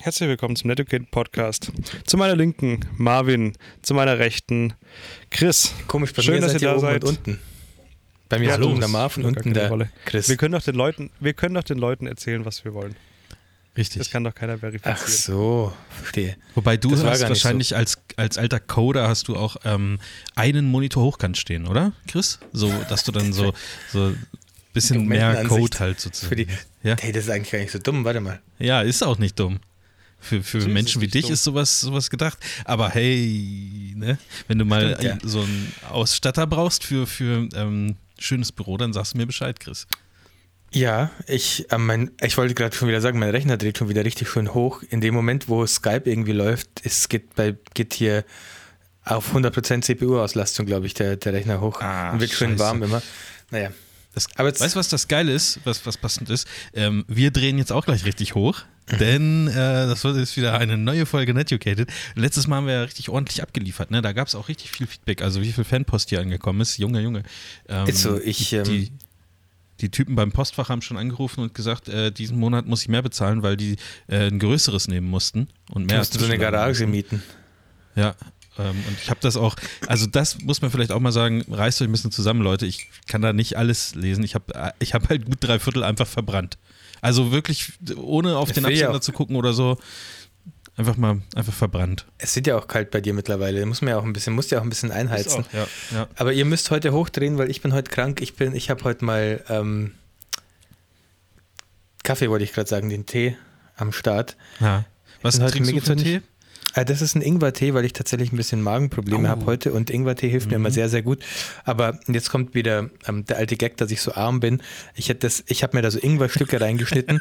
Herzlich willkommen zum Netiquette Podcast. Zu meiner Linken Marvin, zu meiner Rechten Chris. Komisch, bei Schön, mir dass seid ihr da oben seid. und unten. Bei mir Ja, ist oben der Marvin, gar unten der Rolle. Chris. Wir können doch den Leuten, wir können doch den Leuten erzählen, was wir wollen. Richtig. Das kann doch keiner verifizieren. Ach so, verstehe. Wobei du Das hast wahrscheinlich als, als alter Coder hast du auch ähm, einen Monitor hochkant stehen, oder, Chris? So, dass du dann so, so ein bisschen mehr Code halt sozusagen. Für die, ja? Hey, das ist eigentlich gar nicht so dumm. Warte mal. ja, ist auch nicht dumm. Für, für Menschen wie dich dumm. ist sowas, sowas gedacht. Aber hey, ne, wenn du mal Stimmt, ja. ein- so einen Ausstatter brauchst für, für ähm, schönes Büro, dann sagst du mir Bescheid, Chris. Ja, ich, äh, mein, ich wollte gerade schon wieder sagen, mein Rechner dreht schon wieder richtig schön hoch. In dem Moment, wo Skype irgendwie läuft, es geht, bei, geht hier auf 100% CPU-Auslastung, glaube ich, der, der Rechner hoch. Ah, und wird schön warm immer. Naja. Das, weißt du, was das Geile ist, was, was passend ist? Ähm, wir drehen jetzt auch gleich richtig hoch, Mhm. denn äh, das wird jetzt wieder eine neue Folge Netucated. Letztes Mal haben wir ja richtig ordentlich abgeliefert, ne? Da gab es auch richtig viel Feedback, also wie viel Fanpost hier angekommen ist. Junge, Junge. Ähm, Ist so, ich, ähm, die, die Typen beim Postfach haben schon angerufen und gesagt, äh, diesen Monat muss ich mehr bezahlen, weil die äh, ein größeres nehmen mussten und Du mehr musst so eine Garage mieten. Ja, und ich habe das auch, also das muss man vielleicht auch mal sagen, reißt euch ein bisschen zusammen, Leute. Ich kann da nicht alles lesen. Ich habe ich hab halt gut drei Viertel einfach verbrannt. Also wirklich, ohne auf den Absender auch. zu gucken oder so, einfach mal, einfach verbrannt. Es wird ja auch kalt bei dir mittlerweile. Muss man ja auch ein bisschen, musst ja auch ein bisschen einheizen. Auch, ja, ja. Aber ihr müsst heute hochdrehen, weil ich bin heute krank. Ich bin, ich habe heute mal ähm, Kaffee, wollte ich gerade sagen, den Tee am Start. ja. Was trinkst du für Tee? Äh, das ist ein Ingwertee, weil ich tatsächlich ein bisschen Magenprobleme Oh. habe heute und Ingwertee hilft mir immer sehr, sehr gut. Aber jetzt kommt wieder ähm, der alte Gag, dass ich so arm bin. Ich das, ich habe mir da so Ingwerstücke reingeschnitten.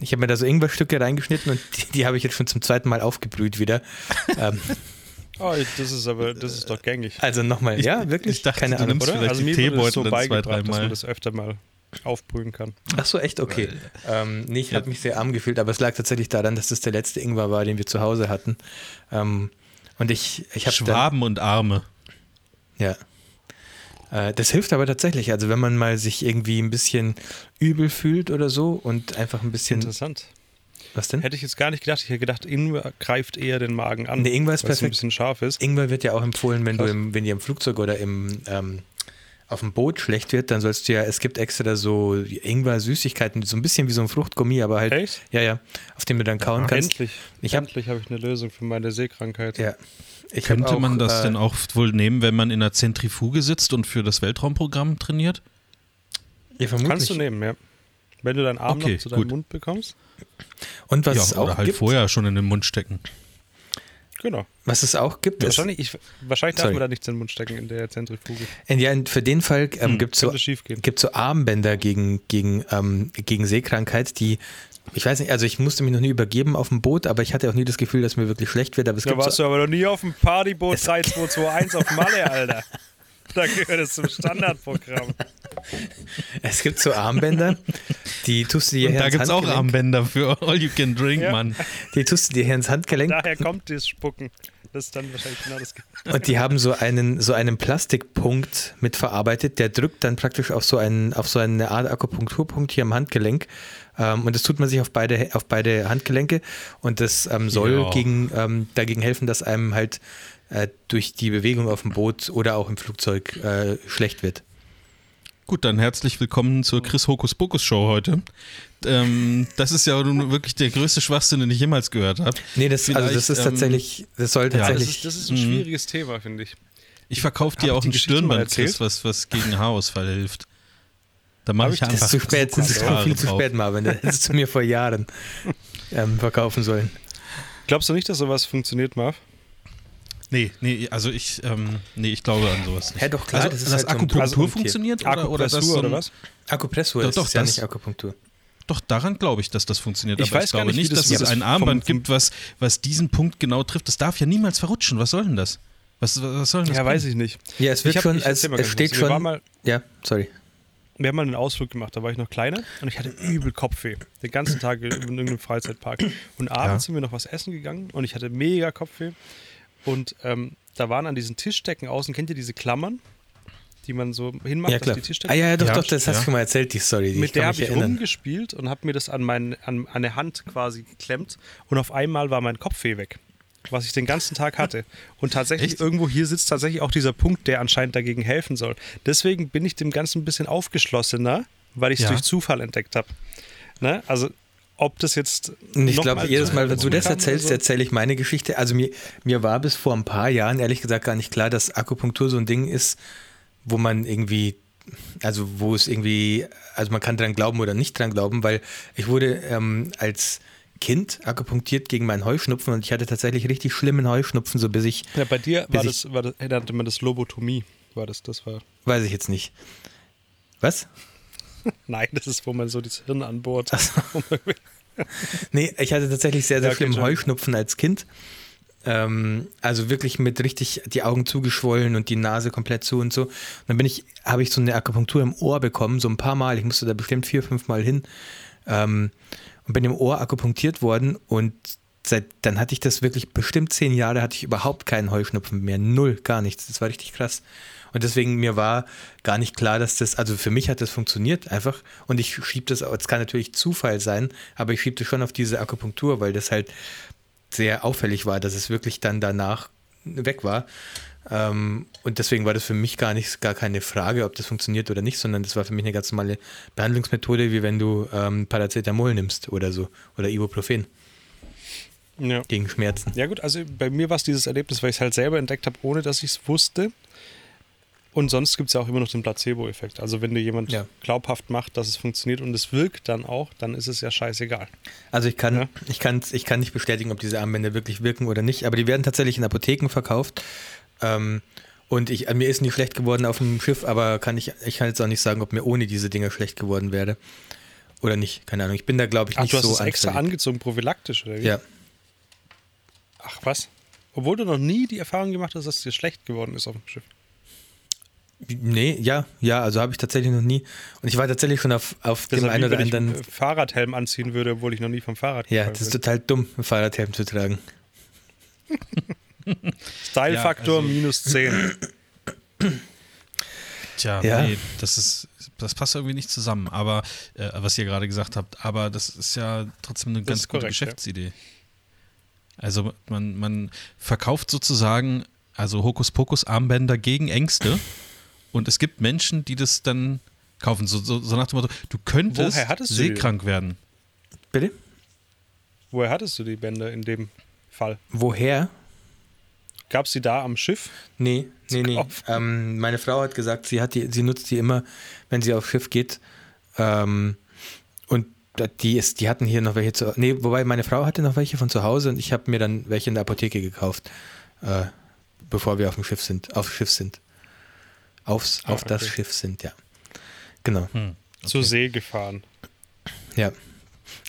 Ich habe mir da so Ingwerstücke reingeschnitten und die, die habe ich jetzt schon zum zweiten Mal aufgebrüht wieder. ähm, Oh, ich- das ist aber, das ist doch gängig. also nochmal, ja, wirklich? ich dachte, Keine du Ahnung. nimmst Oder? vielleicht Also die mir wurde das Teebeutel so zwei, beigebracht, dass dreimal. man das öfter mal aufbrühen kann. Ach so, echt? Okay. Ähm, nee, ich habe mich sehr arm gefühlt, aber es lag tatsächlich daran, dass das der letzte Ingwer war, den wir zu Hause hatten. Ähm, und ich, ich habe dann, Schwaben und Arme. ja. Äh, das hilft aber tatsächlich. Also wenn man mal sich irgendwie ein bisschen übel fühlt oder so und einfach ein bisschen, Interessant. was denn? Hätte ich jetzt gar nicht gedacht. Ich hätte gedacht, Ingwer greift eher den Magen an. Nee, Ingwer ist weil es ein perfekt. bisschen scharf ist. Ingwer wird ja auch empfohlen, wenn du Krass. im, wenn dir im Flugzeug oder im ähm, auf dem Boot schlecht wird, dann sollst du ja, es gibt extra so Ingwer-Süßigkeiten, so ein bisschen wie so ein Fruchtgummi, aber halt, Echt? ja, ja, auf dem du dann kauen kannst. Endlich. Ich hab- Endlich habe ich eine Lösung für meine Seekrankheit. Ja. Ich Könnte auch, man das äh, denn auch wohl nehmen, wenn man in einer Zentrifuge sitzt und für das Weltraumprogramm trainiert? Ja, vermutlich. Kannst du nehmen, ja. Wenn du deinen Arm Okay, noch zu deinem gut. Mund bekommst. Und was ja, es oder auch halt gibt, vorher schon in den Mund stecken. Genau. was es auch gibt, ist, wahrscheinlich ich, wahrscheinlich darf Sorry. man da nichts in den Mund stecken in der Zentrifuge. äh, ja, für den Fall ähm, Hm, gibt es so, gibt's so Armbänder gegen, gegen, ähm, gegen Seekrankheit, die, ich weiß nicht, also ich musste mich noch nie übergeben auf dem Boot, aber ich hatte auch nie das Gefühl, dass mir wirklich schlecht wird. Aber es Da gibt warst so, du aber noch nie auf dem Partyboot Es- 3221 auf Malle, Alter. Da gehört es zum Standardprogramm. es gibt so Armbänder, die tust du dir Und hier da gibt es auch Armbänder für All You Can Drink, Ja. Mann. Die tust du dir hier ins Handgelenk Daher kommt das Spucken. Das ist dann wahrscheinlich genau das. und die haben so einen, so einen Plastikpunkt mit verarbeitet, der drückt dann praktisch auf so, einen, auf so eine Art Akupunkturpunkt hier am Handgelenk. Ähm, und das tut man sich auf beide, auf beide Handgelenke und das ähm, soll Ja. gegen, ähm, dagegen helfen, dass einem halt äh, durch die Bewegung auf dem Boot oder auch im Flugzeug äh, schlecht wird. Gut, dann herzlich willkommen zur Chris Hokus Pokus Show heute. Ähm, das ist ja nun wirklich der größte Schwachsinn, den ich jemals gehört habe. Nee, das, also das ist ähm, tatsächlich, das soll ja, Das tatsächlich. ist, das ist ein Mhm. schwieriges Thema, finde ich. Ich verkaufe dir auch ein Stirnband, Chris, was, was gegen Haarausfall hilft. Da mache ich ich- das einfach ist zu spät, das ist Haare viel zu spät, Marvin. Das hättest du mir vor Jahren ähm, verkaufen sollen. Glaubst du nicht, dass sowas funktioniert, Marv? Nee, nee, also ich, ähm, nee, ich glaube an sowas nicht. Ja, doch, klar, also, das ist dass halt so ein Akupunktur hier. funktioniert oder, oder das Akupressur so oder ein- was? Akupressur Doch, ist doch, ja das- nicht Akupunktur. Doch, daran glaube ich, dass das funktioniert. Ich aber weiß ich gar glaube nicht, nicht, das- dass wie es das ein Armband vom- gibt, was, was diesen Punkt genau trifft. Das darf ja niemals verrutschen. Was soll denn das? Was, was soll denn das Ja, bringen? weiß ich nicht. Ja, es wird Ich hab- schon, ich als, es steht kurz. Wir waren schon. mal- Ja, sorry. Wir haben mal einen Ausflug gemacht, da war ich noch kleiner und ich hatte übel Kopfweh. Den ganzen Tag in irgendeinem Freizeitpark. Und abends Ja. sind wir noch was essen gegangen und ich hatte mega Kopfweh. Und ähm, da waren an diesen Tischdecken außen, kennt ihr diese Klammern? die man so hinmacht, Ja, dass klar. die Tischdecke. Ah, ja, ja, doch, Ja, doch, das hast ja. du schon mal erzählt, die Story. Die mit der habe ich erinnern. rumgespielt und habe mir das an, mein, an eine Hand quasi geklemmt und auf einmal war mein Kopfweh weg, was ich den ganzen Tag hatte. Und tatsächlich Echt? irgendwo hier sitzt tatsächlich auch dieser Punkt, der anscheinend dagegen helfen soll. Deswegen bin ich dem Ganzen ein bisschen aufgeschlossener, weil ich es Ja. durch Zufall entdeckt habe. Ne? Also ob das jetzt ich glaube, jedes Mal, wenn du das erzählst, so. erzähle ich meine Geschichte. Also mir, mir war bis vor ein paar Jahren ehrlich gesagt gar nicht klar, dass Akupunktur so ein Ding ist, wo man irgendwie, also wo es irgendwie, also man kann dran glauben oder nicht dran glauben, weil ich wurde ähm, als Kind akupunktiert gegen meinen Heuschnupfen und ich hatte tatsächlich richtig schlimmen Heuschnupfen, so bis ich, Ja, bei dir war das, war das, nannte man das Lobotomie. War das, das war. weiß ich jetzt nicht. Was? Nein, das ist, wo man so das Hirn anbohrt. Nee, ich hatte tatsächlich sehr, sehr Ja, okay, schlimmen schon. Heuschnupfen als Kind. Ähm, also wirklich mit richtig die Augen zugeschwollen und die Nase komplett zu und so. Und dann bin ich, habe ich so eine Akupunktur im Ohr bekommen, so ein paar Mal. Ich musste da bestimmt vier, fünf Mal hin. Ähm, und bin im Ohr akupunktiert worden und seit dann hatte ich das wirklich bestimmt zehn Jahre, hatte ich überhaupt keinen Heuschnupfen mehr. Null, gar nichts. Das war richtig krass. Und deswegen mir war gar nicht klar, dass das, also für mich hat das funktioniert einfach. Und ich schiebe das, es kann natürlich Zufall sein, aber ich schiebe das schon auf diese Akupunktur, weil das halt sehr auffällig war, dass es wirklich dann danach weg war. Ähm, und deswegen war das für mich gar nicht, gar keine Frage, ob das funktioniert oder nicht, sondern das war für mich eine ganz normale Behandlungsmethode, wie wenn du ähm, Paracetamol nimmst oder so oder Ibuprofen Ja. gegen Schmerzen. Ja gut, also bei mir war es dieses Erlebnis, weil ich es halt selber entdeckt habe, ohne dass ich es wusste. Und sonst gibt es ja auch immer noch den Placebo-Effekt. Also wenn dir jemand Ja. glaubhaft macht, dass es funktioniert und es wirkt dann auch, dann ist es ja scheißegal. Also ich kann, Ja. ich kann, ich kann nicht bestätigen, ob diese Armbänder wirklich wirken oder nicht, aber die werden tatsächlich in Apotheken verkauft. Ähm, und ich, mir ist nicht schlecht geworden auf dem Schiff, aber kann ich, ich kann jetzt auch nicht sagen, ob mir ohne diese Dinger schlecht geworden wäre. Oder nicht, keine Ahnung. Ich bin da, glaube ich, Ach, nicht du hast so es extra angezogen, prophylaktisch, oder wie? Ja, Ach was? Obwohl du noch nie die Erfahrung gemacht hast, dass es dir schlecht geworden ist auf dem Schiff. nee, ja, ja, also habe ich tatsächlich noch nie. Und ich war tatsächlich schon auf, auf dem Deshalb, einen oder wenn ich anderen. einen Fahrradhelm anziehen würde, obwohl ich noch nie vom Fahrrad Ja, das ist bin. total dumm, ein Fahrradhelm zu tragen. Style-Faktor Ja, also- minus 10. Tja, Ja. nee, das ist, das passt irgendwie nicht zusammen, aber äh, was ihr gerade gesagt habt, aber das ist ja trotzdem eine Das ganz gute korrekt, ja. Also man, man verkauft sozusagen also Hokuspokus-Armbänder gegen Ängste und es gibt Menschen, die das dann kaufen, so, so, so nach dem Motto, du könntest seekrank werden. Bitte? Woher hattest du die Bänder in dem Fall? Woher? Gab es die da am Schiff? Nee, nee, nee. Ähm, meine Frau hat gesagt, sie, hat die, sie nutzt die immer, wenn sie aufs Schiff geht. Ähm, und die, ist, die hatten hier noch welche zu Nee, wobei meine Frau hatte noch welche von zu Hause und ich habe mir dann welche in der Apotheke gekauft, äh, bevor wir auf dem Schiff sind, aufs Schiff sind. Aufs, Ah, auf das okay. Schiff sind, ja. Genau. Hm, Zur okay. See gefahren. Ja.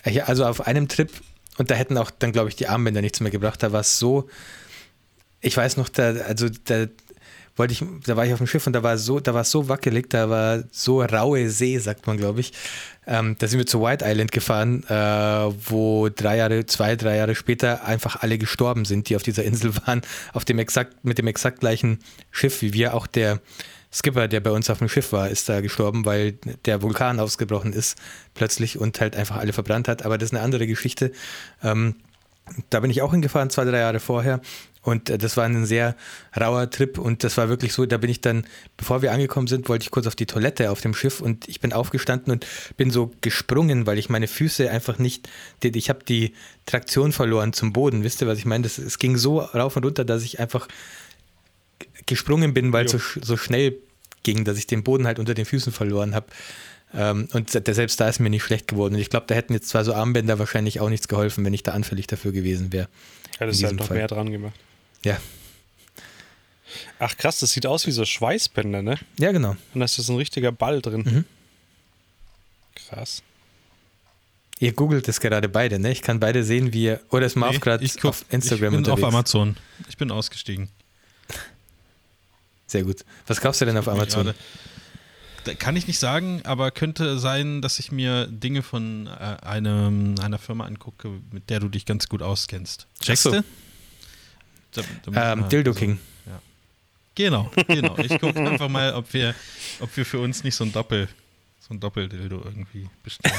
Ja, Also auf einem Trip, und da hätten auch dann, glaube ich, die Armbänder nichts mehr gebracht. Da war es so, ich weiß noch, da, also da wollte ich, da war ich auf dem Schiff und da war so, da war so wackelig, da war so raue See, sagt man, glaube ich. Ähm, da sind wir zu White Island gefahren, äh, wo drei Jahre, zwei, drei Jahre später einfach alle gestorben sind, die auf dieser Insel waren, auf dem exakt, mit dem exakt gleichen Schiff wie wir. Auch der Skipper, der bei uns auf dem Schiff war, ist da gestorben, weil der Vulkan ausgebrochen ist plötzlich und halt einfach alle verbrannt hat. Aber das ist eine andere Geschichte. Ähm, da bin ich auch hingefahren, zwei, drei Jahre vorher. Und äh, das war ein sehr rauer Trip. Und das war wirklich so, da bin ich dann, bevor wir angekommen sind, wollte ich kurz auf die Toilette auf dem Schiff und ich bin aufgestanden und bin so gesprungen, weil ich meine Füße einfach nicht, ich habe die Traktion verloren zum Boden. Wisst ihr, was ich meine? Das, es ging so rauf und runter, dass ich einfach gesprungen bin, weil es so, so schnell ging, dass ich den Boden halt unter den Füßen verloren habe. Ähm, und se- selbst da ist mir nicht schlecht geworden. Und ich glaube, da hätten jetzt zwar so Armbänder wahrscheinlich auch nichts geholfen, wenn ich da anfällig dafür gewesen wäre. Ja, das In ist halt noch Fall. mehr dran gemacht. Ja. Ach krass, das sieht aus wie so Schweißbänder, ne? Ja, genau. Und da ist das ein richtiger Ball drin. Mhm. Krass. Ihr googelt es gerade beide, ne? Ich kann beide sehen, wie ihr. Oder ist Marv Nee, gerade ich guck- auf Instagram ich bin unterwegs? auf Amazon. Ich bin ausgestiegen. Sehr gut. Was kaufst du denn auf Amazon? Kann ich nicht sagen, aber könnte sein, dass ich mir Dinge von äh, einem, einer Firma angucke, mit der du dich ganz gut auskennst. Checkst so. du? Ähm, man- Dildo also, King. Ja. Genau, genau. Ich gucke einfach mal, ob wir, ob wir für uns nicht so ein Doppel, so ein Doppeldildo irgendwie bestellen.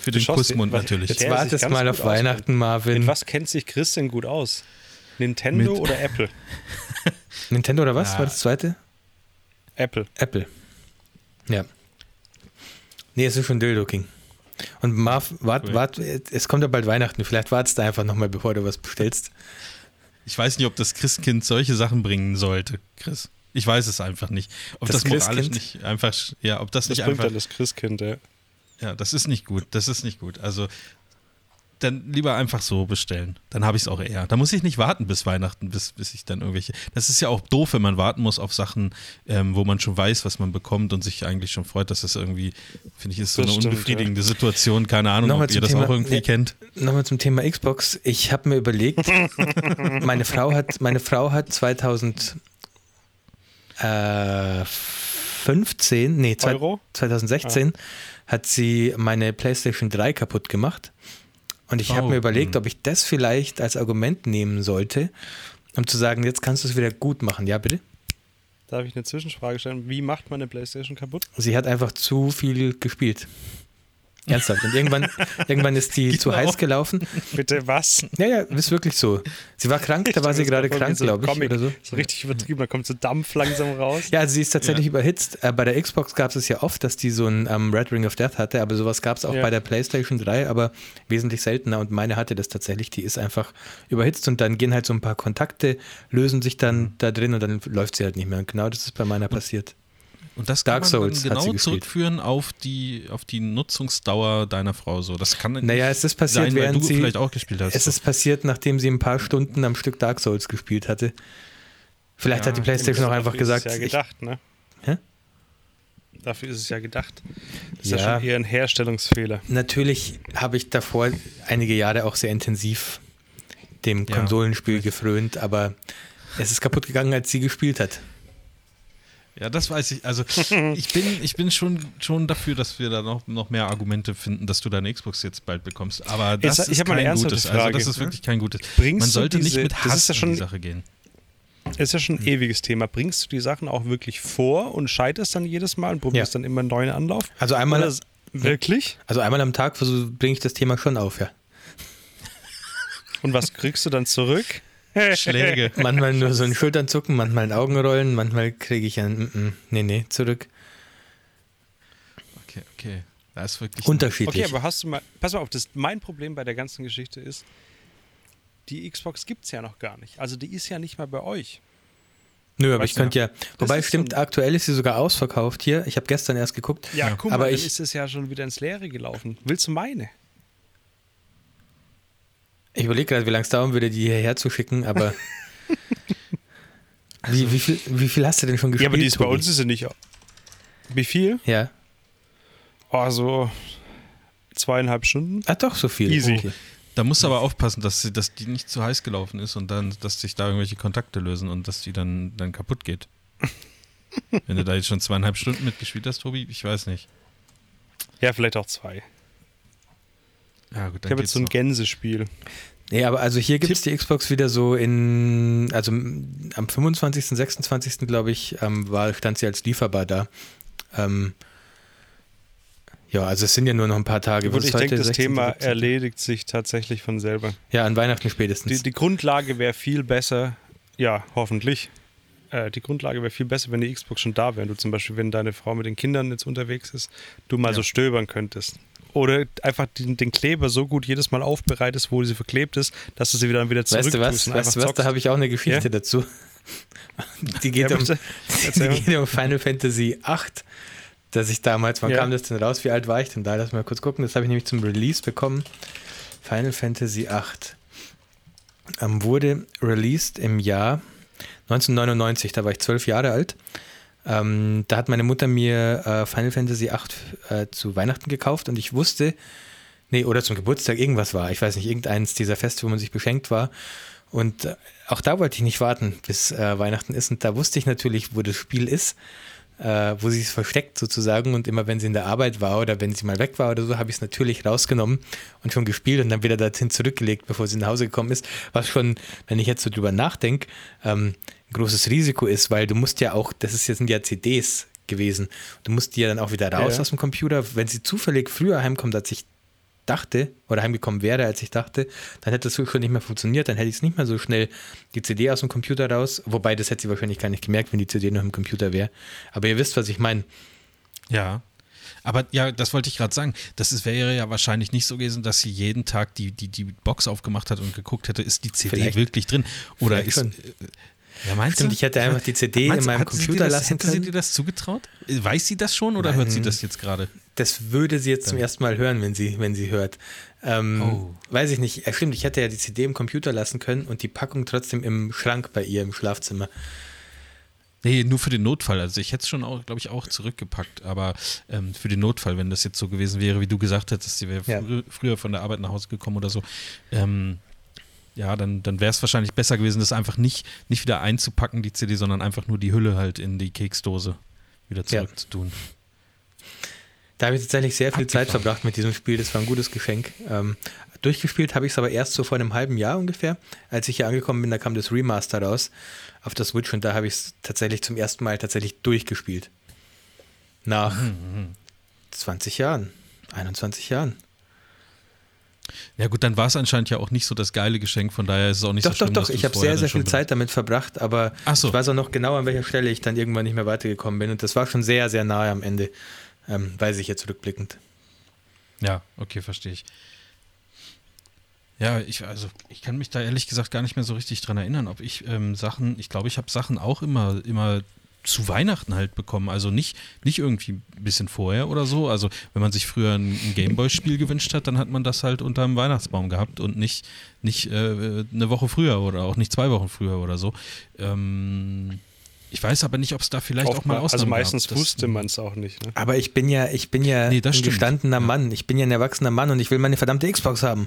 Für den schaust Kussmund was- natürlich. Jetzt wartest mal auf aus. Weihnachten, Marvin. In was kennt sich Christian gut aus? Nintendo Mit- oder Apple? Nintendo oder was Ja. war das zweite? Apple. Apple. Ja. Nee, es ist schon Dildo King. Und Marv, wart, Cool. wart, es kommt ja bald Weihnachten. Vielleicht wartest du einfach nochmal, bevor du was bestellst. Ich weiß nicht, ob das Christkind solche Sachen bringen sollte, Chris. Ich weiß es einfach nicht. Ob Das das, moralisch nicht einfach, ja, ob das, Das nicht bringt einfach, dann das Christkind, ja. ja, das ist nicht gut. Das ist nicht gut. Also dann lieber einfach so bestellen. Dann habe ich es auch eher. Da muss ich nicht warten bis Weihnachten, bis, bis ich dann irgendwelche. Das ist ja auch doof, wenn man warten muss auf Sachen, ähm, wo man schon weiß, was man bekommt und sich eigentlich schon freut. Das ist irgendwie, finde ich, ist so Das eine stimmt, unbefriedigende Situation. Keine Ahnung, Nochmal ob ihr das Thema- auch irgendwie Ja. kennt. Nochmal zum Thema Xbox. Ich habe mir überlegt, meine Frau hat, meine Frau hat 2015, nee, zwei- Euro? 2016 hat sie meine PlayStation 3 kaputt gemacht. Und ich habe Oh, mir überlegt, hm. ob ich das vielleicht als Argument nehmen sollte, um zu sagen, jetzt kannst du es wieder gut machen. Ja, bitte? Darf ich eine Zwischenfrage stellen? Wie macht man eine Playstation kaputt? Sie hat einfach zu viel gespielt. Ernsthaft. Und irgendwann, irgendwann ist die zu Genau. heiß gelaufen. Bitte was? Ja, ja, ist wirklich so. Sie war krank, da war sie gerade krank, glaube ich, oder so. So richtig übertrieben, da kommt so Dampf langsam raus. Ja, also sie ist tatsächlich Ja. überhitzt. Äh, bei der Xbox gab es ja oft, dass die so ein ähm, Red Ring of Death hatte, aber sowas gab es auch Ja. bei der PlayStation 3, aber wesentlich seltener. Und meine hatte das tatsächlich. Die ist einfach überhitzt und dann gehen halt so ein paar Kontakte, lösen sich dann Mhm. da drin und dann läuft sie halt nicht mehr. Und genau das ist bei meiner passiert. Und das Dark kann man Souls dann hat sie genau zurückführen auf die, auf die Nutzungsdauer deiner Frau. So, das kann Naja, es ist passiert, sein, während du sie. vielleicht auch gespielt hast. Es ist passiert, nachdem sie ein paar Stunden am Stück Dark Souls gespielt hatte. Vielleicht Ja, hat die PlayStation auch einfach Dafür gesagt, Ist es ja ich, gedacht, ne? Hä? Dafür ist es ja gedacht. Das ist ja, Ja. schon eher ein Herstellungsfehler. Natürlich habe ich davor einige Jahre auch sehr intensiv dem Ja. Konsolenspiel gefrönt, aber es ist kaputt gegangen, als sie gespielt hat. Ja, das weiß ich. Also ich bin, ich bin schon, schon dafür, dass wir da noch, noch mehr Argumente finden, dass du deine Xbox jetzt bald bekommst. Aber das Jetzt- ich ist kein gutes. Also Frage. das ist wirklich kein gutes. Bringst Man sollte diese- nicht mit das ist Hass ja schon- in die Sache gehen. Ist ja schon ein ewiges Thema. Bringst du die Sachen auch wirklich vor und scheiterst dann jedes Mal und probierst Ja. dann immer einen neuen Anlauf? Also einmal, Oder s- wirklich? also einmal am Tag bringe ich das Thema schon auf, ja. Und was kriegst du dann zurück? Schläge. Manchmal nur so ein Schulternzucken, manchmal ein Augenrollen, manchmal kriege ich ein mm, mm, nee, nee, zurück. Okay, okay. Das ist wirklich. Unterschiedlich. Okay, aber hast du mal, pass mal auf, das, mein Problem bei der ganzen Geschichte ist, die Xbox gibt es ja noch gar nicht. Also die ist ja nicht mal bei euch. Nö, aber Weißt ich du, könnte ja, wobei stimmt, so- aktuell ist sie sogar ausverkauft hier. Ich habe gestern erst geguckt. Ja, Ja. guck mal, Aber dann ich- ist es ja schon wieder ins Leere gelaufen. Willst du meine? Ich überlege gerade, wie lange es dauern würde, die hierher zu schicken, aber wie, wie, viel, wie viel hast du denn schon gespielt? ja, aber die ist bei Tobi? uns ist sie nicht. Wie viel? Ja. Oh, so zweieinhalb Stunden. Ah, doch, so viel. Easy. Okay. Da musst du aber aufpassen, dass, sie, dass die nicht zu heiß gelaufen ist und dann, dass sich da irgendwelche Kontakte lösen und dass die dann, dann kaputt geht. Wenn du da jetzt schon zweieinhalb Stunden mitgespielt hast, Tobi, ich weiß nicht. Ja, vielleicht auch zwei. Ja, gut, Ich dann habe jetzt so ein noch. Gänsespiel. Nee, aber also hier gibt es die Xbox wieder so in, also am 25., 26. glaube ich, ähm, war, stand sie als lieferbar da. Ähm, ja, also es sind ja nur noch ein paar Tage. Gut, ich denke, das 16., Thema 17.? erledigt sich tatsächlich von selber. Ja, an Weihnachten spätestens. Die, die Grundlage wäre viel besser, ja, hoffentlich. Äh, die Grundlage wäre viel besser, wenn die Xbox schon da wäre. Du zum Beispiel, wenn deine Frau mit den Kindern jetzt unterwegs ist, du mal Ja. so stöbern könntest. Oder einfach den, den Kleber so gut jedes Mal aufbereitest, wo sie verklebt ist, dass du sie wieder wieder zurück weißt du was? Weißt du was? Da habe ich auch eine Geschichte Ja? dazu. Die geht, Ja, um, die geht um Final Fantasy 8, dass ich damals, wann Ja. kam das denn raus? Wie alt war ich denn da? Lass mal kurz gucken. Das habe ich nämlich zum Release bekommen. Final Fantasy 8 ähm, wurde released im Jahr 1999. Da war ich zwölf Jahre alt. Ähm, da hat meine Mutter mir äh, Final Fantasy 8 äh, zu Weihnachten gekauft und ich wusste, nee, oder zum Geburtstag irgendwas war. Ich weiß nicht, irgendeins dieser Feste, wo man sich beschenkt war. Und äh, auch da wollte ich nicht warten, bis äh, Weihnachten ist. Und da wusste ich natürlich, wo das Spiel ist, äh, wo sie es versteckt sozusagen. Und immer wenn sie in der Arbeit war oder wenn sie mal weg war oder so, habe ich es natürlich rausgenommen und schon gespielt und dann wieder dorthin zurückgelegt, bevor sie nach Hause gekommen ist. Was schon, wenn ich jetzt so drüber nachdenke, ähm, großes Risiko ist, weil du musst ja auch, das ist jetzt sind ja CDs gewesen, du musst die ja dann auch wieder raus Ja. aus dem Computer. Wenn sie zufällig früher heimkommt, als ich dachte oder heimgekommen wäre, als ich dachte, dann hätte das schon nicht mehr funktioniert, dann hätte ich es nicht mehr so schnell die CD aus dem Computer raus, wobei das hätte sie wahrscheinlich gar nicht gemerkt, wenn die CD noch im Computer wäre. Aber ihr wisst, was ich meine. Ja. Aber ja, das wollte ich gerade sagen. Das ist, wäre ja wahrscheinlich nicht so gewesen, dass sie jeden Tag die, die, die Box aufgemacht hat und geguckt hätte, ist die CD Vielleicht- wirklich drin? Oder vielleicht ist. schon. Äh, ja, meinst Stimmt, du? ich hätte einfach die CD Meinst in meinem Computer das, lassen hätte sie können. dir das zugetraut? Weiß sie das schon oder Nein. hört sie das jetzt gerade? Das würde sie jetzt zum ersten Mal hören, wenn sie, wenn sie hört. Ähm, Oh. Weiß ich nicht. Ja, stimmt, ich hätte ja die CD im Computer lassen können und die Packung trotzdem im Schrank bei ihr im Schlafzimmer. Nee, nur für den Notfall. Also ich hätte es schon auch, glaube ich, auch zurückgepackt, aber ähm, für den Notfall, wenn das jetzt so gewesen wäre, wie du gesagt hättest, sie wäre Ja. frü früher von der Arbeit nach Hause gekommen oder so, ähm, ja, dann, dann wäre es wahrscheinlich besser gewesen, das einfach nicht, nicht wieder einzupacken, die CD, sondern einfach nur die Hülle halt in die Keksdose wieder Ja. zurückzutun. Da habe ich tatsächlich sehr viel Zeit Abgefahren. verbracht mit diesem Spiel. Das war ein gutes Geschenk. Ähm, durchgespielt habe ich es aber erst so vor einem halben Jahr ungefähr. Als ich hier angekommen bin, da kam das Remaster raus auf der Switch und da habe ich es tatsächlich zum ersten Mal tatsächlich durchgespielt. Nach Mhm, 20 Jahren, 21 Jahren. Ja gut, dann war es anscheinend ja auch nicht so das geile Geschenk, von daher ist es auch nicht Doch, so schlimm, doch, doch. du Ich habe sehr, sehr viel Zeit damit verbracht, aber so. ich weiß auch noch genau, an welcher Stelle ich dann irgendwann nicht mehr weitergekommen bin. Und das war schon sehr, sehr nahe am Ende, ähm, weiß ich jetzt rückblickend. Ja, okay, verstehe ich. Ja, ich, also ich kann mich da ehrlich gesagt gar nicht mehr so richtig dran erinnern, ob ich ähm, Sachen, ich glaube, ich habe Sachen auch immer, immer zu Weihnachten halt bekommen. Also nicht, nicht irgendwie ein bisschen vorher oder so. Also wenn man sich früher ein, ein Gameboy-Spiel gewünscht hat, dann hat man das halt unterm Weihnachtsbaum gehabt und nicht, nicht äh, eine Woche früher oder auch nicht zwei Wochen früher oder so. Ähm, ich weiß aber nicht, ob es da vielleicht auch mal Oftmal- Ausnahmen also meistens gab. Wusste man es auch nicht. Ne? Aber ich bin ja, ich bin ja Nee, das ein stimmt. gestandener Ja. Mann. Ich bin ja ein erwachsener Mann und ich will meine verdammte Xbox haben.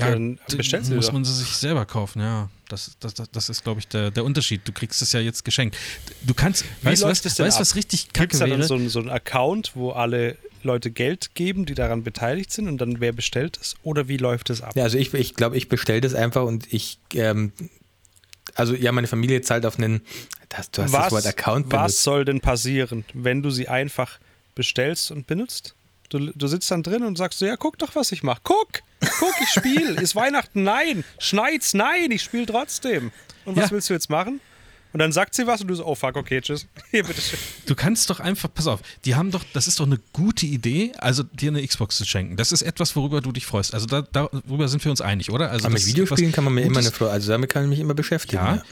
Ja, Dann d- bestellst du muss doch. man sie sich selber kaufen, ja. Das, das, das, das ist, glaube ich, der, der Unterschied. Du kriegst es ja jetzt geschenkt. Du kannst, Wie weißt du läuft was, weißt, ab? was richtig Gibt kacke es da dann wäre? so, einen- so einen Account, wo alle Leute Geld geben, die daran beteiligt sind und dann wer bestellt es? Oder wie läuft es ab? Ja, also ich, ich glaube, ich bestelle das einfach und ich, ähm, also ja, meine Familie zahlt auf einen, das, du hast das Wort Account was benutzt. soll denn passieren, wenn du sie einfach bestellst und benutzt? Du, du sitzt dann drin und sagst so, ja, guck doch, was ich mache. Guck, guck, ich spiele. Ist Weihnachten? Nein. Schneit's? Nein, ich spiele trotzdem. Und was Ja. willst du jetzt machen? Und dann sagt sie was und du so, oh fuck, okay, tschüss. Hier, bitteschön. Du kannst doch einfach, pass auf, die haben doch, das ist doch eine gute Idee, also dir eine Xbox zu schenken. Das ist etwas, worüber du dich freust. Also da, darüber sind wir uns einig, oder? Also mit Videospielen kann man mir immer eine Freude, also damit kann ich mich immer beschäftigen. Ja. Ja.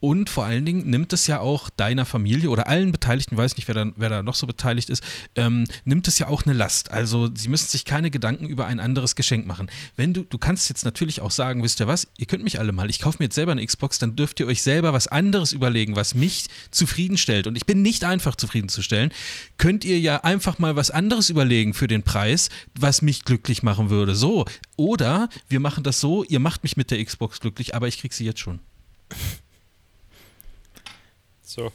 Und vor allen Dingen nimmt es ja auch deiner Familie oder allen Beteiligten, weiß nicht, wer da, wer da noch so beteiligt ist, ähm, nimmt es ja auch eine Last. Also sie müssen sich keine Gedanken über ein anderes Geschenk machen. Wenn du, du kannst jetzt natürlich auch sagen, wisst ihr was, ihr könnt mich alle mal, ich kaufe mir jetzt selber eine Xbox, dann dürft ihr euch selber was anderes überlegen, was mich zufriedenstellt. Und ich bin nicht einfach zufriedenzustellen. Könnt ihr ja einfach mal was anderes überlegen für den Preis, was mich glücklich machen würde. So. Oder wir machen das so, ihr macht mich mit der Xbox glücklich, aber ich krieg sie jetzt schon. So.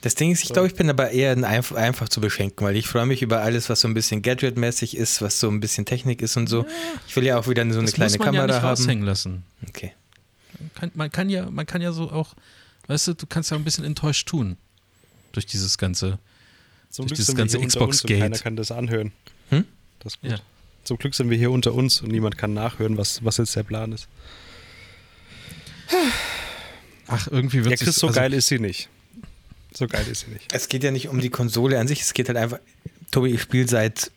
Das Ding ist, ich glaube, ich bin aber eher ein einfach, einfach zu beschenken, weil ich freue mich über alles, was so ein bisschen Gadget-mäßig ist, was so ein bisschen Technik ist und so. Ich will ja auch wieder so eine das kleine muss man Kamera ja nicht haben. raushängen lassen. Okay. Kann, man, kann ja, man kann ja so auch, weißt du, du kannst ja ein bisschen enttäuscht tun durch dieses ganze. Zum Durch Glück dieses sind wir ganze Xbox-Gate. keiner kann das anhören. Hm? Das ist gut. Ja. Zum Glück sind wir hier unter uns und niemand kann nachhören, was, was jetzt der Plan ist. Ach, irgendwie wird Ja, Chris, so also, geil ist sie nicht. So geil ist sie nicht. Es geht ja nicht um die Konsole an sich, es geht halt einfach. Tobi, ich spiele seit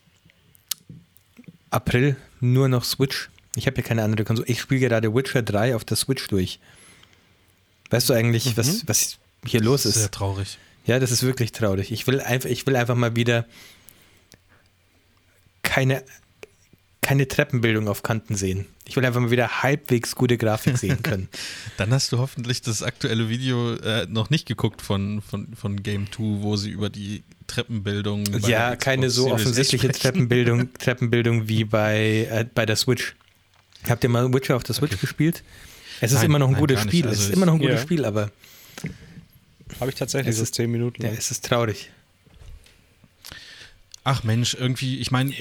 April nur noch Switch. Ich habe ja keine andere Konsole. Ich spiele gerade Witcher 3 auf der Switch durch. Weißt du eigentlich, was, was hier los ist? Sehr traurig. Ja, das ist wirklich traurig. Ich will einfach, ich will einfach mal wieder keine, keine Treppenbildung auf Kanten sehen. Ich will einfach mal wieder halbwegs gute Grafik sehen können. Dann hast du hoffentlich das aktuelle Video äh, noch nicht geguckt von, von, von Game 2, wo sie über die Treppenbildung. ja, keine Xbox so offensichtliche. Treppenbildung, Treppenbildung wie bei, äh, bei der Switch. Habt ihr mal Witcher auf der Switch Okay. gespielt? Es ist Nein, immer noch ein nein, gutes. Spiel. Also es ist ich- immer noch ein gutes Ja. Spiel, aber Habe ich tatsächlich Es ist- zehn Minuten. ja, es ist traurig. Ach Mensch, irgendwie, ich meine,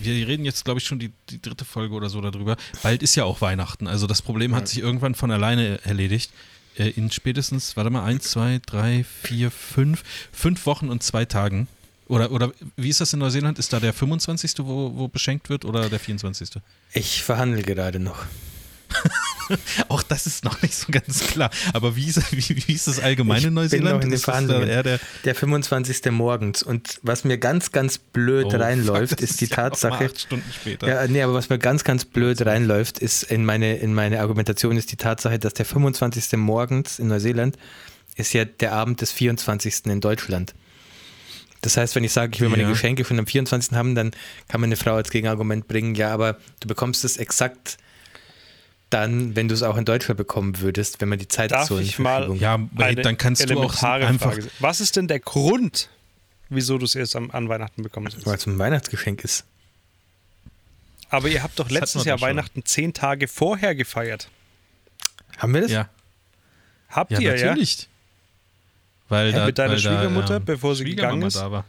wir reden jetzt, glaube ich, schon die, die dritte Folge oder so darüber. Bald ist ja auch Weihnachten. Also das Problem hat sich irgendwann von alleine erledigt. äh, in spätestens, warte mal, eins, zwei, drei, vier, fünf, fünf Wochen und zwei Tagen. Oder, oder wie ist das in Neuseeland? Ist da der 25., wo, wo beschenkt wird oder der 24.? Ich verhandle gerade noch. Auch das ist noch nicht so ganz klar. Aber wie ist, wie, wie ist das allgemein Ich in bin Neuseeland? noch in den Ist da eher der, Der 25. morgens. Und was mir ganz, ganz blöd Oh, reinläuft, ist die ja mal Tatsache. acht Stunden später. Ja, nee, aber was mir ganz, ganz blöd reinläuft, ist in meine, in meine Argumentation ist die Tatsache, dass der 25. morgens in Neuseeland ist ja der Abend des 24. in Deutschland. Das heißt, wenn ich sage, ich will meine Ja. Geschenke schon am 24. haben, dann kann mir eine Frau als Gegenargument bringen, ja, aber du bekommst es exakt dann, wenn du es auch in Deutschland bekommen würdest, wenn man die Zeit Darf so in ich mal- Verschiebung- Ja, Eine dann kannst du auch einfach. Frage. Was ist denn der Grund, wieso du es erst am, an Weihnachten bekommen sollst? weil es ein Weihnachtsgeschenk ist. Aber ihr habt doch Das letztes Jahr. Weihnachten zehn Tage vorher gefeiert. Haben wir das? Ja, Habt ja ihr, ja? natürlich. Weil da, mit deiner weil Schwiegermutter, da, ähm, bevor sie gegangen ist? Da war.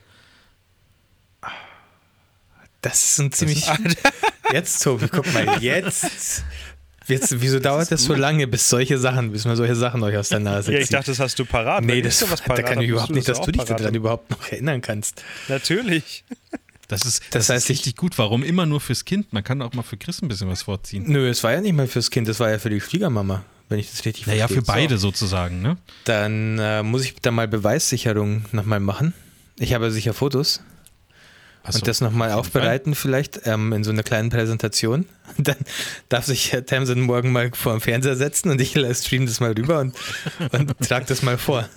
Das ist ein ziemlich. jetzt, Tobi, guck mal, jetzt. Jetzt wieso dauert das so lange, bis solche Sachen, bis man solche Sachen euch aus der Nase Ja, zieht? ich dachte, das hast du parat. nee, das, ich sowas da parat kann ich überhaupt nicht, dass das du dich parat daran überhaupt noch erinnern kannst. Natürlich. Das ist, Das das heißt, ist ich- richtig gut. Warum immer nur fürs Kind? Man kann auch mal für Chris ein bisschen was vorziehen. Nö, es war ja nicht mal fürs Kind, das war ja für die Schwiegermama, wenn ich das richtig Naja, verstehe. für beide sozusagen, ne? Dann äh, muss ich da mal Beweissicherung nochmal machen. Ich habe sicher Fotos so, und das nochmal aufbereiten, vielleicht ähm, in so einer kleinen Präsentation. Dann darf sich Herr Tamsin morgen mal vor dem Fernseher setzen und ich stream das mal rüber und, und trage das mal vor.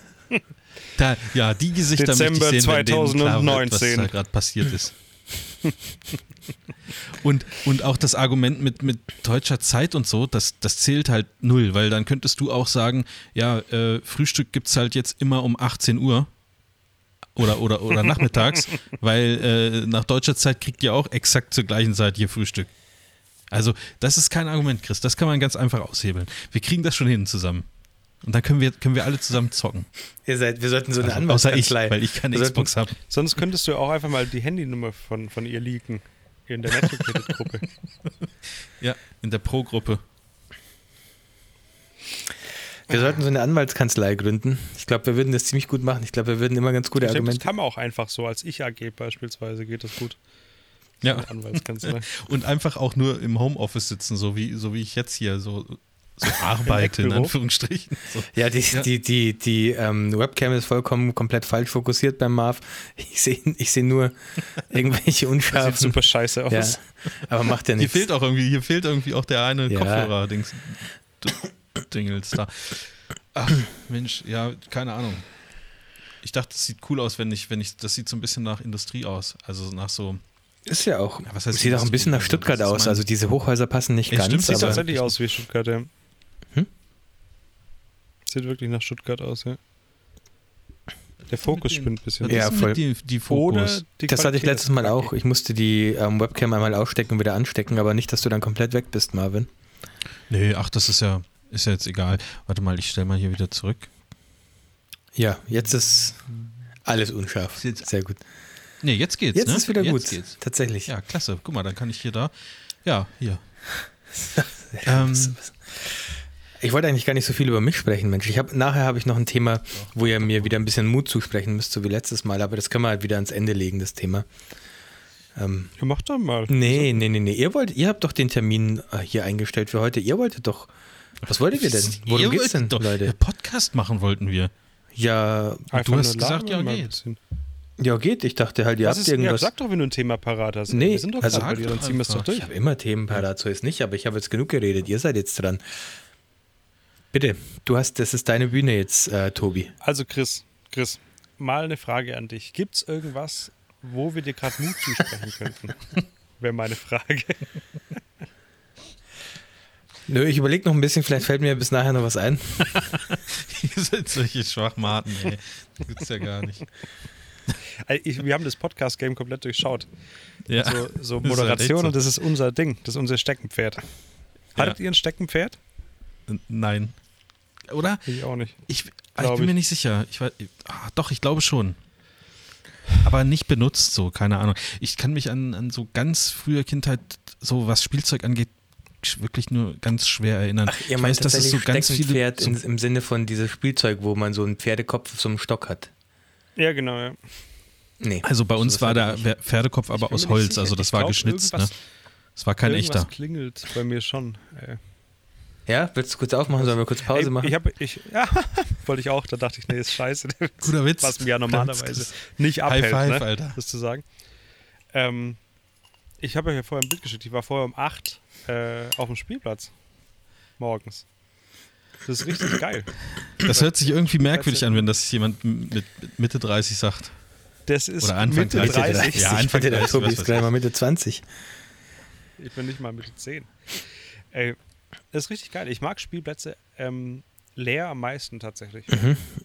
Da, ja, die Gesichter Dezember möchte ich sehen, wenn denen klar wird, 2019. was da gerade passiert ist. und, und auch das Argument mit, mit deutscher Zeit und so, das, das zählt halt null, weil dann könntest du auch sagen, ja, äh, Frühstück gibt es halt jetzt immer um 18 Uhr oder, oder, oder nachmittags, weil äh, nach deutscher Zeit kriegt ihr auch exakt zur gleichen Zeit hier Frühstück. Also, das ist kein Argument, Chris. Das kann man ganz einfach aushebeln. Wir kriegen das schon hin zusammen. Und dann können wir, können wir alle zusammen zocken. Ihr seid, wir sollten so eine Also, außer ich, Anwaltskanzlei. weil ich keine Wir sollten- Xbox habe. Sonst könntest du auch einfach mal die Handynummer von, von ihr leaken. In der Netzwerk-Gruppe. Ja, in der Pro-Gruppe. Wir sollten so eine Anwaltskanzlei gründen. Ich glaube, wir würden das ziemlich gut machen. Ich glaube, wir würden immer ganz gute Ich denke, das Argumente. kann man auch einfach so. Als ich AG beispielsweise geht das gut. Ja. Anwaltskanzlei. Und einfach auch nur im Homeoffice sitzen, so wie, so wie ich jetzt hier so, so arbeite, in. Anführungsstrichen. So. Ja, die, Ja. die, die, die ähm, Webcam ist vollkommen komplett falsch fokussiert beim Marv. Ich sehe ich seh nur irgendwelche Sieht unscharfen. super scheiße aus. Ja, aber macht ja Hier nichts. fehlt auch irgendwie, hier fehlt irgendwie auch der eine Ja. Kopfhörer-Dings. Dingels da. Ach, Mensch, ja, keine Ahnung. Ich dachte, das sieht cool aus, wenn ich, wenn ich, das sieht so ein bisschen nach Industrie aus. Also nach so, Ist ja auch. Ja, was heißt sieht auch ein bisschen nach Stuttgart aus. mein- Also diese Hochhäuser passen nicht Ja, ganz. stimmt, Sieht aber- tatsächlich aus wie Stuttgart, ja. Hm? Sieht wirklich nach Stuttgart aus, ja. Der Fokus spinnt ein bisschen. Ja, voll. die, die Fokus? die das hatte ich letztes Mal auch. Ich musste die ähm, Webcam einmal ausstecken und wieder anstecken, aber nicht, dass du dann komplett weg bist, Marvin. Nee, ach, das ist ja, ist ja jetzt egal. Warte mal, ich stelle mal hier wieder zurück. Ja, jetzt ist alles unscharf. Jetzt- Sehr gut. Nee, jetzt geht's. Jetzt ne? ist wieder jetzt gut. Geht's. Tatsächlich. Ja, klasse. Guck mal, dann kann ich hier da. Ja, hier. ähm, Ich wollte eigentlich gar nicht so viel über mich sprechen, Mensch. Ich hab, nachher habe ich noch ein Thema, wo ihr mir wieder ein bisschen Mut zusprechen müsst, so wie letztes Mal, aber das können wir halt wieder ans Ende legen, das Thema. Ähm, Ja, mach doch mal. nee, nee, nee, nee. Ihr wollt, ihr habt doch den Termin äh, hier eingestellt für heute. Ihr wolltet doch. Was wolltet ihr denn? Worum ihr geht's denn, doch, Leute? Podcast machen wollten wir. Ja, Einfach du hast gesagt, ja, geht. ja, geht. Ich dachte halt, ihr Was habt ist, ja, irgendwas. sag doch, wenn du ein Thema parat hast. Nee, wir sind doch also- gerade bei dir, dann ziehen wir es doch durch. ich habe immer Themen parat, so ist nicht, aber ich habe jetzt genug geredet. Ihr seid jetzt dran. Bitte, du hast, das ist deine Bühne jetzt, äh, Tobi. Also Chris, Chris, mal eine Frage an dich. Gibt es irgendwas, wo wir dir gerade Mut zusprechen könnten? Wäre meine Frage. Nö, ich überlege noch ein bisschen, vielleicht fällt mir bis nachher noch was ein. Ihr seid solche Schwachmaten, ey. Das gibt's ja gar nicht. Also Ich, wir haben das Podcast-Game komplett durchschaut. Ja. So, so Das ist halt Moderation so. und das ist unser Ding. Das ist unser Steckenpferd. Hattet ihr ein Steckenpferd? Nein. Oder? Ich auch nicht. Ich, ich bin ich. mir nicht sicher. Ich, weiß- ah, doch, ich glaube schon. Aber nicht benutzt so, keine Ahnung. Ich kann mich an, an so ganz früher Kindheit, so was Spielzeug angeht, wirklich nur ganz schwer erinnern. Ach, ihr ich meint weiß, dass es so ganz viele. Steckenpferd So, in, im Sinne von dieses Spielzeug, wo man so einen Pferdekopf auf so einem Stock hat. Ja, genau, ja. Nee. also bei uns war hab der ich nicht. Pferdekopf aber aus Holz, sicher. also das Ich war glaub, geschnitzt. Ne? Das war kein Irgendwas echter. klingelt bei mir schon. Ey. Ja, willst du kurz aufmachen? Sollen wir kurz Pause Ey, machen? Ich habe, ich, ja, wollte ich auch. Da dachte ich, nee, ist scheiße. Guter Witz. Was mir ja normalerweise nicht High abhält, five, ne, Alter. das zu sagen. Ähm, ich habe euch ja vorher ein Bild geschickt. Ich war vorher um 8 äh, auf dem Spielplatz. Morgens. Das ist richtig geil. Das hört sich irgendwie merkwürdig an, wenn das jemand mit Mitte 30 sagt. Das ist Oder Anfang Mitte 30. 30. Ja, Anfang der 30, Tobi ist gleich ich. mal Mitte 20. Ich bin nicht mal Mitte 10. Ey, das ist richtig geil. Ich mag Spielplätze ähm, leer am meisten tatsächlich.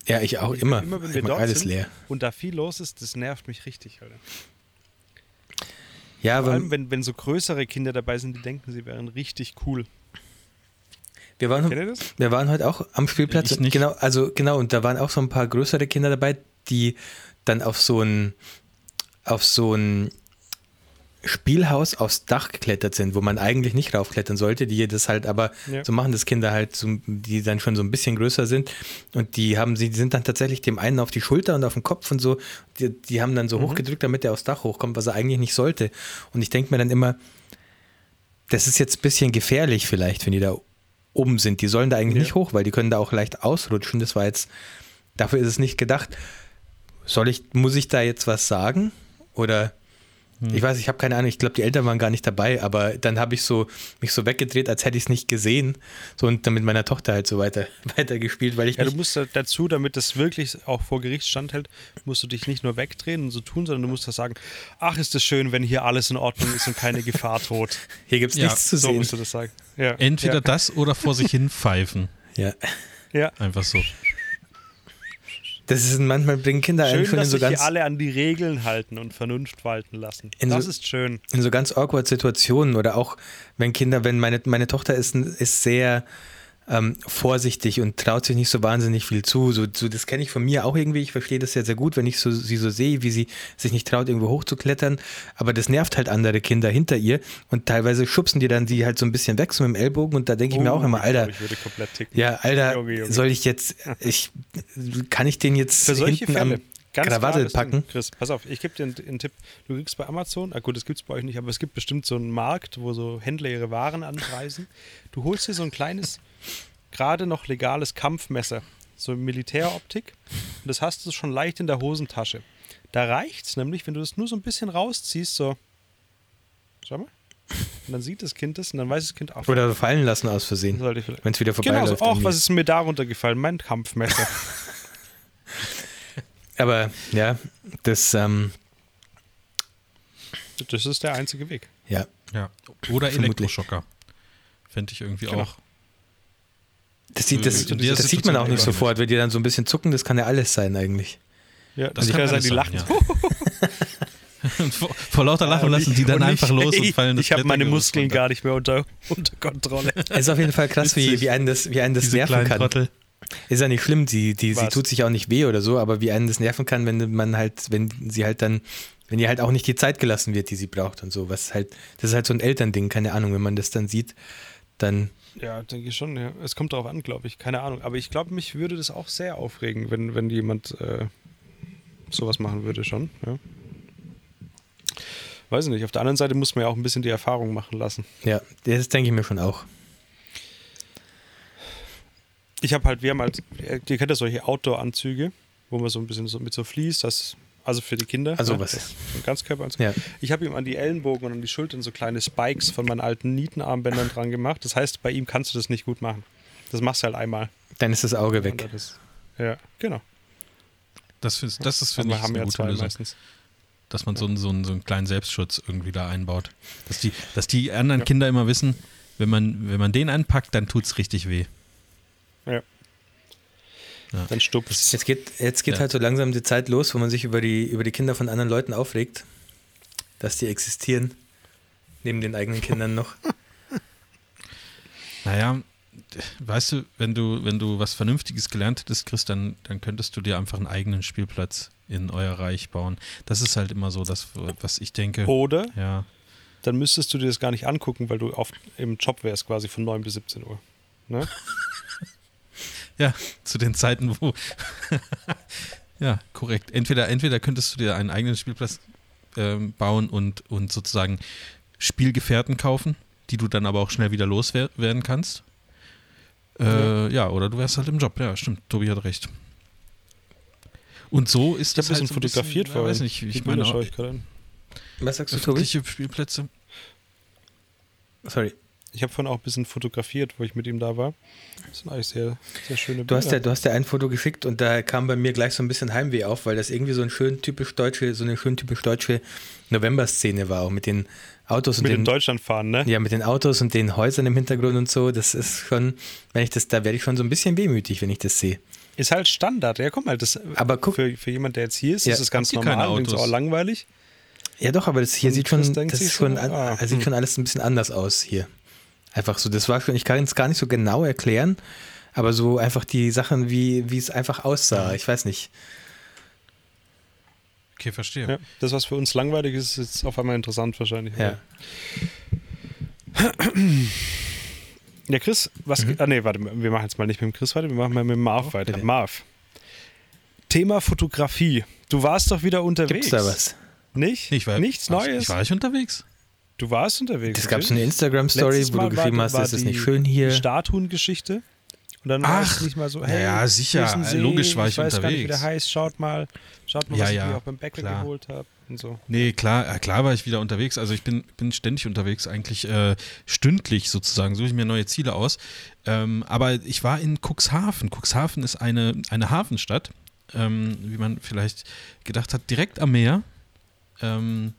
Ja, ich auch Ich- immer. immer wenn ich wir dort alles sind leer. und da viel los ist, das nervt mich richtig, Alter. Ja, Vor allem, wenn, wenn so größere Kinder dabei sind, die denken, sie wären richtig cool. wir waren, wir waren heute auch am Spielplatz. Ich nicht. Genau, also genau, und da waren auch so ein paar größere Kinder dabei, die dann auf so ein auf so ein Spielhaus aufs Dach geklettert sind, wo man eigentlich nicht raufklettern sollte, die das halt aber Ja. so machen, das Kinder halt, so, die dann schon so ein bisschen größer sind und die haben sie, die sind dann tatsächlich dem einen auf die Schulter und auf den Kopf und so, die, die haben dann so hochgedrückt, damit er aufs Dach hochkommt, was er eigentlich nicht sollte. Und ich denke mir dann immer, das ist jetzt ein bisschen gefährlich vielleicht, wenn die da oben sind. Die sollen da eigentlich Ja. nicht hoch, weil die können da auch leicht ausrutschen. Das war jetzt, dafür ist es nicht gedacht. Soll ich, muss ich da jetzt was sagen? Oder ich weiß, ich habe keine Ahnung, ich glaube, die Eltern waren gar nicht dabei, aber dann habe ich so mich so weggedreht, als hätte ich es nicht gesehen. So und dann mit meiner Tochter halt so weiter, weiter gespielt, weil ich Ja, du musst da- dazu, damit das wirklich auch vor Gericht standhält, musst du dich nicht nur wegdrehen und so tun, sondern du musst da sagen, ach, ist das schön, wenn hier alles in Ordnung ist und keine Gefahr droht. hier gibt es Ja, nichts zu So sehen. musst du das sagen. Ja. Entweder ja. das oder vor sich hin pfeifen. Ja. Ja. Einfach so. Das ist manchmal bringen Kinder Schön, schon in dass so sich ganz alle an die Regeln halten und Vernunft walten lassen. Das so- ist schön. in so ganz awkward Situationen oder auch wenn Kinder, wenn meine, meine Tochter ist, ist sehr ähm, vorsichtig und traut sich nicht so wahnsinnig viel zu. So, so das kenne ich von mir auch irgendwie. Ich verstehe das sehr, sehr gut, wenn ich so, sie so sehe, wie sie sich nicht traut, irgendwo hochzuklettern. Aber das nervt halt andere Kinder hinter ihr und teilweise schubsen die dann sie halt so ein bisschen weg, so mit dem Ellbogen und da denke ich mir auch Oh, immer, ich Alter, ja, Alter, soll ich jetzt, ich, kann ich den jetzt Für solche hinten Fälle. am Ganz Krawatte packen? Chris, pass auf, ich gebe dir einen, einen Tipp. Du kriegst bei Amazon, ah gut, das gibt es bei euch nicht, aber es gibt bestimmt so einen Markt, wo so Händler ihre Waren anpreisen. Du holst dir so ein kleines, gerade noch legales Kampfmesser, so Militäroptik, und das hast du schon leicht in der Hosentasche. Da reicht es nämlich, wenn du das nur so ein bisschen rausziehst, so. Schau mal. Und dann sieht das Kind das und dann weiß das Kind, ach, oder fallen lassen aus Versehen, wenn es wieder Genau, so, vorbeiläuft. ach, was ist mir da runtergefallen? Mein Kampfmesser. Aber ja, das, ähm, das ist der einzige Weg. ja, Ja. Oder Vermutlich. Elektroschocker. Fände ich irgendwie Genau. auch. Das sieht, das, In der das sieht man auch nicht sofort, wenn die dann so ein bisschen zucken, das kann ja alles sein eigentlich. Ja, Das das kann kann sein, die sein, lachen. ja. Vor, vor lauter Lachen Und lassen ich- die dann einfach ich, los und fallen das Ich habe meine Muskeln runter. gar nicht mehr unter, unter Kontrolle. Es ist auf jeden Fall krass, wie, wie einen das, wie einen das nerven kann. Trottel. Ist ja nicht schlimm, die, die, sie tut sich auch nicht weh oder so, aber wie einen das nerven kann, wenn man halt, wenn sie halt dann, wenn ihr halt auch nicht die Zeit gelassen wird, die sie braucht und so. Was halt, das ist halt so ein Elternding, keine Ahnung, wenn man das dann sieht, dann Ja, denke ich schon. Ja. Es kommt darauf an, glaube ich. Keine Ahnung. Aber ich glaube, mich würde das auch sehr aufregen, wenn, wenn jemand äh, sowas machen würde schon. Ja. Weiß ich nicht. Auf der anderen Seite muss man ja auch ein bisschen die Erfahrung machen lassen. Ja, das denke ich mir schon auch. Ich habe halt, wir haben halt, ihr kennt ja solche Outdoor-Anzüge, wo man so ein bisschen so mit so fließt, das, also für die Kinder. Also ne, was? das- So ein Ganzkörperanzug. Ja. Ich habe ihm an die Ellenbogen und an die Schultern so kleine Spikes von meinen alten Nietenarmbändern dran gemacht. Das heißt, bei ihm kannst du das nicht gut machen. Das machst du halt einmal. Dann ist das Auge weg. ist- Ja, genau. Das, ist- das ist, finde wir ich, eine ja gute Lösung. meistens. Dass man so, einen, so, einen, so einen kleinen Selbstschutz irgendwie da einbaut. Dass die, dass die anderen Kinder immer wissen, wenn man, wenn man den anpackt, dann tut es richtig weh. Ja. Ja. Dann stupst. Jetzt geht, jetzt geht Ja. halt so langsam die Zeit los, wo man sich über die, über die Kinder von anderen Leuten aufregt, dass die existieren, neben den eigenen Kindern noch. Naja, weißt du, wenn du, wenn du was Vernünftiges gelernt hättest, Chris, dann, dann könntest du dir einfach einen eigenen Spielplatz in euer Reich bauen. Das ist halt immer so das, was ich denke. Oder Ja. dann müsstest du dir das gar nicht angucken, weil du auf, im Job wärst quasi von 9 bis 17 Uhr. Ne? Ja, zu den Zeiten, wo. ja, korrekt. Entweder, entweder könntest du dir einen eigenen Spielplatz ähm, bauen und, und sozusagen Spielgefährten kaufen, die du dann aber auch schnell wieder loswerden kannst. Äh, ja. ja. oder du wärst halt im Job. Ja, stimmt. Tobi hat recht. Und so ist ich das halt ein bisschen so fotografiert ja, vorhin. weiß nicht, ich Die meine, Bilder schaue ich gerade an. Was sagst du, Tobi? Spielplätze. Sorry. Ich habe vorhin auch ein bisschen fotografiert, wo ich mit ihm da war. Das sind eigentlich sehr, sehr schöne Du Bilder. hast, ja, du hast ja ein Foto geschickt und da kam bei mir gleich so ein bisschen Heimweh auf, weil das irgendwie so ein schön typisch deutsche, so eine schön typisch deutsche November-Szene war, auch mit den Autos und mit den, dem Deutschland fahren, ne? ja, mit den Autos und den Häusern im Hintergrund und so. Das ist schon, wenn ich das, da werde ich schon so ein bisschen wehmütig, wenn ich das sehe. Ist halt Standard. Ja, guck mal, das, Aber guck- für, für jemand, der jetzt hier ist, Ja. ist das ganz normal. Autos? auch langweilig. Ja, doch, aber das hier Und sieht schon, das ist schon, an, ah, also sieht hm. schon alles ein bisschen anders aus hier. Einfach so, das war schon, ich kann es gar nicht so genau erklären, aber so einfach die Sachen, wie, wie es einfach aussah. Ich weiß nicht. Okay, verstehe. Ja. Das, was für uns langweilig ist, ist jetzt auf einmal interessant wahrscheinlich. Ja. Ja, Chris, was. Mhm. Ah, nee, warte, wir machen jetzt mal nicht mit dem Chris weiter, wir machen mal mit dem Marv weiter. bitte. Marv. Thema Fotografie. Du warst doch wieder unterwegs. Gibt's da was? Nicht? Ich war, Nichts war, Neues? Ich war ich unterwegs? Du warst unterwegs. Es gab so eine Instagram-Story, wo du geschrieben war- hast, war ist die- nicht schön hier. Die Statuen-Geschichte. Und dann war Ach, es nicht mal so, ja, hey, ja, sicher, See, logisch war ich weiß gar nicht, wie unterwegs. der heißt, schaut mal, schaut mal, Ja, was ich ja, mir auch beim Bäcker klar. geholt habe so. Nee, klar, äh, klar war ich wieder unterwegs. Also ich bin, bin ständig unterwegs, eigentlich äh, stündlich sozusagen, suche ich mir neue Ziele aus. Ähm, aber ich war in Cuxhaven. Cuxhaven ist eine, eine Hafenstadt, ähm, wie man vielleicht gedacht hat, direkt am Meer. Ähm,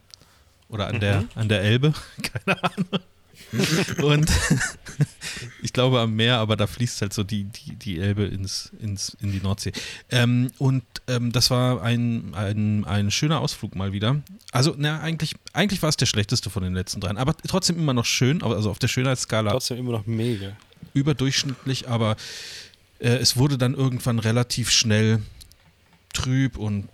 oder an, der, an der Elbe, keine Ahnung. Und ich glaube am Meer, aber da fließt halt so die, die, die Elbe ins, ins, in die Nordsee. Ähm, und ähm, das war ein, ein, ein schöner Ausflug mal wieder. Also, na, eigentlich, eigentlich war es der schlechteste von den letzten dreien, aber trotzdem immer noch schön, also auf der Schönheitsskala Trotzdem immer noch mega. überdurchschnittlich, aber äh, es wurde dann irgendwann relativ schnell trüb und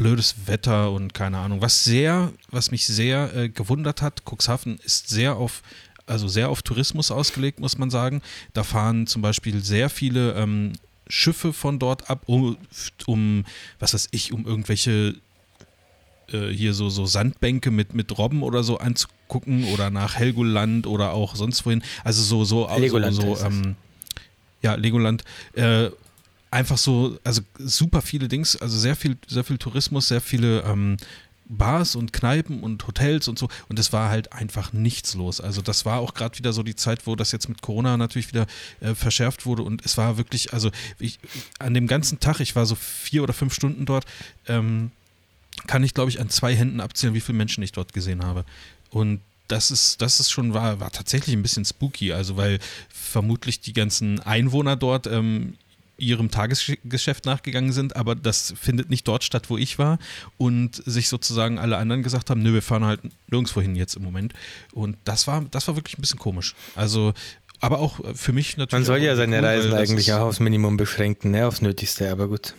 blödes Wetter und keine Ahnung. Was sehr, was mich sehr äh, gewundert hat, Cuxhaven ist sehr auf, also sehr auf Tourismus ausgelegt, muss man sagen. Da fahren zum Beispiel sehr viele ähm, Schiffe von dort ab, um, um, was weiß ich, um irgendwelche äh, hier so, so Sandbänke mit, mit Robben oder so anzugucken oder nach Helgoland oder auch sonst wohin. Also so, so, Legoland so, so ähm, ja, Legoland. Äh, einfach so, also super viele Dings, also sehr viel, sehr viel Tourismus, sehr viele ähm, Bars und Kneipen und Hotels und so. Und es war halt einfach nichts los. Also das war auch gerade wieder so die Zeit, wo das jetzt mit Corona natürlich wieder äh, verschärft wurde. Und es war wirklich, also ich, an dem ganzen Tag, ich war so vier oder fünf Stunden dort, ähm, kann ich, glaube ich, an zwei Händen abzählen, wie viele Menschen ich dort gesehen habe. Und das ist, das ist schon, war, war tatsächlich ein bisschen spooky, also weil vermutlich die ganzen Einwohner dort ähm, ihrem Tagesgeschäft nachgegangen sind, aber das findet nicht dort statt, wo ich war und sich sozusagen alle anderen gesagt haben, nö, wir fahren halt nirgendwo hin jetzt im Moment und das war, das war wirklich ein bisschen komisch. Also, aber auch für mich natürlich. Man soll ja seine cool, Reisen eigentlich auch aufs Minimum beschränken, ne? aufs Nötigste, aber gut.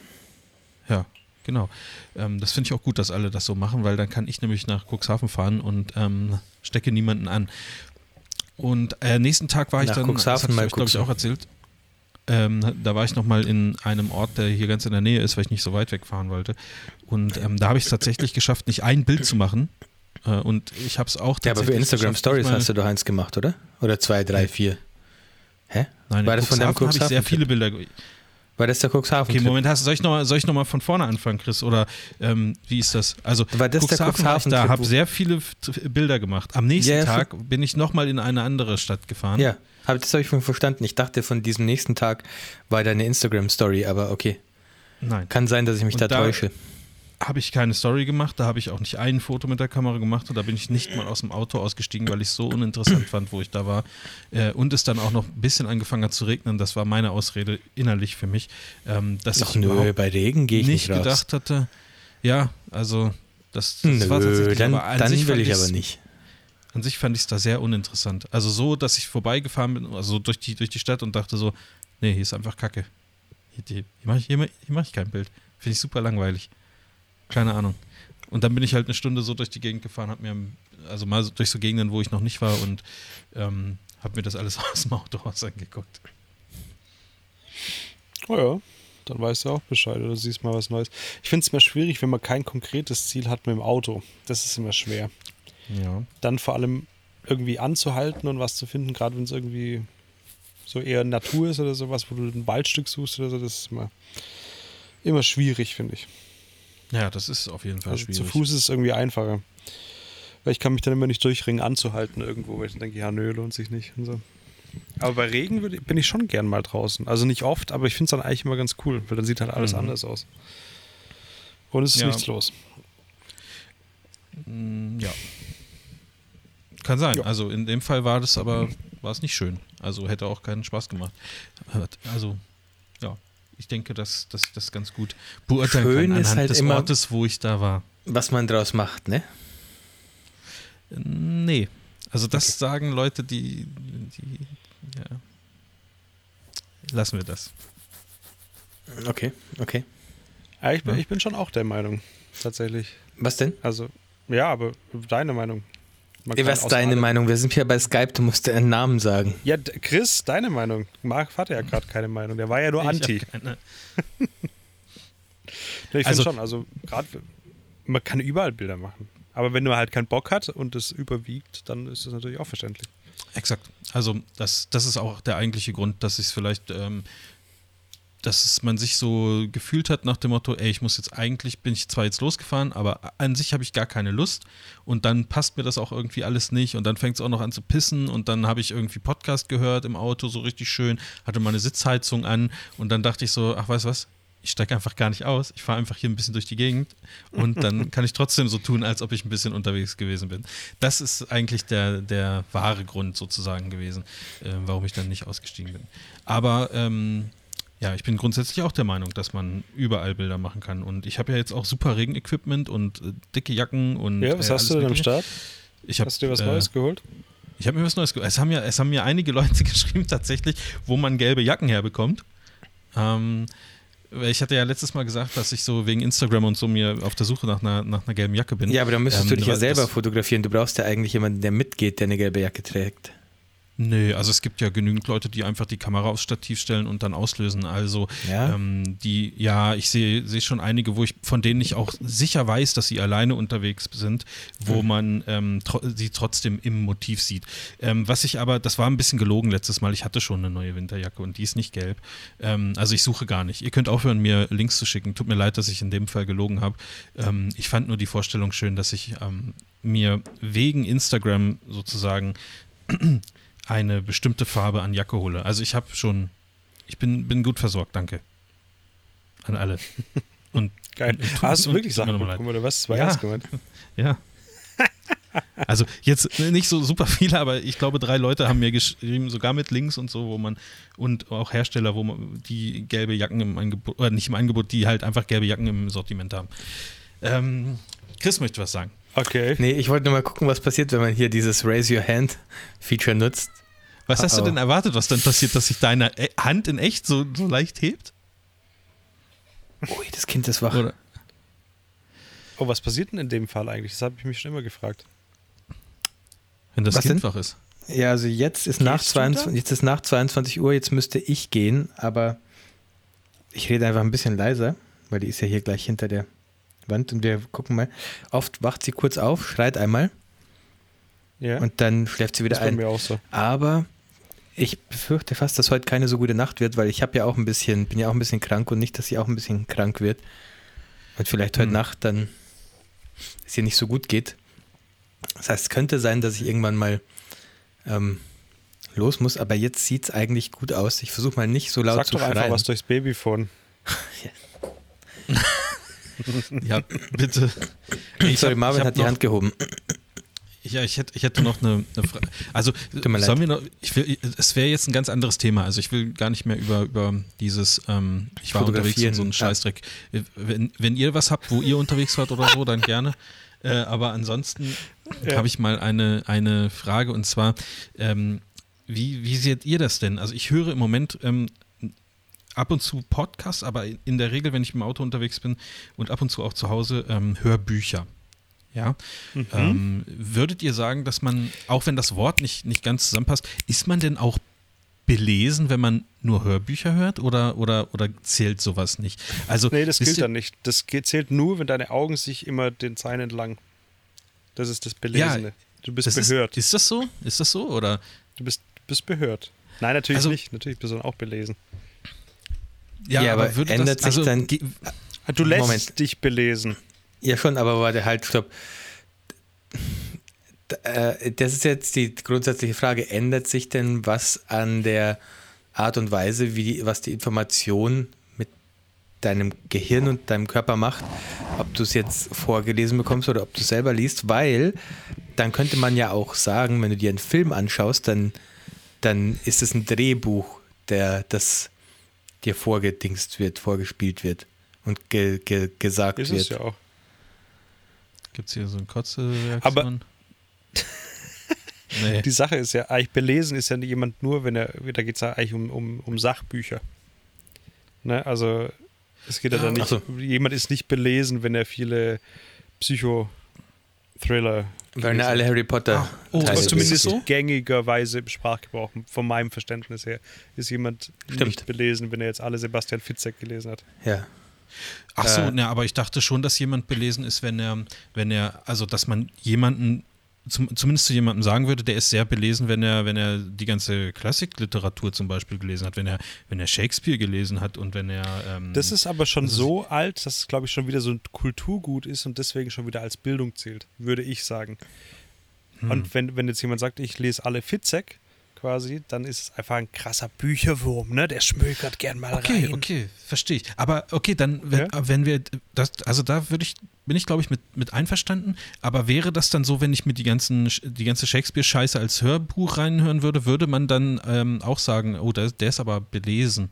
Ja, genau. Ähm, das finde ich auch gut, dass alle das so machen, weil dann kann ich nämlich nach Cuxhaven fahren und ähm, stecke niemanden an. Und äh, nächsten Tag war ich Nach dann, Cuxhaven das mal ich glaube ich auch erzählt, ähm, da war ich nochmal in einem Ort, der hier ganz in der Nähe ist, weil ich nicht so weit wegfahren wollte. Und ähm, da habe ich es tatsächlich geschafft, nicht ein Bild zu machen. Äh, und ich habe es auch Ja, aber für tatsächlich Instagram Stories hast du doch eins gemacht, oder? Oder zwei, drei, vier. Hä? Nein, War das von deinem Cuxhaven habe ich sehr viele Bilder. War das der Cuxhaven? Okay, Moment, hast, soll ich nochmal noch mal von vorne anfangen, Chris? Oder ähm, wie ist das? Also, War das der war ich da, habe sehr viele Bilder gemacht. Am nächsten ja, Tag bin ich nochmal in eine andere Stadt gefahren. Ja, hab, das habe ich schon verstanden. Ich dachte, von diesem nächsten Tag war deine Instagram-Story, aber okay. Nein, Kann sein, dass ich mich da, da- täusche. habe ich keine Story gemacht, da habe ich auch nicht ein Foto mit der Kamera gemacht und da bin ich nicht mal aus dem Auto ausgestiegen, weil ich es so uninteressant fand, wo ich da war. Äh, und es dann auch noch ein bisschen angefangen hat zu regnen. Das war meine Ausrede innerlich für mich, ähm, dass Ach ich nö, bei Regen gehe ich nicht nicht, gedacht hatte. Ja, also das, das Nö, war tatsächlich, dann, aber an dann sich will ich aber nicht. An sich fand ich es da sehr uninteressant. Also so, dass ich vorbeigefahren bin, also durch die, durch die Stadt und dachte so, nee, hier ist einfach Kacke. Hier, hier, mache ich, mach- ich kein Bild. Finde ich super langweilig. Keine Ahnung. Und dann bin ich halt eine Stunde so durch die Gegend gefahren, habe mir, also mal durch so Gegenden, wo ich noch nicht war und ähm, habe mir das alles aus dem Auto raus angeguckt. Oh ja, dann weißt du auch Bescheid oder siehst mal was Neues. Ich finde es immer schwierig, wenn man kein konkretes Ziel hat mit dem Auto. Das ist immer schwer. Ja. Dann vor allem irgendwie anzuhalten und was zu finden, gerade wenn es irgendwie so eher Natur ist oder sowas, wo du ein Waldstück suchst oder so, das ist immer, immer schwierig, finde ich. Ja, das ist auf jeden Fall Also schwierig. zu Fuß ist es irgendwie einfacher. Weil ich kann mich dann immer nicht durchringen, anzuhalten irgendwo, weil ich dann denke, ja, nö, lohnt sich nicht und so. Aber bei Regen würde, bin ich schon gern mal draußen. Also nicht oft, aber ich finde es dann eigentlich immer ganz cool, weil dann sieht halt alles Mhm. anders aus. Und es ist Ja. nichts los. Mm, Ja. Kann sein. Ja. Also in dem Fall war das aber war es nicht schön. Also hätte auch keinen Spaß gemacht. Also ja, ich denke, dass dass das ganz gut beurteilen Schön kann ist anhand halt des immer- Ortes, wo ich da war. Was man draus macht, ne? Nee. Also das sagen Leute, die, die ja. Lassen wir das. Okay, okay. Ja, ich, bin, Ja. ich bin schon auch der Meinung, tatsächlich. Was denn? Also, ja, aber deine Meinung. Man kann Was ist deine Meinung? Wir sind hier bei Skype, du musst einen Namen sagen. Ja, Chris, deine Meinung. Marc hatte ja gerade keine Meinung. Der war ja nur Ich anti. keine- Nee, ich finde Also- schon, also gerade, man kann überall Bilder machen. Aber wenn man halt keinen Bock hat und es überwiegt, dann ist das natürlich auch verständlich. Exakt. Also das, das ist auch der eigentliche Grund, dass ich es vielleicht, ähm, dass es man sich so gefühlt hat nach dem Motto, ey, ich muss jetzt eigentlich, bin ich zwar jetzt losgefahren, aber an sich habe ich gar keine Lust. Und dann passt mir das auch irgendwie alles nicht. Und dann fängt es auch noch an zu pissen. Und dann habe ich irgendwie Podcast gehört im Auto, so richtig schön, hatte meine Sitzheizung an. Und dann dachte ich so, ach weißt du was, ich steige einfach gar nicht aus, ich fahre einfach hier ein bisschen durch die Gegend. Und dann kann ich trotzdem so tun, als ob ich ein bisschen unterwegs gewesen bin. Das ist eigentlich der, der wahre Grund sozusagen gewesen, äh, warum ich dann nicht ausgestiegen bin. Aber ähm, ja, ich bin grundsätzlich auch der Meinung, dass man überall Bilder machen kann. Und ich habe ja jetzt auch super Regenequipment und äh, dicke Jacken und. Ja, was äh, hast du denn am. Start? Ich hab, Hast du dir was äh, Neues geholt? Ich habe mir was Neues geholt. Es haben, ja, es haben mir einige Leute geschrieben, tatsächlich, wo man gelbe Jacken herbekommt. Ähm, ich hatte ja letztes Mal gesagt, dass ich so wegen Instagram und so mir auf der Suche nach einer, nach einer gelben Jacke bin. Ja, aber dann müsstest Ähm, du dich ja selber fotografieren. Du brauchst ja eigentlich jemanden, der mitgeht, der eine gelbe Jacke trägt. Nö, also es gibt ja genügend Leute, die einfach die Kamera aufs Stativ stellen und dann auslösen. Also Ja? ähm, die, ja, ich sehe sehe schon einige, wo ich von denen ich auch sicher weiß, dass sie alleine unterwegs sind, wo Mhm. man ähm, tro sie trotzdem im Motiv sieht. Ähm, was ich aber, das war ein bisschen gelogen letztes Mal. Ich hatte schon eine neue Winterjacke und die ist nicht gelb. Ähm, also ich suche gar nicht. Ihr könnt aufhören, mir Links zu schicken. Tut mir leid, dass ich in dem Fall gelogen habe. Ähm, ich fand nur die Vorstellung schön, dass ich ähm, mir wegen Instagram sozusagen eine bestimmte Farbe an Jacke hole. Also ich habe schon, ich bin, bin gut versorgt, danke. An alle. Und Geil. tut- Hast du und- wirklich Sachen bekommen oder was? Das war Ja. ernst gemeint. ja. Also jetzt nicht so super viele, aber ich glaube, drei Leute haben mir geschrieben, sogar mit Links und so, wo man und auch Hersteller, wo man die gelbe Jacken im Angebot, oder nicht im Angebot, die halt einfach gelbe Jacken im Sortiment haben. Ähm, Chris möchte was sagen. Okay. Nee, ich wollte nur mal gucken, was passiert, wenn man hier dieses Raise Your Hand Feature nutzt. Was hast du denn erwartet, was dann passiert, dass sich deine äh, Hand in echt so, so leicht hebt? Ui, das Kind ist wach. Oder? Oh, was passiert denn in dem Fall eigentlich? Das habe ich mich schon immer gefragt. Wenn das Was Kind denn? wach ist. Ja, also jetzt ist, nach Gehst da? 22, jetzt ist nach 22 Uhr, jetzt müsste ich gehen, aber ich rede einfach ein bisschen leiser, weil die ist ja hier gleich hinter der Wand und wir gucken mal. Oft wacht sie kurz auf, schreit einmal Ja. und dann schläft sie das wieder ist bei ein. mir auch so. Aber ich befürchte fast, dass heute keine so gute Nacht wird, weil ich habe ja auch ein bisschen, bin ja auch ein bisschen krank und nicht, dass sie auch ein bisschen krank wird. Und vielleicht heute Hm. Nacht dann es ihr nicht so gut geht. Das heißt, es könnte sein, dass ich irgendwann mal ähm, los muss, aber jetzt sieht es eigentlich gut aus. Ich versuche mal nicht so laut Sag zu doch schreien. einfach was durchs Babyphone. Ja, bitte. Ich Sorry, Marvin hat die noch- Hand gehoben. Ja, ich hätte, ich hätte noch eine, eine Frage. Also, sollen wir noch, ich will, es wäre jetzt ein ganz anderes Thema. Also, ich will gar nicht mehr über, über dieses, ähm, ich war unterwegs und so einen Scheißdreck. Wenn, wenn ihr was habt, wo ihr unterwegs wart oder so, dann gerne. Äh, aber ansonsten Ja. habe ich mal eine, eine Frage und zwar, ähm, wie, wie seht ihr das denn? Also, ich höre im Moment ähm, ab und zu Podcasts, aber in der Regel, wenn ich im Auto unterwegs bin und ab und zu auch zu Hause, ähm, Hörbücher. Ja. Ähm, würdet ihr sagen, dass man, auch wenn das Wort nicht, nicht ganz zusammenpasst, ist man denn auch belesen, wenn man nur Hörbücher hört oder, oder, oder zählt sowas nicht? Also, Nee, das gilt dann nicht. Das zählt nur, wenn deine Augen sich immer den Zeilen entlang. Das ist das Belesene. du bist Das ist, behört. ist das so? Ist das so? Oder? du bist, bist behört. Nein, natürlich Also- nicht. Natürlich bist du dann auch belesen. Ja, aber würde ändert sich also, dann- ge- Du lässt Moment. dich belesen. Ja, schon, aber warte, halt, stopp. Äh, Das ist jetzt die grundsätzliche Frage. Ändert sich denn was an der Art und Weise, wie die, was die Information mit deinem Gehirn und deinem Körper macht, ob du es jetzt vorgelesen bekommst oder ob du es selber liest? Weil dann könnte man ja auch sagen, wenn du dir einen Film anschaust, dann, dann ist es ein Drehbuch, der das dir vorgedingst wird, vorgespielt wird und ge, ge, gesagt Ist wird. es ja auch. Gibt es hier so eine Kotze-Reaktion? nee. Die Sache ist ja, eigentlich belesen ist ja nicht jemand nur, wenn er, da geht es ja eigentlich um, um, um Sachbücher. Ne? Also es geht ja, dann nicht, so. jemand ist nicht belesen, wenn er viele Psycho-Thriller Weil ne alle Harry Potter Ah, oh, Teile also Also zumindest so? gängigerweise im Sprachgebrauch, von meinem Verständnis her, ist jemand Stimmt. nicht belesen, wenn er jetzt alle Sebastian Fitzek gelesen hat. Ja. Ach so, Äh, ne, aber ich dachte schon, dass jemand belesen ist, wenn er, wenn er, also dass man jemanden, zum, zumindest zu jemandem sagen würde, der ist sehr belesen, wenn er, wenn er die ganze Klassikliteratur zum Beispiel gelesen hat, wenn er, wenn er Shakespeare gelesen hat und wenn er ähm, Das ist aber schon ist- so alt, dass es, glaube ich, schon wieder so ein Kulturgut ist und deswegen schon wieder als Bildung zählt, würde ich sagen. hm. Und wenn, wenn jetzt jemand sagt, ich lese alle Fitzek quasi, dann ist es einfach ein krasser Bücherwurm, ne? Der schmökert gern mal Okay, rein. okay, verstehe ich. Aber okay, dann, wenn, Ja? wenn wir das, also da würde ich, bin ich, glaube ich, mit, mit einverstanden. Aber wäre das dann so, wenn ich mir die ganzen, die ganze Shakespeare-Scheiße als Hörbuch reinhören würde, würde man dann ähm, auch sagen, oh, der, der ist aber belesen.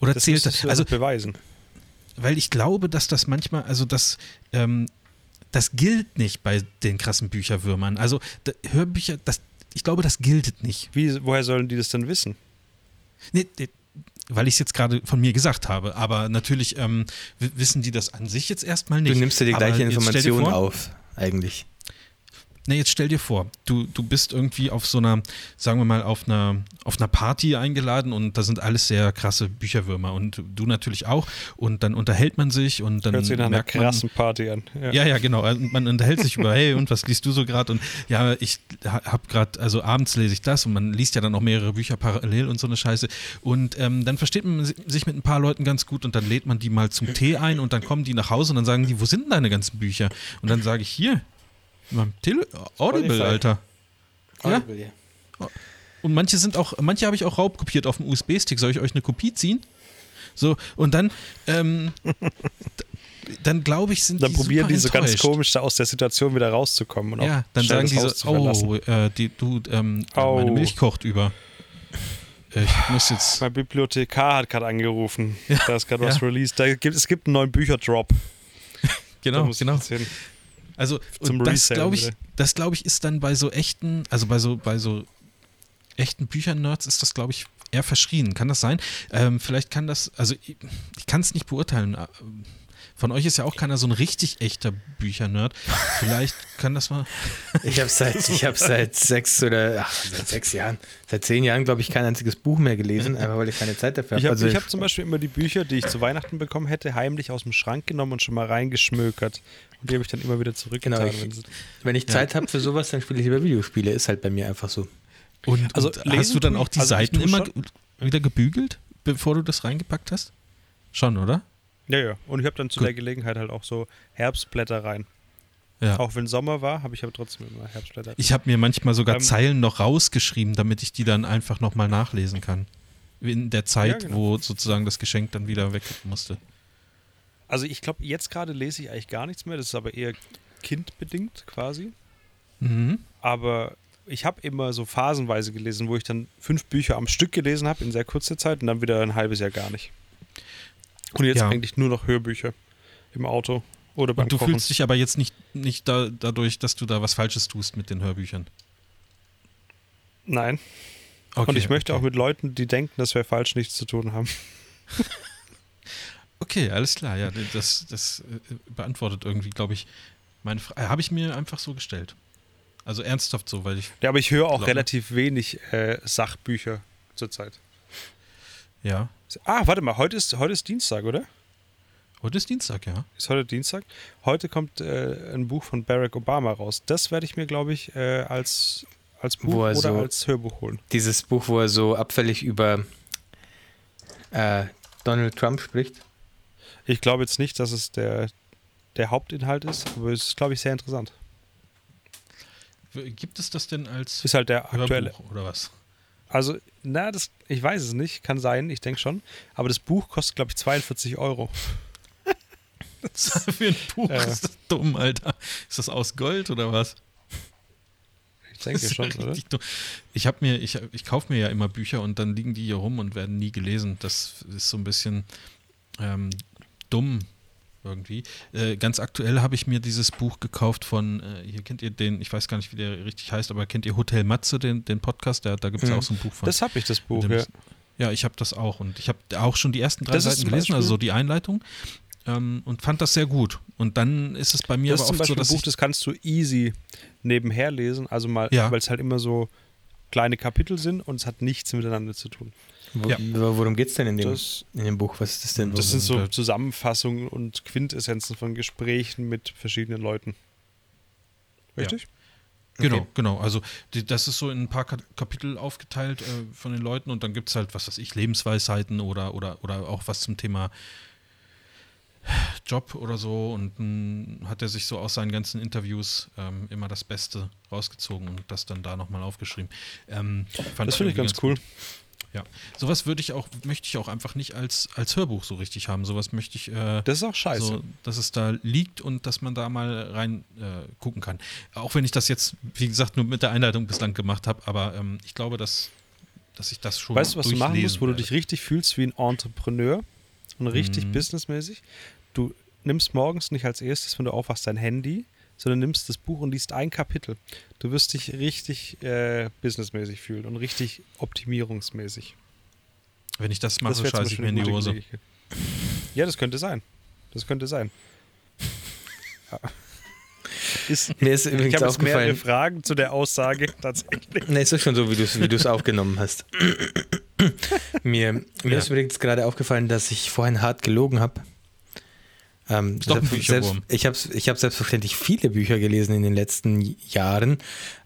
Oder Das zählt das? Also, beweisen. weil ich glaube, dass das manchmal, also das, ähm, das gilt nicht bei den krassen Bücherwürmern. Also Hörbücher, das, ich glaube, das gilt nicht. Wie, woher sollen die das denn wissen? Nee, nee, weil ich es jetzt gerade von mir gesagt habe. Aber natürlich ähm, wissen die das an sich jetzt erstmal nicht. Du nimmst dir die gleiche Information vor, auf, eigentlich. Nee, jetzt stell dir vor, du, du bist irgendwie auf so einer, sagen wir mal, auf einer, auf einer Party eingeladen und da sind alles sehr krasse Bücherwürmer und du natürlich auch. Und dann unterhält man sich und dann Hört sich nach einer krassen Party an. Ja, ja, genau. Also Man unterhält sich über, hey, und was liest du so gerade? Und ja, ich ha- hab gerade, also abends lese ich das und man liest ja dann noch mehrere Bücher parallel und so eine Scheiße. Und ähm, dann versteht man si- sich mit ein paar Leuten ganz gut und dann lädt man die mal zum Tee ein und dann kommen die nach Hause und dann sagen die, wo sind denn deine ganzen Bücher? Und dann sage ich, hier, meinem Tele Audible, Spotify. Alter. Ja? Audible, ja. Und manche sind auch, manche habe ich auch raubkopiert auf dem USB-Stick. Soll ich euch eine Kopie ziehen? So, und dann, ähm, dann glaube ich, sind Dann die probieren super die so ganz komisch da aus der Situation wieder rauszukommen. Und Ja, auch dann sagen das die so, oh, äh, die, du, ähm, äh, Au. meine Milch kocht über. Äh, Ich muss jetzt, Mein Bibliothekar hat gerade angerufen. Da ist gerade Ja. was released. Da gibt, es gibt einen neuen Bücherdrop. Da genau, genau. Also, Zum und das glaube ich, wieder. das glaube ich ist dann bei so echten, also bei so, bei so echten Büchernerds ist das, glaube ich, eher verschrien. Kann das sein? Ähm, vielleicht kann das, also ich, ich kann es nicht beurteilen. Von euch ist ja auch keiner so ein richtig echter Büchernerd. Vielleicht kann das mal. Ich habe seit, ich hab seit sechs oder ach, seit sechs Jahren, seit zehn Jahren, glaube ich, kein einziges Buch mehr gelesen, einfach weil ich keine Zeit dafür Ich habe. habe Also, ich hab zum Beispiel immer die Bücher, die ich zu Weihnachten bekommen hätte, heimlich aus dem Schrank genommen und schon mal reingeschmökert. Und die habe ich dann immer wieder zurückgetan. Genau, ich- wenn ich Zeit habe für sowas, dann spiele ich lieber Videospiele. Ist halt bei mir einfach so. Und, Also und hast du dann auch die also Seiten immer wieder gebügelt, bevor du das reingepackt hast? Schon, oder? Ja, ja. Und ich habe dann zu Gut. der Gelegenheit halt auch so Herbstblätter rein. Ja. Auch wenn Sommer war, habe ich aber trotzdem immer Herbstblätter. Ich habe mir manchmal sogar Ähm, Zeilen noch rausgeschrieben, damit ich die dann einfach nochmal nachlesen kann. In der Zeit, Ja, genau. wo sozusagen das Geschenk dann wieder weg musste. Also ich glaube, jetzt gerade lese ich eigentlich gar nichts mehr. Das ist aber eher kindbedingt quasi. Mhm. Aber ich habe immer so phasenweise gelesen, wo ich dann fünf Bücher am Stück gelesen habe in sehr kurzer Zeit und dann wieder ein halbes Jahr gar nicht. Und jetzt Ja. eigentlich nur noch Hörbücher im Auto oder beim Und du Kochen. fühlst dich aber jetzt nicht, nicht da, dadurch, dass du da was Falsches tust mit den Hörbüchern. Nein. Okay, und ich möchte okay. auch mit Leuten, die denken, das wäre falsch, nichts zu tun haben. Okay, alles klar. Ja, das, das äh, beantwortet irgendwie, glaube ich, meine Frage. Habe ich mir einfach so gestellt. Also ernsthaft so, weil ich. Ja, aber ich höre auch Glaub- relativ wenig äh, Sachbücher zurzeit. Ja. Ah, warte mal, heute ist, heute ist Dienstag, oder? Heute ist Dienstag, ja. Ist heute Dienstag? Heute kommt äh, ein Buch von Barack Obama raus. Das werde ich mir, glaube ich, äh, als, als Buch er oder so- als Hörbuch holen. Dieses Buch, wo er so abfällig über äh, Donald Trump spricht. Ich glaube jetzt nicht, dass es der, der Hauptinhalt ist, aber es ist, glaube ich, sehr interessant. Gibt es das denn als Ist halt der aktuelle. Hörbuch oder was? Also, na, das, ich weiß es nicht, kann sein, ich denke schon. Aber das Buch kostet, glaube ich, 42 Euro. Für ein Buch Äh. ist das dumm, Alter. Ist das aus Gold oder was? Ich denke ist ja schon, oder? dumm. Ich habe mir, ich, ich kaufe mir ja immer Bücher und dann liegen die hier rum und werden nie gelesen. Das ist so ein bisschen ähm, dumm irgendwie. Äh, ganz aktuell habe ich mir dieses Buch gekauft von, äh, hier kennt ihr den, ich weiß gar nicht, wie der richtig heißt, aber kennt ihr Hotel Matze, den, den Podcast? Da, da gibt es Mhm. auch so ein Buch von. Das habe ich, das Buch, dem ja. ist- ja, ich habe das auch und ich habe auch schon die ersten drei Das ist Seiten gelesen, also so die Einleitung. Ähm, und fand das sehr gut. Und dann ist es bei mir Das ist aber zum oft so, Beispiel dass ein Buch, das kannst du easy nebenher lesen, also mal, Ja. weil es halt immer so kleine Kapitel sind und es hat nichts miteinander zu tun. Wo, Ja. Worum geht es denn in dem, Das, in dem Buch? Was ist das denn? das sind so Zusammenfassungen und Quintessenzen von Gesprächen mit verschiedenen Leuten. Richtig? Genau, Okay. genau. Also die, das ist so in ein paar Ka- Kapitel aufgeteilt äh, von den Leuten und dann gibt es halt, was weiß ich, Lebensweisheiten oder, oder, oder auch was zum Thema Job oder so und dann hat er sich so aus seinen ganzen Interviews ähm, immer das Beste rausgezogen und das dann da nochmal aufgeschrieben. Ähm, fand Das finde ich irgendwie ganz cool. gut. Ja, sowas würde ich auch, möchte ich auch einfach nicht als, als Hörbuch so richtig haben. Sowas möchte ich äh, Das ist auch scheiße. so, dass es da liegt und dass man da mal rein äh, gucken kann. Auch wenn ich das jetzt, wie gesagt, nur mit der Einleitung bislang gemacht habe, aber ähm, ich glaube, dass, dass ich das schon. weißt du, was du machen musst, wo du werde. dich richtig fühlst wie ein Entrepreneur und richtig Mhm. businessmäßig? Du nimmst morgens nicht als erstes, wenn du aufwachst, dein Handy, sondern nimmst das Buch und liest ein Kapitel. Du wirst dich richtig äh, businessmäßig fühlen und richtig optimierungsmäßig. Wenn ich das mache, zum scheiße ich mir in die Hose. Gelegenheit. Ja, das könnte sein. Das könnte sein. Ja. Ist, Mir ist ich übrigens habe jetzt mehrere. Fragen zu der Aussage tatsächlich. Ne, ist doch schon so, wie du es aufgenommen hast. mir mir Ja. ist übrigens gerade aufgefallen, dass ich vorhin hart gelogen habe. Ähm, Ist doch ein selbst, ich habe ich hab selbstverständlich viele Bücher gelesen in den letzten Jahren.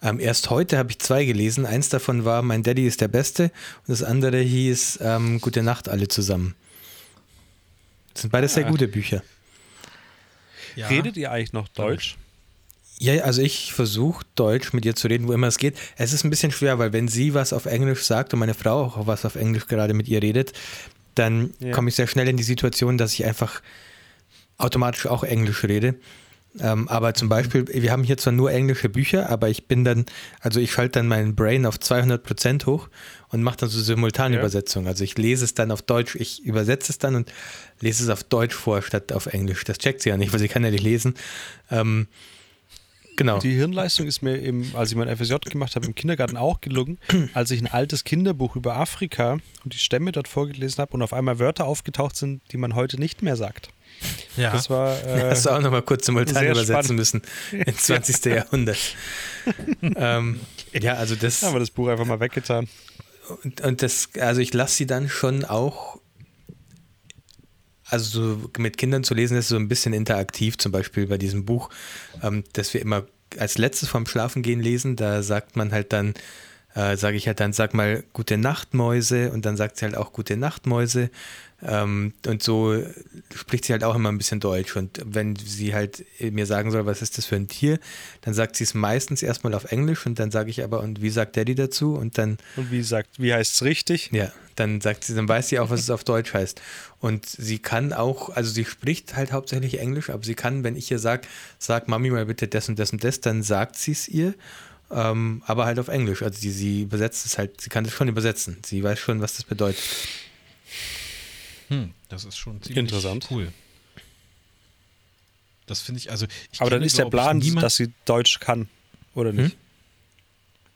Ähm, erst heute habe ich zwei gelesen. Eins davon war Mein Daddy ist der Beste und das andere hieß ähm, Gute Nacht alle zusammen. Das sind beides sehr Ah. gute Bücher. Ja. Redet ihr eigentlich noch Deutsch? Ja, also ich versuche Deutsch mit ihr zu reden, wo immer es geht. Es ist ein bisschen schwer, weil wenn sie was auf Englisch sagt und meine Frau auch was auf Englisch gerade mit ihr redet, dann Ja. komme ich sehr schnell in die Situation, dass ich einfach automatisch auch Englisch rede. Ähm, aber zum Beispiel, wir haben hier zwar nur englische Bücher, aber ich bin dann, also ich schalte dann meinen Brain auf 200 Prozent hoch und mache dann so Simultanübersetzung. Also ich lese es dann auf Deutsch, ich übersetze es dann und lese es auf Deutsch vor statt auf Englisch. Das checkt sie ja nicht, weil sie kann ja nicht lesen. Ähm, genau. Die Hirnleistung ist mir, im, als ich mein FSJ gemacht habe, im Kindergarten auch gelungen, als ich ein altes Kinderbuch über Afrika und die Stämme dort vorgelesen habe und auf einmal Wörter aufgetaucht sind, die man heute nicht mehr sagt. Ja. Das war. Äh, Hast du auch nochmal kurz simultan übersetzen spannend. müssen ins 20. Jahrhundert. ähm, ja, also das, haben wir das Buch einfach mal weggetan. und, und das, also ich lasse sie dann schon auch, also so mit Kindern zu lesen, ist so ein bisschen interaktiv, zum Beispiel bei diesem Buch, ähm, das wir immer als letztes vorm Schlafengehen lesen, da sagt man halt dann, äh, sage ich halt dann, sag mal gute Nacht, Mäuse, und dann sagt sie halt auch gute Nacht, Mäuse. Ähm, und so spricht sie halt auch immer ein bisschen Deutsch. Und wenn sie halt mir sagen soll, was ist das für ein Tier, dann sagt sie es meistens erstmal auf Englisch und dann sage ich aber, und wie sagt Daddy dazu? Und dann Und wie sagt, wie heißt es richtig? ja, dann sagt sie, dann weiß sie auch, was es auf Deutsch heißt. Und sie kann auch, also sie spricht halt hauptsächlich Englisch, aber sie kann, wenn ich ihr sage, sag Mami mal bitte das und das und das, dann sagt sie es ihr, ähm, aber halt auf Englisch. Also sie, sie übersetzt es halt, sie kann es schon übersetzen. Sie weiß schon, was das bedeutet. Hm, das ist schon ziemlich Interessant. cool. Das finde ich, also ich Aber dann ist der Plan, dass sie Deutsch kann, oder nicht?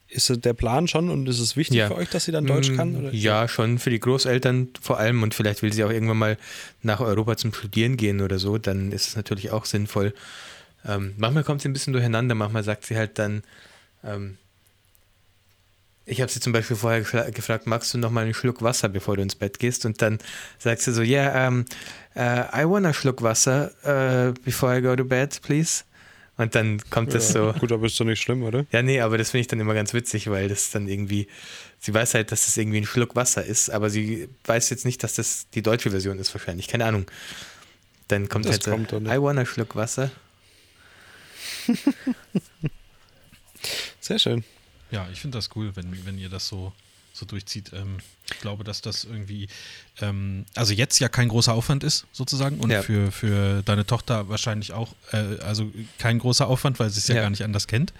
ist der Plan schon und ist es wichtig Ja. für euch, dass sie dann Deutsch Mm, kann? Oder? Ja, schon für die Großeltern vor allem und vielleicht will sie auch irgendwann mal nach Europa zum Studieren gehen oder so, dann ist es natürlich auch sinnvoll. Ähm, manchmal kommt sie ein bisschen durcheinander, manchmal sagt sie halt dann, ähm, ich habe sie zum Beispiel vorher gefra gefragt, magst du noch mal einen Schluck Wasser, bevor du ins Bett gehst? Und dann sagt sie so, yeah, um, uh, I want a Schluck Wasser uh, before I go to bed, please. Und dann kommt das so. Gut, aber ist doch nicht schlimm, oder? Ja, nee, aber das finde ich dann immer ganz witzig, weil das dann irgendwie, sie weiß halt, dass das irgendwie ein Schluck Wasser ist, aber sie weiß jetzt nicht, dass das die deutsche Version ist wahrscheinlich. Keine Ahnung. Dann kommt Das halt so, kommt nicht. I want a Schluck Wasser. Sehr schön. Ja, ich finde das cool, wenn, wenn ihr das so, so durchzieht. Ähm, ich glaube, dass das irgendwie, ähm, also jetzt ja kein großer Aufwand ist, sozusagen, und Ja. für, für deine Tochter wahrscheinlich auch, äh, also kein großer Aufwand, weil sie es ja, Ja. gar nicht anders kennt.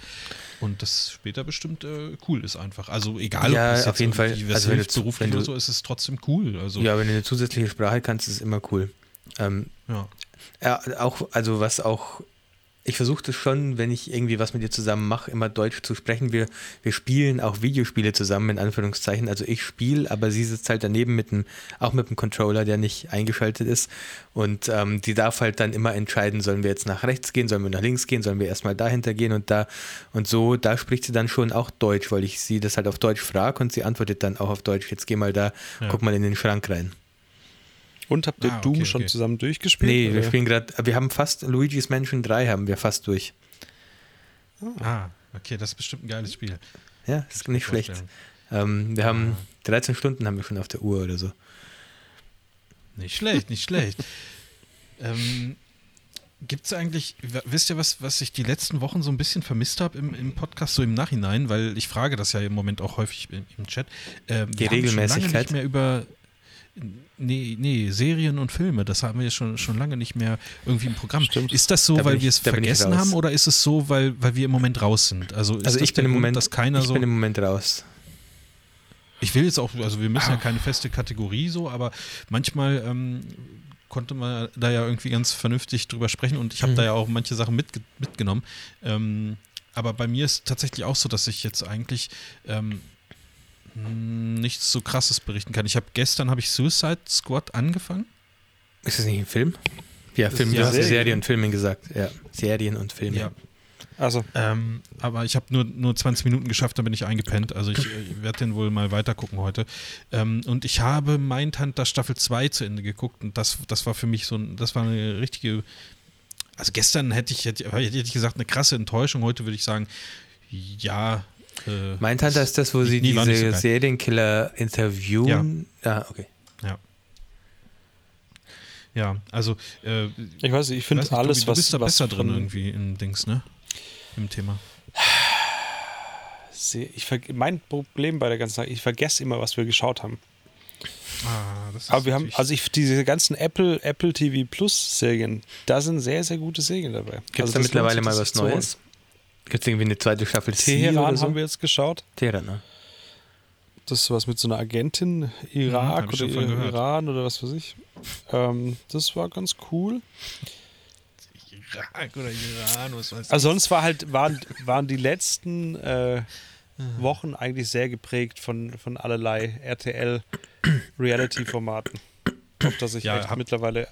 Und das später bestimmt äh, cool ist einfach. Also egal, Ja, ob es auf jetzt jeden Fall. Also wenn du hilft, zu- beruflich wenn du- oder so, ist es trotzdem cool. Also, Ja, wenn du eine zusätzliche Sprache kannst, ist es immer cool. Ähm, ja. ja, auch, also was auch, ich versuche das schon, wenn ich irgendwie was mit ihr zusammen mache, immer Deutsch zu sprechen. Wir, wir spielen auch Videospiele zusammen, in Anführungszeichen. Also ich spiele, aber sie sitzt halt daneben mit einem, auch mit einem Controller, der nicht eingeschaltet ist. Und ähm, die darf halt dann immer entscheiden, sollen wir jetzt nach rechts gehen, sollen wir nach links gehen, sollen wir erstmal dahinter gehen und da und so, da spricht sie dann schon auch Deutsch, weil ich sie das halt auf Deutsch frage und sie antwortet dann auch auf Deutsch, jetzt geh mal da, Ja. guck mal in den Schrank rein. Und habt ihr Ah, Doom okay, schon okay. zusammen durchgespielt? Nee, wir oder? spielen gerade, wir haben fast Luigi's Mansion 3 haben wir fast durch. Ah, okay, das ist bestimmt ein geiles Spiel. Ja, ist nicht schlecht. Ähm, wir haben 13 Stunden haben wir schon auf der Uhr oder so. Nicht schlecht, nicht schlecht. ähm, Gibt es eigentlich, wisst ihr, was, was ich die letzten Wochen so ein bisschen vermisst habe im, im Podcast, so im Nachhinein, weil ich frage das ja im Moment auch häufig im, im Chat. Ähm, Die wir haben schon lange Regelmäßigkeit? nicht mehr über. Nee, nee, Serien und Filme, das haben wir schon, schon lange nicht mehr irgendwie im Programm. Stimmt. Ist das so, Da weil ich- wir es vergessen haben oder ist es so, weil, weil wir im Moment raus sind? Also, ist Also das ich bin im Moment, dass keiner ich so. bin im Moment raus. Ich will jetzt auch, also wir müssen Ah. ja keine feste Kategorie so, aber manchmal ähm, konnte man da ja irgendwie ganz vernünftig drüber sprechen und ich habe Mhm. da ja auch manche Sachen mitge mitgenommen. Ähm, aber bei mir ist tatsächlich auch so, dass ich jetzt eigentlich ähm, nichts so krasses berichten kann. Ich habe gestern habe ich Suicide Squad angefangen. Ist das nicht ein Film? Ja, Film, ja du hast Serie. Serien und Filme gesagt. Ja, Serien und Filme. Ja. Also, Ähm, aber ich habe nur, nur 20 Minuten geschafft, dann bin ich eingepennt. Also ich, äh, werde den wohl mal weiter gucken heute. Ähm, und ich habe Mindhunter Staffel 2 zu Ende geguckt und das, das war für mich so ein, das war eine richtige. Also gestern hätte ich, hätte, hätte ich gesagt, eine krasse Enttäuschung. Heute würde ich sagen, ja. Äh, Mindhunter ist das, wo sie so diese geil. Serienkiller interviewen. Ja. Ah, okay. ja, also äh, ich weiß nicht, ich finde alles, Tobi, du was, bist da was besser drin irgendwie in Dings, ne? Im Thema. Ich mein Problem bei der ganzen Sache, ich vergesse immer, was wir geschaut haben. Ah, das ist Aber wir haben, also ich, diese ganzen Apple, Apple TV Plus Serien, da sind sehr, sehr gute Serien dabei. Gibt es Also da mittlerweile mal was Neues? Gibt es irgendwie eine zweite Staffel Teheran so? haben wir jetzt geschaut. Teheran, ne? Das ist was mit so einer Agentin, Irak hab ich oder. Iran oder was weiß ich. Ähm, das war ganz cool. Irak oder Iran, was weiß ich. Also sonst war halt, waren, waren die letzten äh, Wochen eigentlich sehr geprägt von, von allerlei RTL-Reality-Formaten. Auf das ich Ja, echt hab- mittlerweile.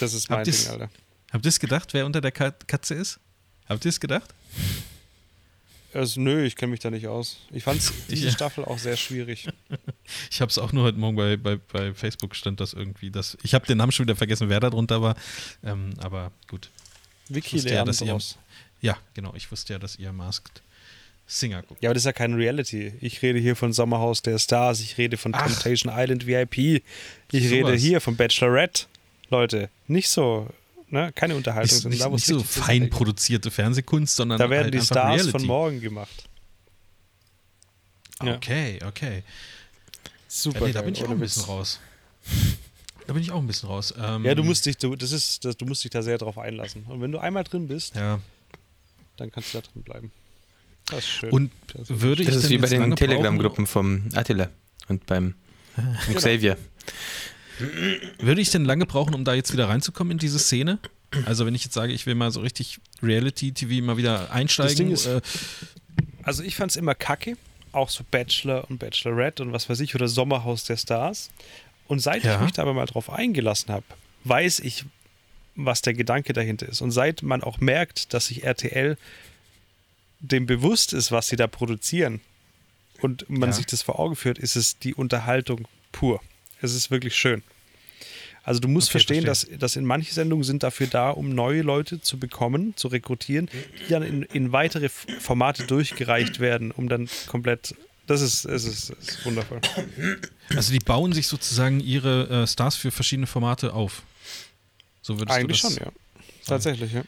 Das ist mein Ding, Alter. Habt ihr es gedacht, wer unter der Kat- Katze ist? Habt ihr es gedacht? Also, nö, ich kenne mich da nicht aus. Ich fand diese Ja. Staffel auch sehr schwierig. Ich habe es auch nur heute Morgen bei, bei, bei Facebook stand das irgendwie. Das, ich habe den Namen schon wieder vergessen, wer da drunter war. Ähm, aber gut. Vicky wusste ja, dass ihr-. Ja, genau. Ich wusste ja, dass ihr Masked Singer guckt. Ja, aber das ist ja keine Reality. Ich rede hier von Sommerhaus der Stars, ich rede von Ach. Temptation Island VIP, ich Sowas. rede hier von Bachelorette. Leute, nicht so, ne? Keine Unterhaltung. Nicht, sondern nicht, da, nicht so fein geht. produzierte Fernsehkunst, sondern Da werden halt die Stars Reality. von morgen gemacht. Ja. Okay, okay. Super. Ja, nee, da bin ich auch ein bisschen raus. Da bin ich auch ein bisschen raus. Ähm, Ja, du musst dich, du, das ist, das, du musst dich da sehr drauf einlassen. Und wenn du einmal drin bist, Ja. dann kannst du da drin bleiben. Das ist schön. Und Das ist- würde ich Das ist wie bei den Telegram-Gruppen vom Attila und beim vom Xavier. Würde ich denn lange brauchen, um da jetzt wieder reinzukommen in diese Szene? Also wenn ich jetzt sage, ich will mal so richtig Reality-TV mal wieder einsteigen. Ist- äh, Also ich fand es immer kacke, auch so Bachelor und Bachelorette und was weiß ich, oder Sommerhaus der Stars. Und seit Ja. ich mich da aber mal drauf eingelassen habe, weiß ich, was der Gedanke dahinter ist. Und seit man auch merkt, dass sich RTL dem bewusst ist, was sie da produzieren und man Ja. sich das vor Augen führt, ist es die Unterhaltung pur. Es ist wirklich schön. Also du musst Okay, verstehen, verstehe. dass, dass in manche Sendungen sind dafür da, um neue Leute zu bekommen, zu rekrutieren, die dann in, in weitere Formate durchgereicht werden, um dann komplett. Das ist, es ist, ist wundervoll. Also die bauen sich sozusagen ihre äh, Stars für verschiedene Formate auf. So würdest Eigentlich du das schon, ja. Tatsächlich, ja.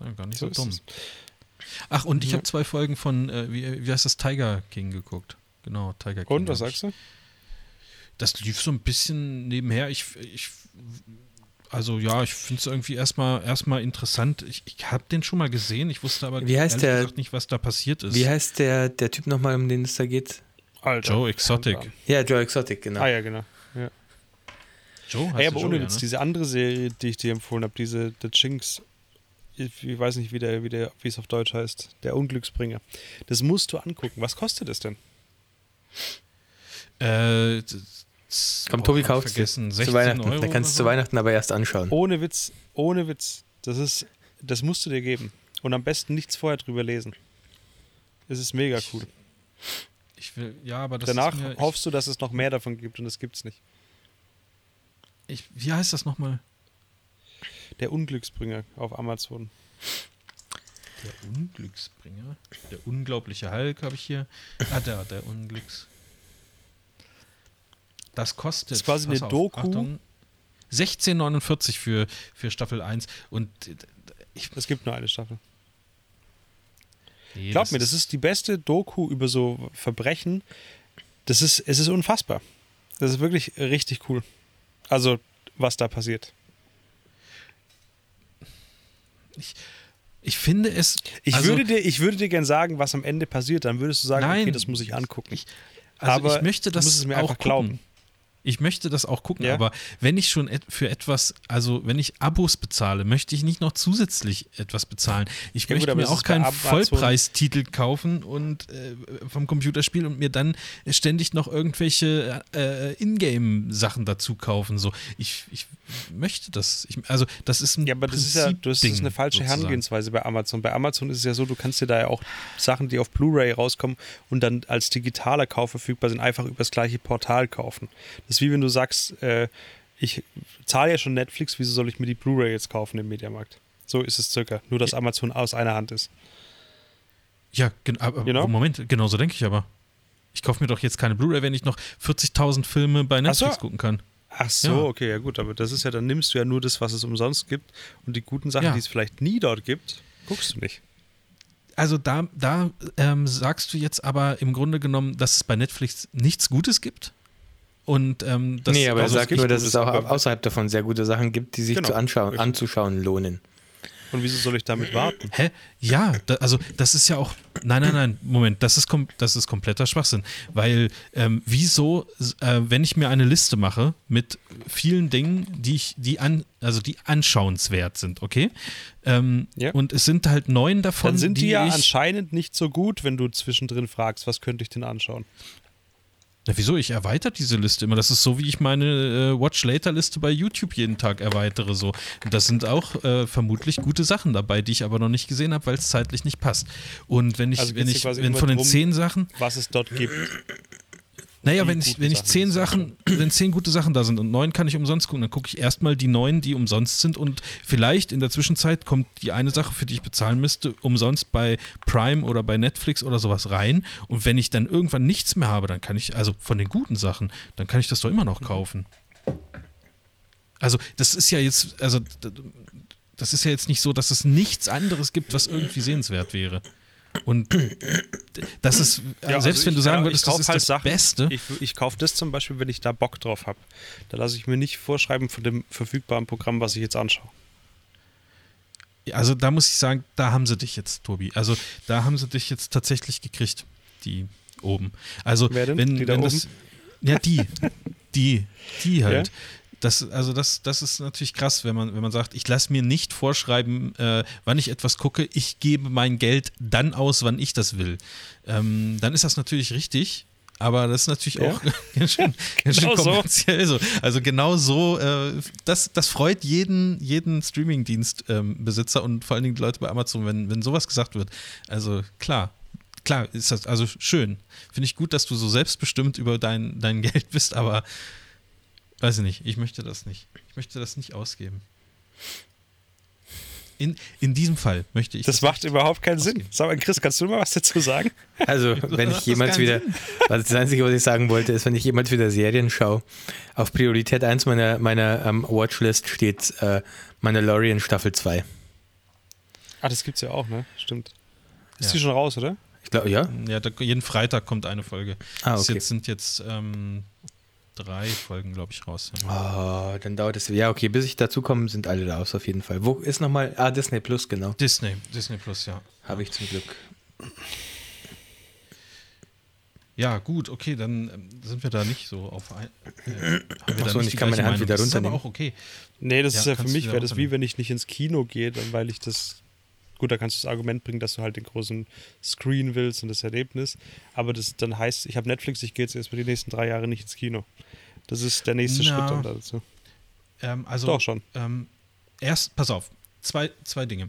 Ja, gar nicht So so, dumm. es. Ach, und ich Ja. habe zwei Folgen von, äh, wie, wie heißt das, Tiger King geguckt. Genau, Tiger King. Und was sagst du? Das lief so ein bisschen nebenher. Ich, ich also ja, ich finde es irgendwie erstmal erstmal interessant. Ich, ich habe den schon mal gesehen, ich wusste aber Wie heißt der- gesagt nicht, was da passiert ist. Wie heißt der, der Typ nochmal, um den es da geht? Alter. Joe Exotic. Ja, Joe Exotic, genau. Ah ja, genau. Ja. Joe? Heißt Ey, aber Joe, ohne ja, Witz, ne? diese andere Serie, die ich dir empfohlen habe, diese The Chinks, ich, ich weiß nicht, wie, der, wie, der, wie es auf Deutsch heißt, der Unglücksbringer. Das musst du angucken. Was kostet es denn? Äh, Komm, oh, Tobi hab kauft vergessen. zu 16 Weihnachten. Euro Dann kannst du oder zu Weihnachten aber erst anschauen. Ohne Witz, ohne Witz. Das ist, das musst du dir geben. Und am besten nichts vorher drüber lesen. Es ist mega cool. Ich will, ja, aber Danach mir, hoffst du, dass es noch mehr davon gibt und das gibt's nicht. ich, ich, Wie heißt das nochmal? Der Unglücksbringer auf Amazon. Der Unglücksbringer. Der unglaubliche Hulk habe ich hier. Ah, da, der Unglücks. Das kostet. Das ist quasi eine auf, Doku. Achtung, 16,49 für, für Staffel 1. Und äh, ich, Es gibt nur eine Staffel. nee, Glaub mir, das ist die beste Doku über so Verbrechen. Das ist, es ist unfassbar. Das ist wirklich richtig cool. Also, was da passiert. Ich finde es. Ich, also, würde dir, ich würde dir gern sagen, was am Ende passiert. Dann würdest du sagen, Nein, okay, das muss ich angucken. Ich, also Aber ich möchte du das musst es mir auch einfach gucken. glauben. Ich möchte das auch gucken, Ja? aber wenn ich schon et für etwas, also wenn ich Abos bezahle, möchte ich nicht noch zusätzlich etwas bezahlen. Ich Ja gut, möchte aber mir auch keinen Amazon- Vollpreistitel kaufen und äh, vom Computerspiel und mir dann ständig noch irgendwelche äh, Ingame-Sachen dazu kaufen. So, ich, ich möchte das. Ich, also das ist ein Ja, aber das ist ja das ist eine falsche sozusagen. Herangehensweise bei Amazon. Bei Amazon ist es ja so, du kannst dir da ja auch Sachen, die auf Blu-ray rauskommen und dann als digitaler Kauf verfügbar sind, einfach über das gleiche Portal kaufen. Das ist wie wenn du sagst, äh, ich zahle ja schon Netflix, wieso soll ich mir die Blu-ray jetzt kaufen im Mediamarkt? So ist es circa. Nur, dass Amazon aus einer Hand ist. Ja, gen aber, You know? Moment, genau so denke ich aber. Ich kaufe mir doch jetzt keine Blu-ray, wenn ich noch 40.000 Filme bei Netflix so. gucken kann. Ach so, Ja. okay, ja gut, aber das ist ja, dann nimmst du ja nur das, was es umsonst gibt und die guten Sachen, Ja. die es vielleicht nie dort gibt, guckst du nicht. Also da, da ähm, sagst du jetzt aber im Grunde genommen, dass es bei Netflix nichts Gutes gibt. Und ähm, das nee, aber er sagt nur, dass es auch außerhalb davon sehr gute Sachen gibt, die sich Genau, zu anschauen, anzuschauen lohnen. Und wieso soll ich damit warten? Hä? Ja, da, also das ist ja auch. Nein, nein, nein, Moment, das ist, kom das ist kompletter Schwachsinn. Weil, ähm, wieso, äh, wenn ich mir eine Liste mache mit vielen Dingen, die ich, die an, also die anschauenswert sind, okay? Ähm, Ja. Und es sind halt neun davon, Dann sind die, die ja ich, anscheinend nicht so gut, wenn du zwischendrin fragst, was könnte ich denn anschauen? Na, wieso? Ich erweitere diese Liste immer. Das ist so, wie ich meine äh, Watch Later-Liste bei YouTube jeden Tag erweitere. So. Und das sind auch äh, vermutlich gute Sachen dabei, die ich aber noch nicht gesehen habe, weil es zeitlich nicht passt. Und wenn ich, Also wenn ich, wenn von den zehn Sachen, Was es dort gibt. Naja, wenn ich, wenn ich zehn Sachen, wenn zehn gute Sachen da sind und neun kann ich umsonst gucken, dann gucke ich erstmal die neun, die umsonst sind und vielleicht in der Zwischenzeit kommt die eine Sache, für die ich bezahlen müsste, umsonst bei Prime oder bei Netflix oder sowas rein. Und wenn ich dann irgendwann nichts mehr habe, dann kann ich, also von den guten Sachen, dann kann ich das doch immer noch kaufen. Also, das ist ja jetzt, also das ist ja jetzt nicht so, dass es nichts anderes gibt, was irgendwie sehenswert wäre. Und das ist, Ja, selbst also wenn du sagen ja, würdest, ich das ist halt das Sachen. Beste. Ich, ich kaufe das zum Beispiel, wenn ich da Bock drauf habe. Da lasse ich mir nicht vorschreiben von dem verfügbaren Programm, was ich jetzt anschaue. Also da muss ich sagen, da haben sie dich jetzt, Tobi. Also da haben sie dich jetzt tatsächlich gekriegt, die oben. Also Wer denn? wenn, Die da wenn das, ja die, die, die halt. Das, also das, das ist natürlich krass, wenn man, wenn man sagt, ich lasse mir nicht vorschreiben, äh, wann ich etwas gucke, ich gebe mein Geld dann aus, wann ich das will. Ähm, dann ist das natürlich richtig, aber das ist natürlich Ja. auch ganz schön, ganz schön Genau so. kommerziell so. Also genau so, äh, das, das freut jeden, jeden Streaming-Dienst-Besitzer und vor allen Dingen die Leute bei Amazon, wenn, wenn sowas gesagt wird. Also klar, klar, ist das also schön. Finde ich gut, dass du so selbstbestimmt über dein, dein Geld bist, aber weiß ich nicht, ich möchte das nicht. Ich möchte das nicht ausgeben. In, in diesem Fall möchte ich Das macht nicht überhaupt keinen Sinn. ausgeben. Sag mal, Chris, kannst du mal was dazu sagen? Also, wenn macht ich das jemals wieder, was das Einzige, was ich sagen wollte, ist, wenn ich jemals wieder Serien schaue, auf Priorität 1 meiner, meiner ähm, Watchlist steht äh, Mandalorian Staffel 2. Ah, das gibt's ja auch, ne? Stimmt. Ist Ja. die schon raus, oder? Ich glaube, ja? Ja, da, jeden Freitag kommt eine Folge. Ah, okay. jetzt, sind jetzt ähm, drei Folgen, glaube ich, raus. Oh, dann dauert es. Ja, okay, bis ich dazu komme, sind alle raus auf jeden Fall. Wo ist nochmal? Ah, Disney Plus, genau. Disney, Disney Plus, ja. Habe ich zum Glück. Ja, gut, okay, dann ähm, sind wir da nicht so auf ein. Äh, haben wir Ach da so, und ich kann meine Hand Meinung. wieder Das ist aber runternehmen. auch okay. Nee, das Ja, ist ja für mich, wäre das wie runternehmen. wenn ich nicht ins Kino gehe, dann weil ich das. Gut, da kannst du das Argument bringen, dass du halt den großen Screen willst und das Erlebnis. Aber das dann heißt, ich habe Netflix, ich gehe jetzt erstmal die nächsten drei Jahre nicht ins Kino. Das ist der nächste Na, Schritt dann dazu. Ähm, also, Doch schon. Ähm, erst, pass auf, zwei, zwei Dinge.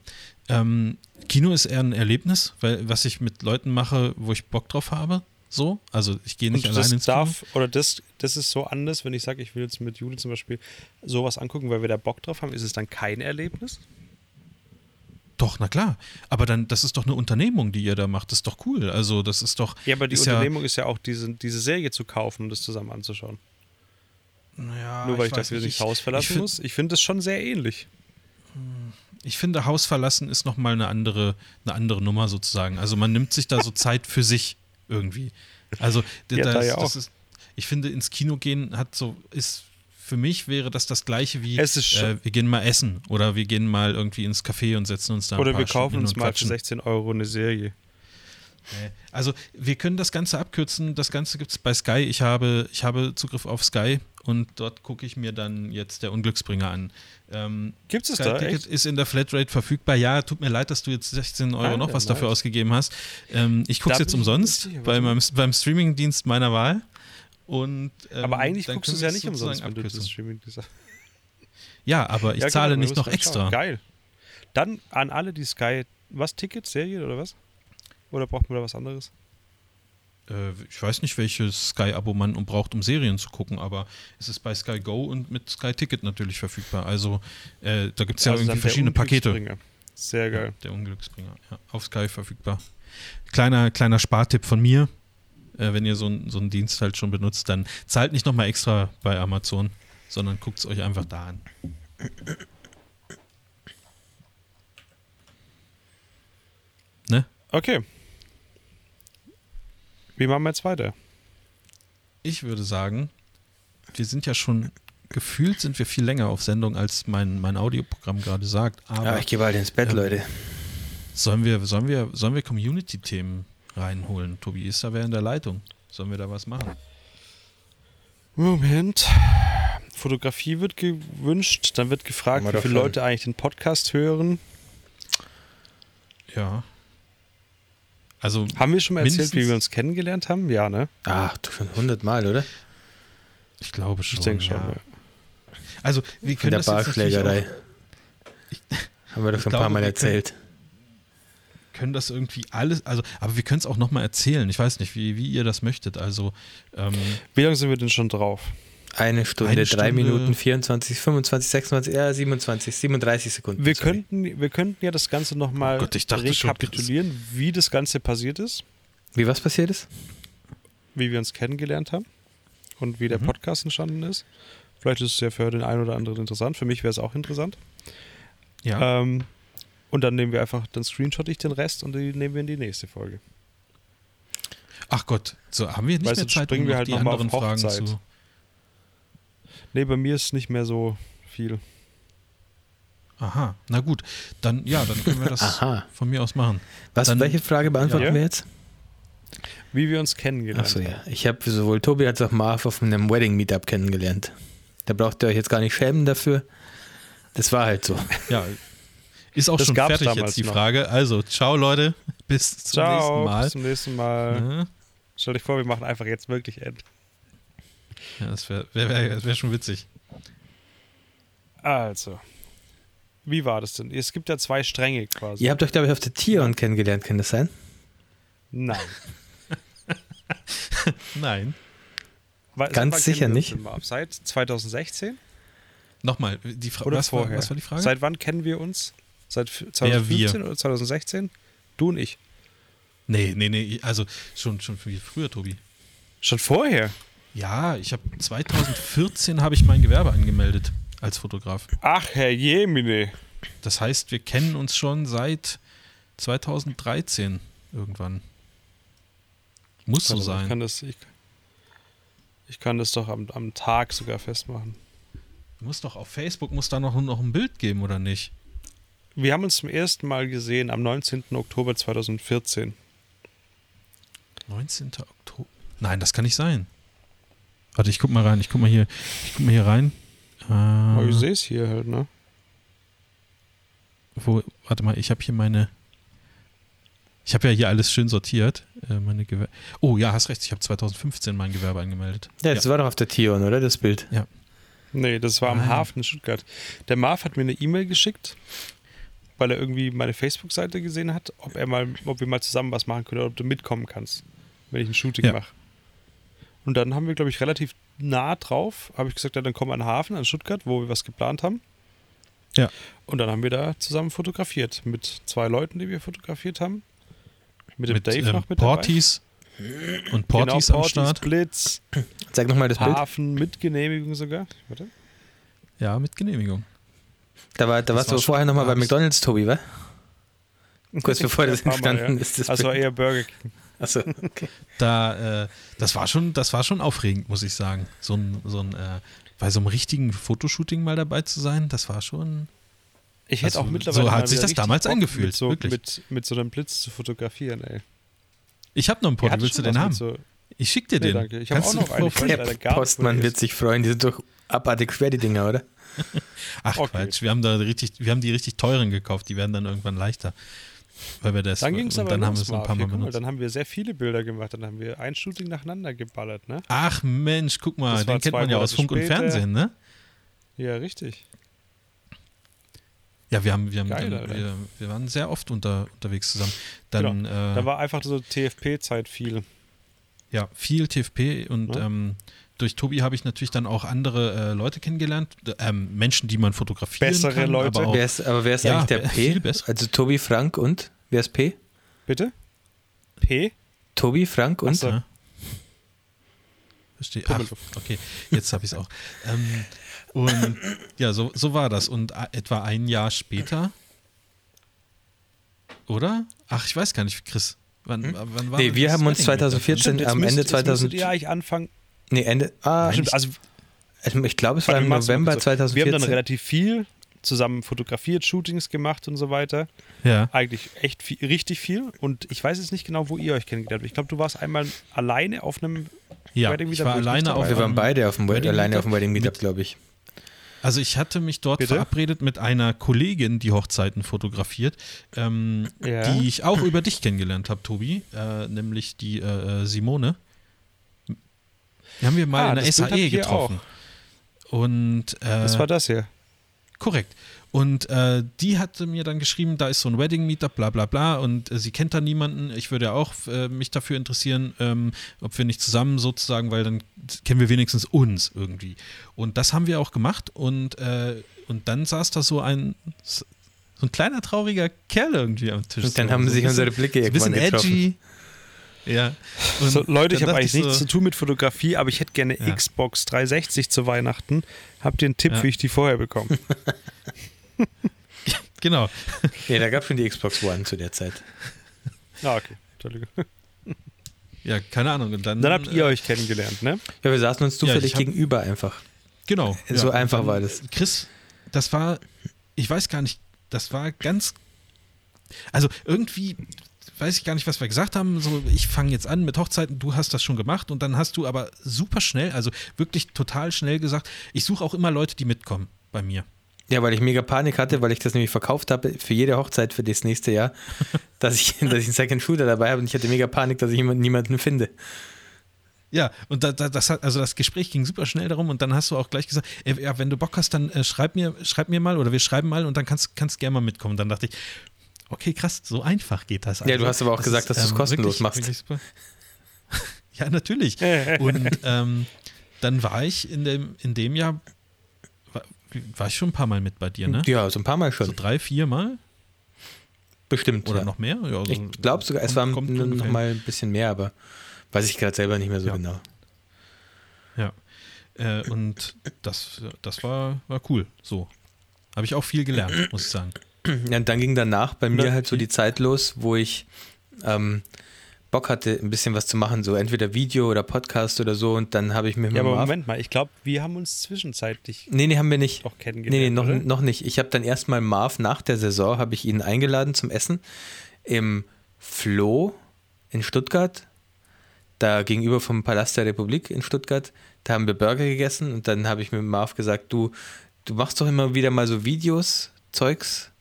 Ähm, Kino ist eher ein Erlebnis, weil was ich mit Leuten mache, wo ich Bock drauf habe. So, also ich gehe nicht Und alleine das ins darf, oder das, das ist so anders, wenn ich sage, ich will jetzt mit Juli zum Beispiel sowas angucken, weil wir da Bock drauf haben, ist es dann kein Erlebnis? Doch, na klar. Aber dann, das ist doch eine Unternehmung, die ihr da macht. Das ist doch cool. Also, das ist doch. Ja, aber die ist Unternehmung ist ja auch, diese, diese Serie zu kaufen, um das zusammen anzuschauen. Ja, naja, Nur weil ich, weiß dafür nicht ich- Haus verlassen ich find- muss. Ich finde das schon sehr ähnlich. Ich finde, Haus verlassen ist nochmal eine andere, eine andere Nummer sozusagen. Also man nimmt sich da so Zeit für sich irgendwie. Also Ja, das, da ja das ist, ich finde, ins Kino gehen hat so, ist für mich wäre das das gleiche wie äh, wir gehen mal essen oder wir gehen mal irgendwie ins Café und setzen uns da ein Oder wir kaufen Stunden uns mal für quatschen. 16 Euro eine Serie. Also wir können das Ganze abkürzen. Das Ganze gibt es bei Sky. Ich habe, ich habe Zugriff auf Sky und dort gucke ich mir dann jetzt der Unglücksbringer an. Ähm, Gibt es da? Ticket Echt? ist in der Flatrate verfügbar. Ja, tut mir leid, dass du jetzt 16 Euro Ah, noch was dafür ausgegeben hast. Ähm, ich gucke es jetzt umsonst sicher, bei meinem, beim Streamingdienst meiner Wahl. Und, ähm, Aber eigentlich guckst du es ja nicht umsonst, wenn du das abkürzen. Streaming gesagt Ja, aber ich Ja, zahle genau, nicht noch extra. schauen. Geil. Dann an alle, die Sky. Was, Tickets, Serien oder was? Oder braucht man da was anderes? Äh, ich weiß nicht, welches Sky-Abo man braucht, um Serien zu gucken, aber es ist bei Sky Go und mit Sky Ticket natürlich verfügbar. Also äh, da gibt es ja Also irgendwie verschiedene Pakete. Unglücksbringer. Sehr geil. Der Unglücksbringer, ja, auf Sky verfügbar. Kleiner, kleiner Spartipp von mir. Äh, wenn ihr so, so einen Dienst halt schon benutzt, dann zahlt nicht nochmal extra bei Amazon, sondern guckt es euch einfach da an. Ne? Okay. Wie machen wir jetzt weiter? Ich würde sagen, wir sind ja schon, gefühlt sind wir viel länger auf Sendung, als mein, mein Audioprogramm gerade sagt. Aber Ja, ich gehe bald ins Bett, ähm, Leute. sollen wir, sollen wir, sollen wir Community-Themen reinholen? Tobi ist da wer in der Leitung. Sollen wir da was machen? Moment. Fotografie wird gewünscht. Dann wird gefragt, wie viele. Leute eigentlich den Podcast hören. Ja. Also, Haben wir schon mal erzählt, wie wir uns kennengelernt haben? Ja, ne? Ach, du schon hundertmal, oder? ich glaube schon. Ich denke schon. ja. Ja. Also, wir können der das jetzt natürlich auch- Haben wir doch Ich schon ein glaube, paar Mal wir können- erzählt. Können das irgendwie alles, also, aber wir können es auch nochmal erzählen. Ich weiß nicht, wie, wie ihr das möchtet. Also, ähm, Wie lange sind wir denn schon drauf? Eine Stunde, Eine drei Stunde- Minuten, 24, 25, 26, ja, 27, 37 Sekunden. Wir sorry. könnten, wir könnten ja das Ganze nochmal Oh Gott, ich dachte schon, rekapitulieren, wie das Ganze passiert ist, Wie was passiert ist? wie wir uns kennengelernt haben und wie der Mhm. Podcast entstanden ist. Vielleicht ist es ja für den einen oder anderen interessant. Für mich wäre es auch interessant. ja. Ähm, und dann nehmen wir einfach, dann screenshot ich den Rest und die nehmen wir in die nächste Folge. Ach Gott, so haben wir nicht Weißt mehr Zeit, springen um wir halt die noch mal anderen auf Fragen Hochzeit. zu. Nee, bei mir ist nicht mehr so viel. Aha, na gut, dann ja, dann können wir das von mir aus machen. Was, Dann- welche Frage beantworten Ja. wir jetzt? Wie wir uns kennengelernt Achso, haben. ja. Ich habe sowohl Tobi als auch Marv auf einem Wedding-Meetup kennengelernt. Da braucht ihr euch jetzt gar nicht schämen dafür. Das war halt so. Ja, ist auch Das schon fertig jetzt die noch. Frage. Also, ciao Leute, bis zum Ciao, nächsten Mal. bis zum nächsten Mal. Ja, Stell dich vor, wir machen einfach jetzt wirklich End. Ja, das wäre wär, wär, wär schon witzig. Also, wie war das denn? Es gibt ja zwei Stränge quasi. Ihr habt euch, glaube ich, auf der Tion kennengelernt, kann das sein? Nein. Nein. Weil- Ganz sicher nicht. Seit 2016 Nochmal, die Fra oder was, vorher? war, was war die Frage? Seit wann kennen wir uns? Seit f- Wer, 2015 wir? oder 2016? Du und ich. nee, nee, nee, also schon, schon viel früher, Tobi. Schon vorher? Ja, ich habe 2014 habe ich mein Gewerbe angemeldet als Fotograf. Ach, Herr Jemine. Das heißt, wir kennen uns schon seit 2013 irgendwann. Muss so mal, Ich sein. kann das, ich, ich kann das doch am, am Tag sogar festmachen. Muss doch auf Facebook muss da noch, noch ein Bild geben oder nicht? Wir haben uns zum ersten Mal gesehen am 19. Oktober 2014. 19. Oktober. Nein, das kann nicht sein. Warte, ich guck mal rein. Ich guck mal hier. Ich guck mal hier rein. Aber ich Äh, sehe es hier halt, ne? wo, warte mal, ich habe hier meine. Ich habe ja hier alles schön sortiert. Äh, meine Gewer oh ja, hast recht. Ich habe 2015 mein Gewerbe angemeldet. Ja, das war doch auf der Tion, oder? Das Bild. Nee, das war am Ah. Hafen in Stuttgart. Der Marv hat mir eine E-Mail geschickt, weil er irgendwie meine Facebook-Seite gesehen hat, ob er mal, ob wir mal zusammen was machen können oder ob du mitkommen kannst, wenn ich ein Shooting Ja. mache. Und dann haben wir, glaube ich, relativ nah drauf, habe ich gesagt, ja, dann komm an den Hafen, an Stuttgart, wo wir was geplant haben. Ja. Und dann haben wir da zusammen fotografiert mit zwei Leuten, die wir fotografiert haben. Mit dem Dave ähm, noch mit Portis und Portis genau, am Portis, Start. Blitz, Zeig nochmal das Bild. Hafen mit Genehmigung sogar. Warte. Ja, mit Genehmigung. Da, war, da warst war du vorher nochmal bei McDonalds, Tobi, wa? Kurz bevor das Mal, entstanden ja. ist. Das Bild. eher Burger King. Achso, okay. Da, äh, das war schon, das war schon aufregend, muss ich sagen. So ein, so ein, äh, bei so einem richtigen Fotoshooting mal dabei zu sein, das war schon. Ich hätte Also, auch mittlerweile. so hat sich das damals Bock, angefühlt, Mit so, wirklich. Mit, mit so einem Blitz zu fotografieren, ey. Ich habe noch einen hattet willst du den haben? So, Ich schick dir Nee, den. danke. Ich hab Kannst auch noch einen. Der Postmann wird sich freuen. Die sind doch abartig schwer, die Dinger, oder? Ach Okay. Quatsch, wir haben da richtig, wir haben die richtig teuren gekauft, die werden dann irgendwann leichter. Weil wir das Dann ging es und aber dann haben wir es ein paar Mal mal, benutzt. Dann haben wir sehr viele Bilder gemacht. Dann haben wir ein Shooting nacheinander geballert, ne? Ach Mensch, guck mal, Das den kennt man ja aus Funk und später. Fernsehen, ne? Ja, richtig. Ja, wir haben, wir haben, Geil, dann, wir, wir waren sehr oft unter, unterwegs zusammen. Dann, äh, Da war einfach so TFP-Zeit viel. ja, viel TFP und Ja. ähm, durch Tobi habe ich natürlich dann auch andere äh, Leute kennengelernt, ähm, Menschen, die man fotografieren Bessere kann, Leute. aber auch Wer ist, aber wer ist Ja, eigentlich der wer- P? Also Tobi, Frank und? Wer ist P? Bitte? P? Tobi, Frank und? Ach so. Ja. Verstehe. Ach, okay, jetzt habe ich es auch. Ähm, und ja, so, so war das. Und a- etwa ein Jahr später, oder? Ach, ich weiß gar nicht, Chris. Wann, wann war Hm? Nee, wir haben uns Wedding 2014 Stimmt, jetzt am Ende jetzt 2000. müsstet ihr eigentlich anfangen. Nee, Ende. Ah, Stimmt, also also ich glaube, es war im November kurz so. Wir haben dann 2014. relativ viel zusammen fotografiert, Shootings gemacht und so weiter. Ja. Eigentlich echt viel, richtig viel. Und ich weiß jetzt nicht genau, wo ihr euch kennengelernt habt. Ich glaube, du warst einmal alleine auf einem Ja, Wedding Meetup, war ich nicht alleine auf Wir waren beide auf dem Wedding alleine auf dem Wedding Meetup, glaube ich. Also ich hatte mich dort Bitte? verabredet mit einer Kollegin, die Hochzeiten fotografiert, ähm, Ja. die ich auch über dich kennengelernt habe, Tobi, äh, nämlich die äh, äh, Simone. Die haben wir mal Ah, in der SAE getroffen. Und äh, Das war das hier. Korrekt. Und äh, die hatte mir dann geschrieben, da ist so ein Wedding-Meetup, bla bla bla, und äh, sie kennt da niemanden. Ich würde ja auch äh, mich dafür interessieren, ähm, ob wir nicht zusammen sozusagen, weil dann kennen wir wenigstens uns irgendwie. Und das haben wir auch gemacht und, äh, und dann saß da so ein, so ein kleiner trauriger Kerl irgendwie am Tisch. Und dann so, haben so sich unsere Blicke so ein bisschen irgendwann getroffen. edgy. Ja. Und So, Leute, ich habe eigentlich nichts so, zu tun mit Fotografie, aber ich hätte gerne Ja. Xbox 360 zu Weihnachten. Habt ihr einen Tipp, Ja. wie ich die vorher bekomme? Genau. Nee, da gab es schon die Xbox One zu der Zeit. ah, okay. Entschuldigung. Ja, keine Ahnung. Und dann, Dann habt ihr äh, euch kennengelernt, ne? Ja, wir saßen uns Ja, zufällig ich hab- gegenüber einfach. Genau. So und einfach dann- war das. Chris, das war, ich weiß gar nicht, das war ganz, also irgendwie weiß ich gar nicht, was wir gesagt haben. So, ich fange jetzt an mit Hochzeiten, du hast das schon gemacht und dann hast du aber super schnell, also wirklich total schnell gesagt, ich suche auch immer Leute, die mitkommen bei mir. Ja, weil ich mega Panik hatte, weil ich das nämlich verkauft habe für jede Hochzeit für das nächste Jahr, dass ich, dass ich einen Second Shooter dabei habe und ich hatte mega Panik, dass ich niemanden finde. Ja, und da, da, das hat, also das Gespräch ging super schnell darum und dann hast du auch gleich gesagt, ey, ja, wenn du Bock hast, dann äh, schreib mir, schreib mir mal oder wir schreiben mal und dann kannst, kannst gerne mal mitkommen. Dann dachte ich, okay, krass, so einfach geht das. Also, ja, du hast aber auch das gesagt, ist, dass du es ähm, kostenlos wirklich, machst. Wirklich ja, natürlich. und ähm, dann war ich in dem, in dem Jahr, war, war, ich schon ein paar Mal mit bei dir, ne? Ja, so ein paar Mal schon. So drei, vier Mal? Bestimmt. Oder ja. noch mehr? Ja, also ich glaube sogar, es waren noch mal ein bisschen mehr, aber Weiß ich gerade selber nicht mehr so ja. genau. Ja. Äh, und das, das war, war cool. So. Habe ich auch viel gelernt, muss ich sagen. Ja, und dann ging danach bei mir halt so die Zeit los, wo ich ähm, Bock hatte, ein bisschen was zu machen, so entweder Video oder Podcast oder so. Und dann habe ich mir Ja, aber Moment mal, ich glaube, wir haben uns zwischenzeitlich. Nee, nee, haben wir nicht. Auch kennengelernt. Nee, nee, noch, noch nicht. Ich habe dann erstmal Marv nach der Saison, habe ich ihn eingeladen zum Essen im Flo in Stuttgart da gegenüber vom Palast der Republik in Stuttgart. Da haben wir Burger gegessen und dann habe ich mit Marv gesagt, du, du machst doch immer wieder mal so Videos, Zeugs.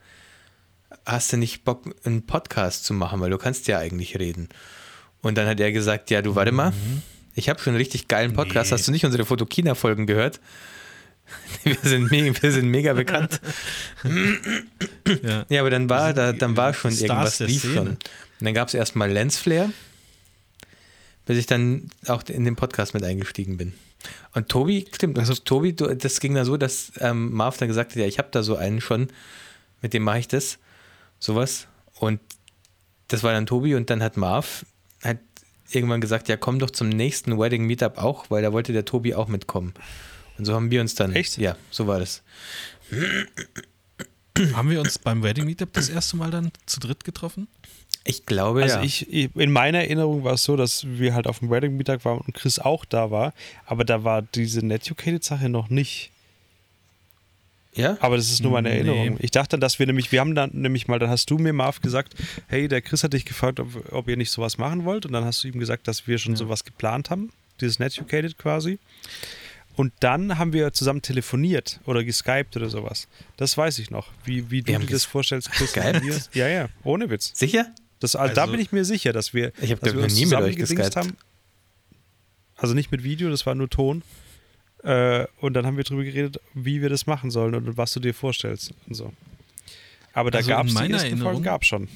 Hast du nicht Bock, einen Podcast zu machen, weil du kannst ja eigentlich reden. Und dann hat er gesagt, ja, du warte mal, mhm. ich habe schon einen richtig geilen Podcast. Nee. Hast du nicht unsere Fotokina-Folgen gehört? Wir sind, mega, wir sind mega bekannt. ja. ja. aber dann war, da, dann war schon Stars irgendwas, lief schon. Und dann gab es erstmal Lensflare bis ich dann auch in den Podcast mit eingestiegen bin. Und Tobi, stimmt, also Tobi, das ging da so, dass ähm, Marv dann gesagt hat, ja, ich habe da so einen schon, mit dem mache ich das, sowas. Und das war dann Tobi und dann hat Marv halt irgendwann gesagt, ja, komm doch zum nächsten Wedding Meetup auch, weil da wollte der Tobi auch mitkommen. Und so haben wir uns dann. Echt? Ja, so war das. Haben wir uns beim Wedding Meetup das erste Mal dann zu dritt getroffen? Ich glaube also ja. Ich, in meiner Erinnerung war es so, dass wir halt auf dem Wedding Mittag waren und Chris auch da war, aber da war diese Netucated-Sache noch nicht. Ja? Aber das ist nur meine Erinnerung. Nee. Ich dachte dann, dass wir nämlich, wir haben dann nämlich mal, dann hast du mir, Marv, gesagt, hey, der Chris hat dich gefragt, ob, ob ihr nicht sowas machen wollt. Und dann hast du ihm gesagt, dass wir schon ja. sowas geplant haben, dieses Netucated quasi. Und dann haben wir zusammen telefoniert oder geskypt oder sowas. Das weiß ich noch. Wie, wie du dir das vorstellst, Chris. Ja, ja, ohne Witz. Sicher? Das, also, da bin ich mir sicher, dass wir, ich hab, dass wir uns nie mit euch haben. Also nicht mit Video, das war nur Ton. Äh, und dann haben wir darüber geredet, wie wir das machen sollen und was du dir vorstellst und so. Aber da also gab es die ersten Folgen gab schon.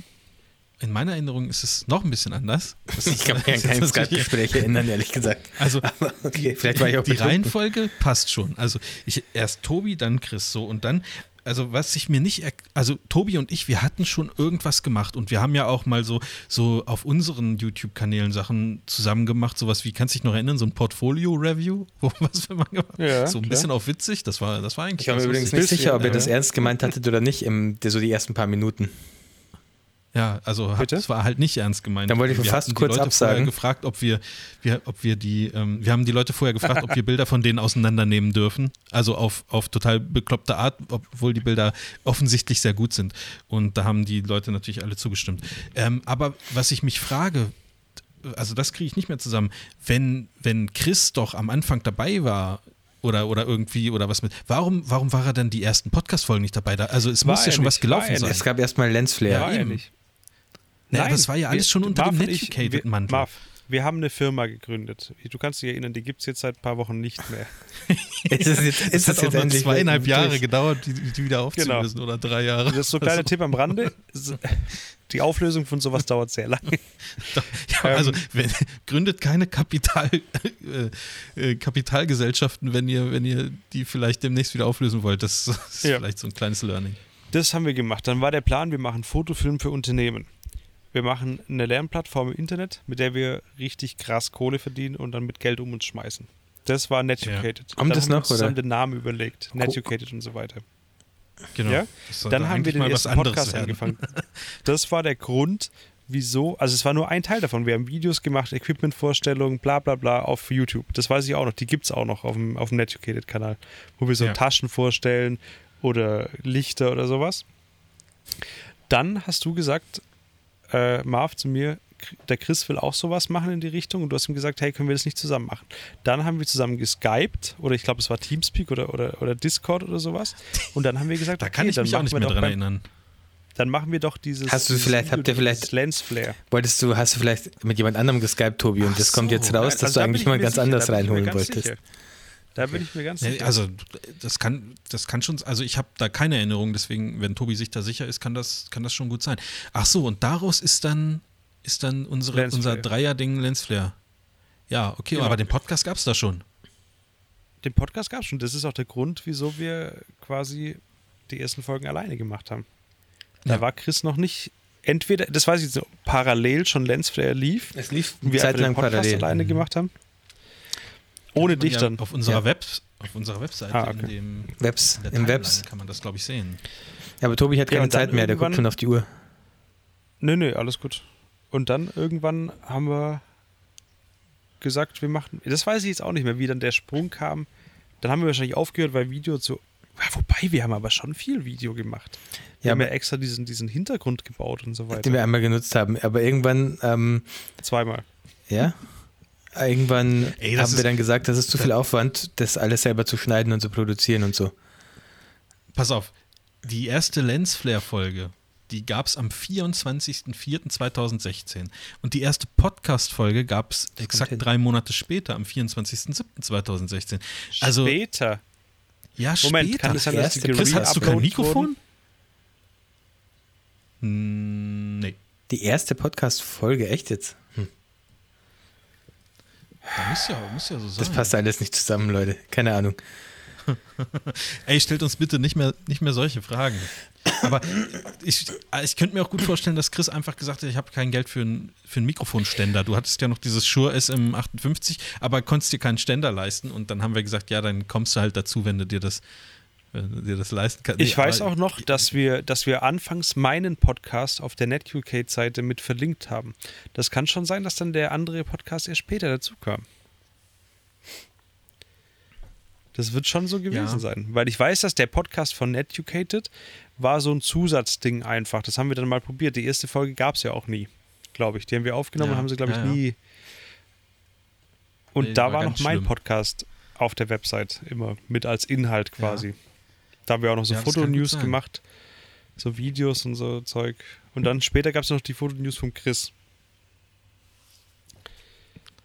In meiner Erinnerung ist es noch ein bisschen anders. ich kann mich an kein Skype-Gespräch erinnern, ehrlich gesagt. Also, okay, vielleicht war ich auch die Reihenfolge passt schon. Also, ich, erst Tobi, dann Chris, so und dann also was ich mir nicht, also Tobi und ich, wir hatten schon irgendwas gemacht und wir haben ja auch mal so, so auf unseren YouTube-Kanälen Sachen zusammen gemacht, sowas wie, kannst du dich noch erinnern, so ein Portfolio-Review, was wir mal gemacht ja, so ein klar. bisschen auf witzig, das war, das war eigentlich Ich war mir übrigens nicht sicher, ob ihr das ernst gemeint hattet oder nicht, im, so die ersten paar Minuten. Ja, also hat, das war halt nicht ernst gemeint. Dann wollte ich wir fast kurz Leute absagen. gefragt, ob wir, wir, ob wir die, ähm, wir haben die Leute vorher gefragt, ob wir Bilder von denen auseinandernehmen dürfen. Also auf, auf total bekloppte Art, obwohl die Bilder offensichtlich sehr gut sind. Und da haben die Leute natürlich alle zugestimmt. Ähm, aber was ich mich frage, also das kriege ich nicht mehr zusammen, wenn, wenn Chris doch am Anfang dabei war, oder, oder irgendwie oder was mit. Warum, warum war er dann die ersten Podcast-Folgen nicht dabei? Da, also es war muss ja schon was gelaufen sein. Es gab erstmal Lensflare. Ja, nicht. Nein, aber es war ja alles schon unter Marv dem Netucated-Mantel. Marv, wir haben eine Firma gegründet. Du kannst dich erinnern, die gibt es jetzt seit ein paar Wochen nicht mehr. ist es jetzt, ist es jetzt endlich zweieinhalb Jahre durch. gedauert, die, die wieder aufzulösen genau. oder drei Jahre. Das ist so ein kleiner also. Tipp am Rande. Die Auflösung von sowas dauert sehr lange. Ja, also wenn, gründet keine Kapital, äh, äh, Kapitalgesellschaften, wenn ihr, wenn ihr die vielleicht demnächst wieder auflösen wollt. Das ist ja. vielleicht so ein kleines Learning. Das haben wir gemacht. Dann war der Plan, wir machen Fotofilm für Unternehmen wir machen eine Lernplattform im Internet, mit der wir richtig krass Kohle verdienen und dann mit Geld um uns schmeißen. Das war Netucated. Ja. Kommt das haben noch, wir zusammen oder? den Namen überlegt. Netucated und so weiter. Genau. Ja? Dann haben wir den ersten Podcast werden. angefangen. Das war der Grund, wieso, also es war nur ein Teil davon. Wir haben Videos gemacht, Equipment-Vorstellungen, bla bla bla auf YouTube. Das weiß ich auch noch. Die gibt es auch noch auf dem, auf dem Netucated-Kanal, wo wir so ja. Taschen vorstellen oder Lichter oder sowas. Dann hast du gesagt, äh, Marv zu mir, der Chris will auch sowas machen in die Richtung und du hast ihm gesagt, hey, können wir das nicht zusammen machen? Dann haben wir zusammen geskypt oder ich glaube, es war Teamspeak oder, oder, oder Discord oder sowas und dann haben wir gesagt, Da kann okay, ich dann mich auch nicht mehr dran beim- erinnern. Dann machen wir doch dieses. Hast du vielleicht- Video, habt ihr vielleicht- Lensflare. Wolltest du, hast du vielleicht mit jemand anderem geskypt, Tobi, und Ach das kommt so. jetzt raus, Nein, dass also du eigentlich ich mal ganz sicher, anders ich reinholen ganz wolltest. sicher. Da bin ich mir ganz Nee, sicher. also das kann, das kann schon, also ich habe da keine Erinnerung, deswegen, wenn Tobi sich da sicher ist, kann das, kann das schon gut sein. Ach so, und daraus ist dann, ist dann unsere, unser Dreier-Ding Lensflare. Ja, okay, Genau. aber den Podcast gab es da schon. Den Podcast gab es schon. Das ist auch der Grund, wieso wir quasi die ersten Folgen alleine gemacht haben. Da Ja. war Chris noch nicht. Entweder, das weiß ich so, parallel schon Lensflare lief Es lief wir Zeit lang Podcast parallel. alleine gemacht haben. Ohne dich ja dann. Auf unserer, Ja. Web, auf unserer Webseite Ah, in okay. dem Webs, in der im Webs. kann man das, glaube ich, sehen. Ja, aber Tobi hat Ja, keine dann Zeit mehr, der guckt schon auf die Uhr. Nö, nö, alles gut. Und dann irgendwann haben wir gesagt, wir machen. Das weiß ich jetzt auch nicht mehr, wie dann der Sprung kam. Dann haben wir wahrscheinlich aufgehört, weil Video zu. Ja, wobei, wir haben aber schon viel Video gemacht. Wir Ja, haben ja extra diesen, diesen Hintergrund gebaut und so Den wir weiter. einmal genutzt haben. Aber irgendwann, ähm, Zweimal. ja, irgendwann Ey, das haben wir dann gesagt, das ist zu viel Aufwand, das alles selber zu schneiden und zu produzieren und so. Pass auf, die erste Lensflare-Folge, die gab es am 24.04.2016. Und die erste Podcast-Folge gab es exakt drei Monate später, am 24.07.2016. Also, Später. ja, Moment, später. kann es sein, dass die Erste Chris, hast du kein Mikrofon? wurden? Hm, nee, Die erste Podcast-Folge, echt jetzt? Da muss ja, muss ja so sein. Das passt alles nicht zusammen, Leute. Keine Ahnung. Ey, stellt uns bitte nicht mehr, nicht mehr solche Fragen. Aber ich, ich könnte mir auch gut vorstellen, dass Chris einfach gesagt hat, ich habe kein Geld für, ein, für einen Mikrofonständer. Du hattest ja noch dieses Shure SM58, aber konntest dir keinen Ständer leisten. Und dann haben wir gesagt, ja, dann kommst du halt dazu, wenn du dir das, wenn du dir das leisten kannst. Ich Nee, weiß aber- auch noch, dass wir, dass wir anfangs meinen Podcast auf der NetUK-Seite mit verlinkt haben. Das kann schon sein, dass dann der andere Podcast erst später dazu kam. Das wird schon so gewesen Ja. sein. Weil ich weiß, dass der Podcast von NetUcated war so ein Zusatzding einfach. Das haben wir dann mal probiert. Die erste Folge gab es ja auch nie, glaube ich. Die haben wir aufgenommen Ja, und haben sie, glaube ich, ja, nie. Und Nee, da war war noch mein schlimm. Podcast auf der Website immer mit als Inhalt quasi. Da haben wir auch noch so Ja, Fotonews gemacht, so Videos und so Zeug. Und dann später gab es noch die Fotonews vom Chris.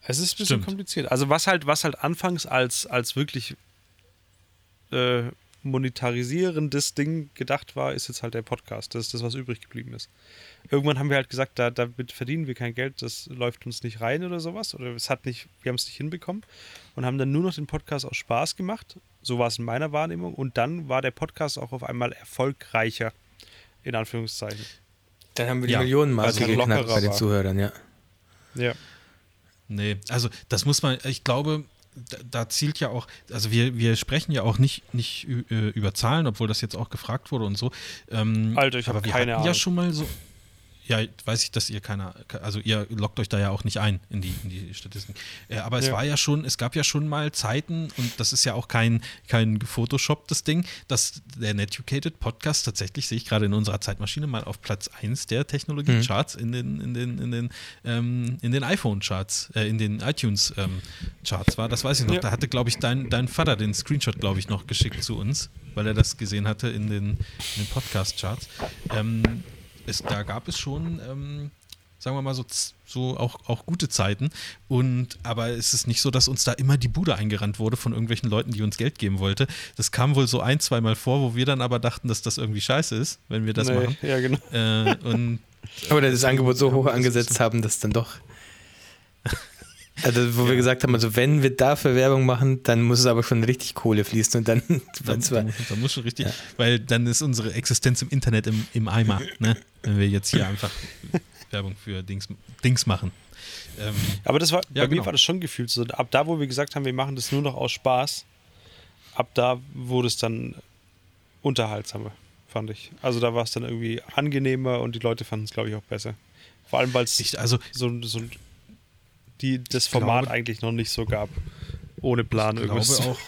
Es ist ein bisschen Stimmt. kompliziert. Also was halt, was halt anfangs als, als wirklich äh, monetarisierendes Ding gedacht war, ist jetzt halt der Podcast. Das ist das, was übrig geblieben ist. Irgendwann haben wir halt gesagt, da, damit verdienen wir kein Geld, das läuft uns nicht rein oder sowas. Oder es hat nicht, wir haben es nicht hinbekommen und haben dann nur noch den Podcast aus Spaß gemacht. So war es in meiner Wahrnehmung. Und dann war der Podcast auch auf einmal erfolgreicher, in Anführungszeichen. Dann haben wir die Ja, Millionenmarke geknackt bei den war. Zuhörern, ja. Ja. Nee, also das muss man, ich glaube, da, da zielt ja auch, also wir, wir sprechen ja auch nicht, nicht äh, über Zahlen, obwohl das jetzt auch gefragt wurde und so. Ähm, Alter, ich hab aber wir keine hatten ja Ahnung. schon mal so. Ja, weiß ich, dass ihr keiner, also ihr loggt euch da ja auch nicht ein in die, in die Statistiken. Äh, aber es Ja. war ja schon, es gab ja schon mal Zeiten, und das ist ja auch kein, kein gefotoshopptes Ding, dass der Netucated Podcast tatsächlich, sehe ich gerade in unserer Zeitmaschine, mal auf Platz 1 der Technologie-Charts in den, in den, in den, ähm, in den iPhone-Charts, äh, in den iTunes-Charts war. Das weiß ich noch. Ja. Da hatte, glaube ich, dein, dein Vater den Screenshot, glaube ich, noch geschickt zu uns, weil er das gesehen hatte in den, in den Podcast-Charts. Ähm, es, da gab es schon, ähm, sagen wir mal so, so auch, auch gute Zeiten. Und aber es ist nicht so, dass uns da immer die Bude eingerannt wurde von irgendwelchen Leuten, die uns Geld geben wollte. Das kam wohl so ein, zweimal vor, wo wir dann aber dachten, dass das irgendwie scheiße ist, wenn wir das Nee, machen. Ja, genau. Äh, und Oder das Angebot so hoch angesetzt haben, dass dann doch. Also, wo wir gesagt haben, also wenn wir dafür Werbung machen, dann muss es aber schon richtig Kohle fließen und dann, da, und zwar, da, da muss schon richtig, Ja. weil dann ist unsere Existenz im Internet im, im Eimer, ne? wenn wir jetzt hier einfach Werbung für Dings, Dings machen. Ähm, Aber das war, Ja, bei genau. mir war das schon gefühlt so. Ab da, wo wir gesagt haben, wir machen das nur noch aus Spaß, ab da wurde es dann unterhaltsamer, fand ich. Also da war es dann irgendwie angenehmer und die Leute fanden es, glaube ich, auch besser. Vor allem, weil es also so, so die, das Format glaube- eigentlich noch nicht so gab. Ohne Plan ich irgendwas. glaube auch,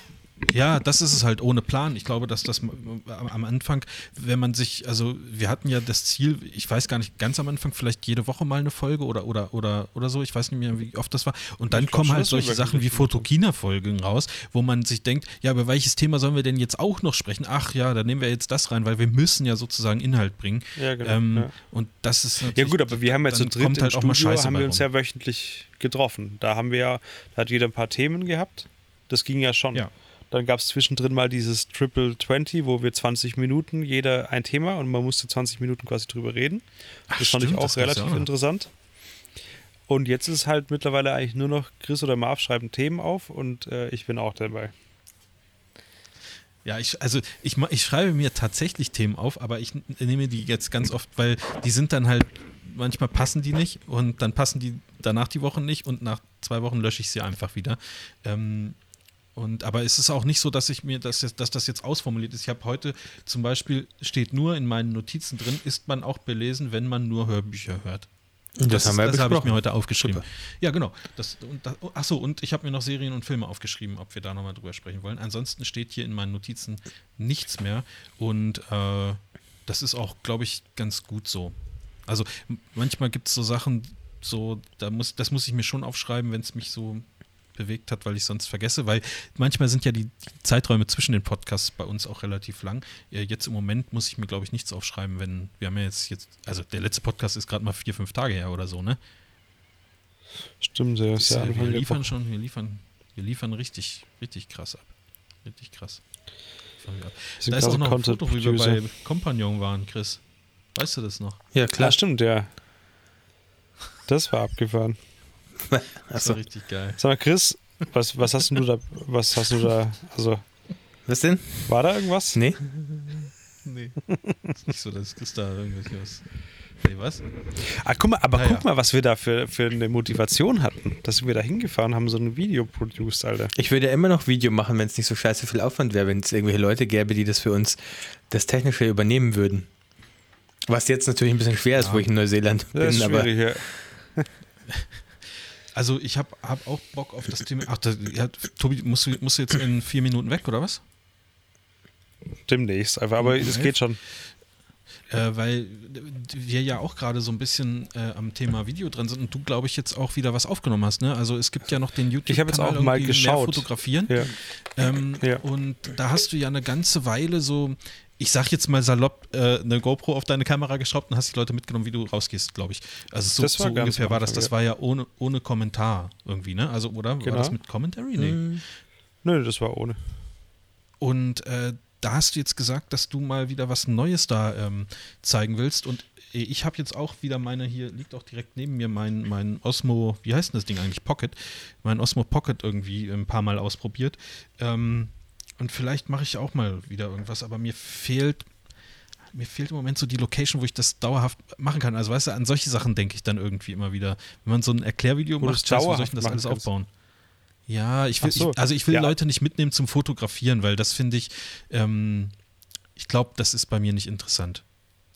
Ja, das ist es halt ohne Plan. Ich glaube, dass das am Anfang, wenn man sich, also wir hatten ja das Ziel, ich weiß gar nicht, ganz am Anfang vielleicht jede Woche mal eine Folge oder oder oder oder so, ich weiß nicht mehr, wie oft das war. Und dann kommen halt solche Sachen wie Fotokina-Folgen raus, wo man sich denkt, ja, über welches Thema sollen wir denn jetzt auch noch sprechen? Ach ja, da nehmen wir jetzt das rein, weil wir müssen ja sozusagen Inhalt bringen. Ja, genau. Ähm, ja. Und das ist Ja gut, aber wir haben jetzt zu dann dritt kommt im halt auch mal Studio, Scheiße haben wir uns rum. ja wöchentlich getroffen. Da haben wir ja, da hat jeder ein paar Themen gehabt. Das ging ja schon. Ja. Dann gab es zwischendrin mal dieses Triple 20, wo wir 20 Minuten, jeder ein Thema und man musste 20 Minuten quasi drüber reden. Das Ach, fand ich stimmt, auch relativ auch interessant. Und jetzt ist es halt mittlerweile eigentlich nur noch Chris oder Marv schreiben Themen auf und äh, ich bin auch dabei. Ja, ich, also ich, ich schreibe mir tatsächlich Themen auf, aber ich nehme die jetzt ganz oft, weil die sind dann halt, manchmal passen die nicht und dann passen die danach die Wochen nicht und nach zwei Wochen lösche ich sie einfach wieder. Ähm, und, aber es ist auch nicht so, dass ich mir, dass, dass das jetzt ausformuliert ist. Ich habe heute zum Beispiel, steht nur in meinen Notizen drin, ist man auch belesen, wenn man nur Hörbücher hört. Das, haben wir das habe ich mir heute aufgeschrieben. Super. Ja, genau. Das, und das, achso, und ich habe mir noch Serien und Filme aufgeschrieben, ob wir da nochmal drüber sprechen wollen. Ansonsten steht hier in meinen Notizen nichts mehr. Und äh, das ist auch, glaube ich, ganz gut so. Also manchmal gibt es so Sachen, so, da muss, das muss ich mir schon aufschreiben, wenn es mich so bewegt hat, weil ich sonst vergesse, weil manchmal sind ja die, Zeiträume zwischen den Podcasts bei uns auch relativ lang. Äh, Jetzt im Moment muss ich mir, glaube ich, nichts aufschreiben, wenn wir haben ja jetzt, jetzt also der letzte Podcast ist gerade mal vier, fünf Tage her oder so, ne? Stimmt, ja. Ist ja Äh, wir liefern schon, wir liefern, wir liefern richtig, richtig krass ab. Richtig krass. Da ist auch noch ein Foto, wie wir bei Compagnon waren, Chris. Weißt du das noch? Ja, Ja, klar. stimmt, ja. Das war abgefahren. Das war richtig geil. Sag mal, Chris, was, was hast du da, was hast du da, also, Was denn? war da irgendwas? Nee? Nee. ist nicht so, dass Chris da irgendwelche was. Nee, was? Ah, guck mal, aber Naja. guck mal, was wir da für, für eine Motivation hatten, dass wir da hingefahren haben, so ein Video produced, Alter. Ich würde ja immer noch Video machen, wenn es nicht so scheiße viel Aufwand wäre, wenn es irgendwelche Leute gäbe, die das für uns das Technische übernehmen würden. Was jetzt natürlich ein bisschen schwer ist, Ja. wo ich in Neuseeland Das ist bin, aber schwierig, ja. Also ich habe hab auch Bock auf das Thema. Ach, das, ja, Tobi, musst du, musst du jetzt in vier Minuten weg, oder was? Demnächst einfach, aber es Live? geht schon. Äh, weil wir ja auch gerade so ein bisschen äh, am Thema Video dran sind und du, glaube ich, jetzt auch wieder was aufgenommen hast. Ne? Also es gibt ja noch den YouTube. Ich habe jetzt auch mal Mehr geschaut. fotografieren. Ja. Ähm, Ja. Und da hast du ja eine ganze Weile so, ich sag jetzt mal salopp, äh, eine GoPro auf deine Kamera geschraubt und hast die Leute mitgenommen, wie du rausgehst, glaube ich. Also so, war so ungefähr war das. Das war ja ohne, ohne Kommentar irgendwie, ne? Also, oder? War Genau. das mit Commentary? Nee. Hm, Nö, das war ohne. Und äh, da hast du jetzt gesagt, dass du mal wieder was Neues da ähm, zeigen willst. Und äh, ich habe jetzt auch wieder meine, hier liegt auch direkt neben mir mein, mein Osmo, wie heißt denn das Ding eigentlich? Pocket. Mein Osmo Pocket irgendwie ein paar Mal ausprobiert. Ähm, und vielleicht mache ich auch mal wieder irgendwas, aber mir fehlt. Mir fehlt im Moment so die Location, wo ich das dauerhaft machen kann. Also, weißt du, an solche Sachen denke ich dann irgendwie immer wieder. Wenn man so ein Erklärvideo macht, es scheiße, wie soll ich denn das alles aufbauen? Ja, ich will, so. ich, also ich will Ja. Leute nicht mitnehmen zum Fotografieren, weil das finde ich, ähm, ich glaube, das ist bei mir nicht interessant.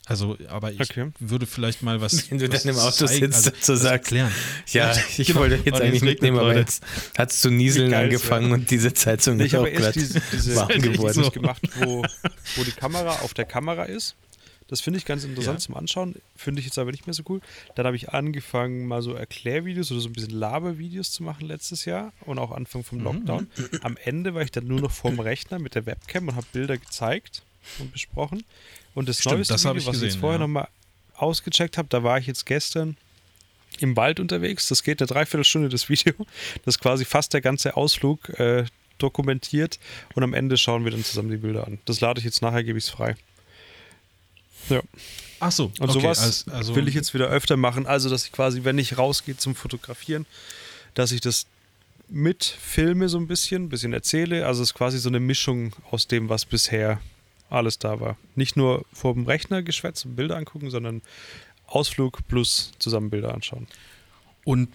Also, aber ich Okay. würde vielleicht mal was. Wenn du was dann im Auto zeigen, sitzt also, so sagst. erklären. ja, ich genau. wollte jetzt eigentlich mitnehmen, aber jetzt hat es zu nieseln angefangen und diese Zeitung ist ich habe auch gerade diese, diese warm geworden. so. gemacht, wo, wo die Kamera auf der Kamera ist. Das finde ich ganz interessant Ja. zum Anschauen. Finde ich jetzt aber nicht mehr so cool. Dann habe ich angefangen, mal so Erklärvideos oder so ein bisschen Labervideos zu machen letztes Jahr und auch Anfang vom Lockdown. Am Ende war ich dann nur noch vorm Rechner mit der Webcam und habe Bilder gezeigt und besprochen. Und das Stimmt, neueste das Video, ich was ich jetzt gesehen, vorher ja. nochmal ausgecheckt habe, da war ich jetzt gestern im Wald unterwegs. Das geht eine Dreiviertelstunde, das Video. Das ist quasi fast der ganze Ausflug äh, dokumentiert und am Ende schauen wir dann zusammen die Bilder an. Das lade ich jetzt nachher, gebe ich es frei. Ja, Ach so, und okay, sowas also, also, will ich jetzt wieder öfter machen. Also, dass ich quasi, wenn ich rausgehe zum Fotografieren, dass ich das mit filme so ein bisschen, ein bisschen erzähle. Also, es ist quasi so eine Mischung aus dem, was bisher alles da war. Nicht nur vor dem Rechner geschwätzt und Bilder angucken, sondern Ausflug plus zusammen Bilder anschauen. Und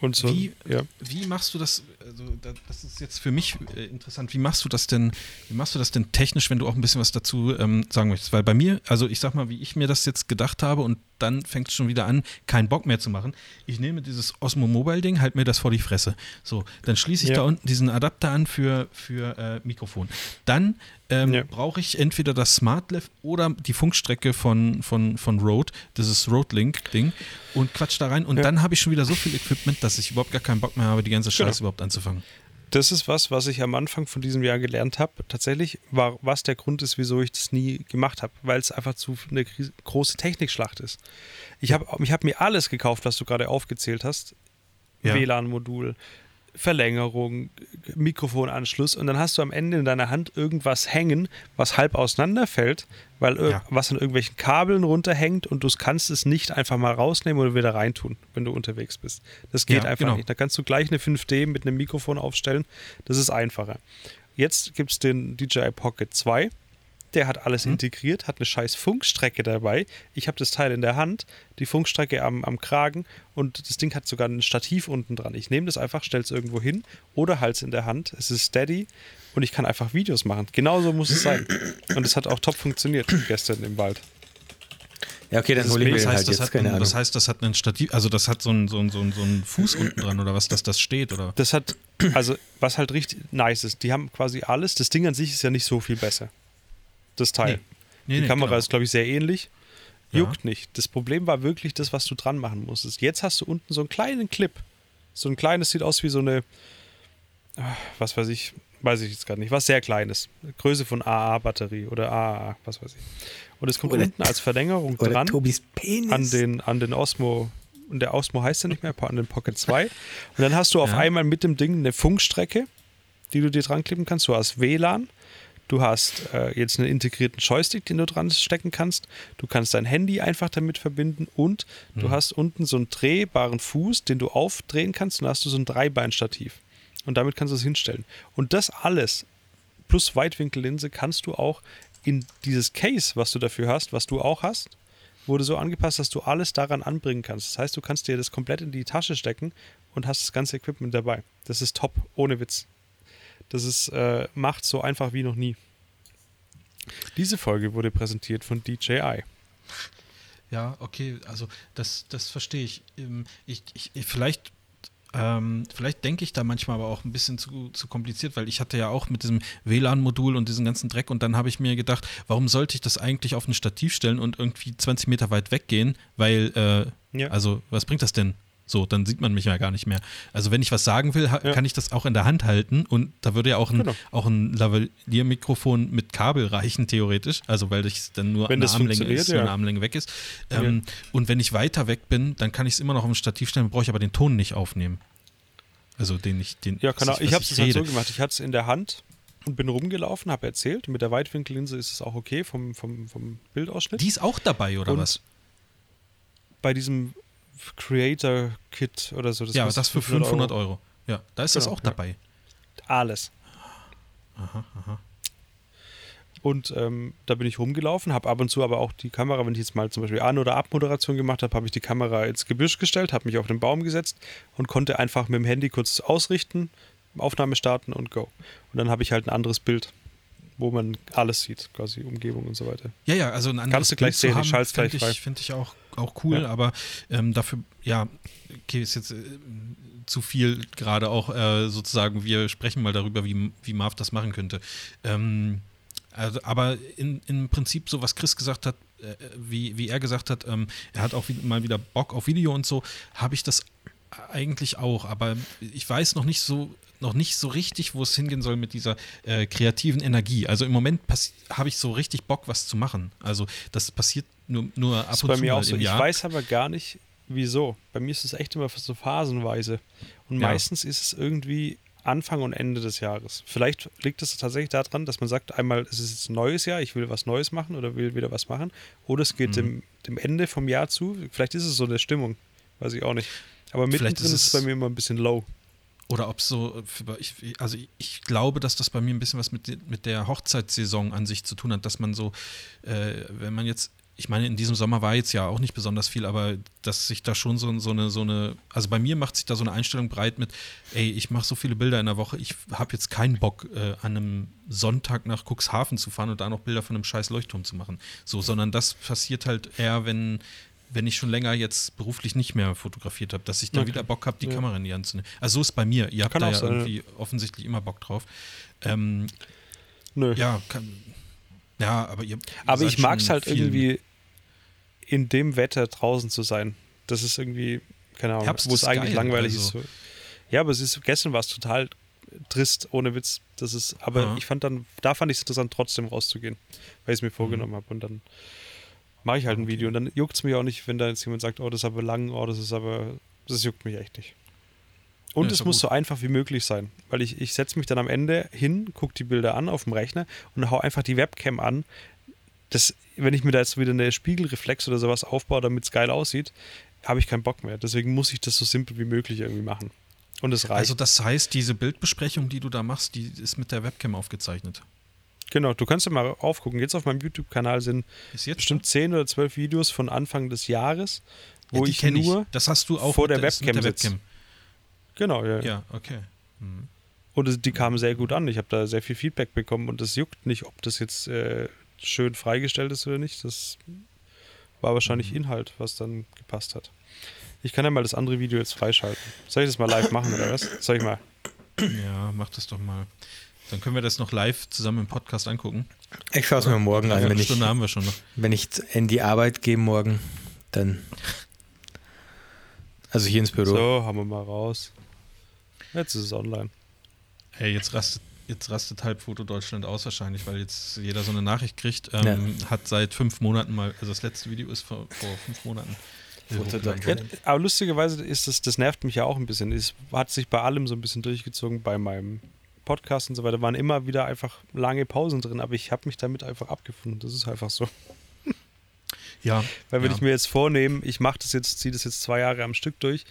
Und so, Wie- ja. Wie machst du das? Also da- das ist jetzt für mich äh, interessant. Wie machst du das denn? Wie machst du das denn technisch, wenn du auch ein bisschen was dazu ähm, sagen möchtest? Weil bei mir, also ich sag mal, wie ich mir das jetzt gedacht habe und dann fängt es schon wieder an, keinen Bock mehr zu machen. Ich nehme dieses Osmo Mobile Ding, halt mir das vor die Fresse. So, dann schließe ich Ja. da unten diesen Adapter an für, für äh, Mikrofon. Dann ähm, Ja. brauche ich entweder das SmartLeft oder die Funkstrecke von, von, von Rode, dieses Rode-Link-Ding, und quatsch da rein. Und Ja. dann habe ich schon wieder so viel Equipment, dass ich überhaupt gar keinen Bock mehr habe, die ganze Genau. Scheiße überhaupt anzufangen. Das ist was, was ich am Anfang von diesem Jahr gelernt habe. Tatsächlich war, was der Grund ist, wieso ich das nie gemacht habe, weil es einfach zu eine große Technikschlacht ist. Ich habe ich hab mir alles gekauft, was du gerade aufgezählt hast. Ja. WLAN-Modul, Verlängerung, Mikrofonanschluss und dann hast du am Ende in deiner Hand irgendwas hängen, was halb auseinanderfällt, weil Ja. was an irgendwelchen Kabeln runterhängt und du kannst es nicht einfach mal rausnehmen oder wieder reintun, wenn du unterwegs bist. Das geht Ja, einfach genau. nicht. Da kannst du gleich eine 5D mit einem Mikrofon aufstellen. Das ist einfacher. Jetzt gibt es den DJI Pocket 2. Der hat alles Mhm. integriert, hat eine scheiß Funkstrecke dabei. Ich habe das Teil in der Hand, die Funkstrecke am, am Kragen und das Ding hat sogar ein Stativ unten dran. Ich nehme das einfach, stelle es irgendwo hin oder halte es in der Hand. Es ist steady und ich kann einfach Videos machen. Genauso muss es sein. Und es hat auch top funktioniert gestern im Wald. Ja, okay, dann Das hole ich mir Das den heißt, halt das, jetzt, hat keine ein, Ahnung. das heißt, das hat einen Stativ, also das hat so einen so einen- so einen- so einen Fuß unten dran oder was, dass das steht, oder? Das hat, also was halt richtig nice ist, die haben quasi alles. Das Ding an sich ist ja nicht so viel besser. Das Teil. Nee, die nee, Kamera genau. ist, glaube ich, sehr ähnlich. Ja. Juckt nicht. Das Problem war wirklich das, was du dran machen musstest. Jetzt hast du unten so einen kleinen Clip. So ein kleines, sieht aus wie so eine, ah, was weiß ich, weiß ich jetzt gerade nicht, was sehr kleines. Größe von AA-Batterie oder AAA, was weiß ich. Und es kommt Oder- unten als Verlängerung Oder dran Tobis Penis. an den, an den Osmo. Und der Osmo heißt ja nicht mehr, an den Pocket 2. Und dann hast du auf Ja. einmal mit dem Ding eine Funkstrecke, die du dir dran klippen kannst. Du hast WLAN. Du hast äh, jetzt einen integrierten Joystick, den du dran stecken kannst. Du kannst dein Handy einfach damit verbinden und du hast unten so einen drehbaren Fuß, den du aufdrehen kannst und dann hast du so ein Dreibeinstativ. Und damit kannst du es hinstellen. Und das alles plus Weitwinkellinse kannst du auch in dieses Case, was du dafür hast, was du auch hast, wurde so angepasst, dass du alles daran anbringen kannst. Das heißt, du kannst dir das komplett in die Tasche stecken und hast das ganze Equipment dabei. Das ist top, ohne Witz. Das ist äh, macht so einfach wie noch nie. Diese Folge wurde präsentiert von DJI. Ja, okay, also das, das verstehe ich. Ähm, ich, ich. Vielleicht, ähm, vielleicht denke ich da manchmal aber auch ein bisschen zu, zu kompliziert, weil ich hatte ja auch mit diesem WLAN-Modul und diesem ganzen Dreck und dann habe ich mir gedacht, warum sollte ich das eigentlich auf ein Stativ stellen und irgendwie 20 Meter weit weggehen, weil, äh, Ja. also was bringt das denn? So, dann sieht man mich ja gar nicht mehr. Also wenn ich was sagen will, Ja. kann ich das auch in der Hand halten und da würde ja auch ein, Genau. auch ein Lavalier-Mikrofon mit Kabel reichen, theoretisch. Also weil ich dann nur Wenn eine Armlänge ist, ja. eine Armlänge weg ist. Ähm, Und wenn ich weiter weg bin, dann kann ich es immer noch auf ein Stativ stellen, brauche ich aber den Ton nicht aufnehmen. Also den ich, den Ja, genau. was Ich habe es halt so gemacht. Ich hatte es in der Hand und bin rumgelaufen, habe erzählt. Mit der Weitwinkellinse ist es auch okay vom, vom, vom Bildausschnitt. Die ist auch dabei, oder Und was? Bei diesem Creator Kit oder so. ja, kostet das für 500 Euro. Ja, da ist das Genau, auch ja. dabei. Alles. Und ähm, da bin ich rumgelaufen, habe ab und zu aber auch die Kamera, wenn ich jetzt mal zum Beispiel An- oder Abmoderation gemacht habe, habe ich die Kamera ins Gebüsch gestellt, habe mich auf den Baum gesetzt und konnte einfach mit dem Handy kurz ausrichten, Aufnahme starten und go. Und dann habe ich halt ein anderes Bild, wo man alles sieht, quasi Umgebung und so weiter. Ja, ja, also ein anderes du gleich Bild sehen, ich haben, schalt's finde gleich frei. ich, find ich auch, auch cool, Ja. aber ähm, dafür, ja, okay, ist jetzt äh, zu viel gerade auch äh, sozusagen, wir sprechen mal darüber, wie, wie Marv das machen könnte. Ähm, also, aber in, im Prinzip, so was Chris gesagt hat, äh, wie, wie er gesagt hat, ähm, er hat auch mal wieder Bock auf Video und so, habe ich das eigentlich auch, aber ich weiß noch nicht so noch nicht so richtig, wo es hingehen soll mit dieser äh, kreativen Energie. Also im Moment habe ich so richtig Bock, was zu machen. Also das passiert nur, nur ab Das ist und bei zu mir auch so. Ich weiß aber gar nicht, wieso. Bei mir ist es echt immer so phasenweise. Und Ja. meistens ist es irgendwie Anfang und Ende des Jahres. Vielleicht liegt es tatsächlich daran, dass man sagt, einmal es ist jetzt ein neues Jahr, ich will was Neues machen oder will wieder was machen. Oder es Mhm. geht dem, dem Ende vom Jahr zu. Vielleicht ist es so eine Stimmung. Weiß ich auch nicht. Aber mittendrin ist es- bei mir immer ein bisschen low. Oder ob so, ich, also ich, glaube, dass das bei mir ein bisschen was mit, mit der Hochzeitssaison an sich zu tun hat, dass man so, äh, wenn man jetzt, ich meine, in diesem Sommer war jetzt ja auch nicht besonders viel, aber dass sich da schon so, so, eine, so eine, also bei mir macht sich da so eine Einstellung breit mit, ey, ich mache so viele Bilder in der Woche, ich habe jetzt keinen Bock, äh, an einem Sonntag nach Cuxhaven zu fahren und da noch Bilder von einem scheiß Leuchtturm zu machen. So, sondern das passiert halt eher, wenn wenn ich schon länger jetzt beruflich nicht mehr fotografiert habe, dass ich dann Okay. wieder Bock habe, die Ja. Kamera in die Hand zu nehmen. Also so ist bei mir. Ihr habt Kann da ja sein, irgendwie offensichtlich immer Bock drauf. Ähm, Nö. ja, kann, ja, aber ihr. Aber ich mag es halt irgendwie in dem Wetter draußen zu sein. Das ist irgendwie, keine Ahnung, Herbst wo es eigentlich geil, langweilig also- ist. Ja, aber es ist, gestern war es total trist, ohne Witz. Das ist, aber Ja. ich fand dann, da fand ich es interessant, trotzdem rauszugehen, weil ich es mir vorgenommen habe. Und dann mache ich halt ein Video und dann juckt es mich auch nicht, wenn da jetzt jemand sagt, oh, das ist aber lang, oh, das ist aber, das juckt mich echt nicht. Und Ja, es muss gut. so einfach wie möglich sein, weil ich, ich setze mich dann am Ende hin, gucke die Bilder an auf dem Rechner und hau einfach die Webcam an. Das, wenn ich mir da jetzt wieder eine Spiegelreflex oder sowas aufbaue, damit es geil aussieht, habe ich keinen Bock mehr. Deswegen muss ich das so simpel wie möglich irgendwie machen. Und es reicht. Also das heißt, diese Bildbesprechung, die du da machst, die ist mit der Webcam aufgezeichnet. Genau, du kannst ja mal aufgucken. Jetzt auf meinem YouTube-Kanal sind bestimmt 10 oder 12 Videos von Anfang des Jahres, Ja, wo die ich nur. Das hast du auch vor der ist Webcam der sitz. Webcam. Genau, ja. Ja, okay. Hm. Und die kamen sehr gut an. Ich habe da sehr viel Feedback bekommen und es juckt nicht, ob das jetzt äh, schön freigestellt ist oder nicht. Das war wahrscheinlich Inhalt, was dann gepasst hat. Ich kann ja mal das andere Video jetzt freischalten. Soll ich das mal live machen oder was? Soll ich mal? Ja, mach das doch mal. Dann können wir das noch live zusammen im Podcast angucken. Ich schaue es mir morgen an, Eine wenn ich, Stunde haben wir schon noch. wenn ich in die Arbeit gehe morgen, dann. Also hier ins Büro. So, haben wir mal raus. Jetzt ist es online. Hey, jetzt rastet, jetzt rastet halb Foto Deutschland aus wahrscheinlich, weil jetzt jeder so eine Nachricht kriegt. Ähm, Hat seit fünf Monaten mal, also das letzte Video ist vor, vor fünf Monaten. Ja, aber lustigerweise ist das, das nervt mich ja auch ein bisschen. Es hat sich bei allem so ein bisschen durchgezogen, bei meinem Podcast und so weiter. waren immer wieder einfach lange Pausen drin, aber ich habe mich damit einfach abgefunden. Das ist einfach so. Ja, Weil wenn ja. ich mir jetzt vornehme, ich mache das jetzt, ziehe das jetzt zwei Jahre am Stück durch,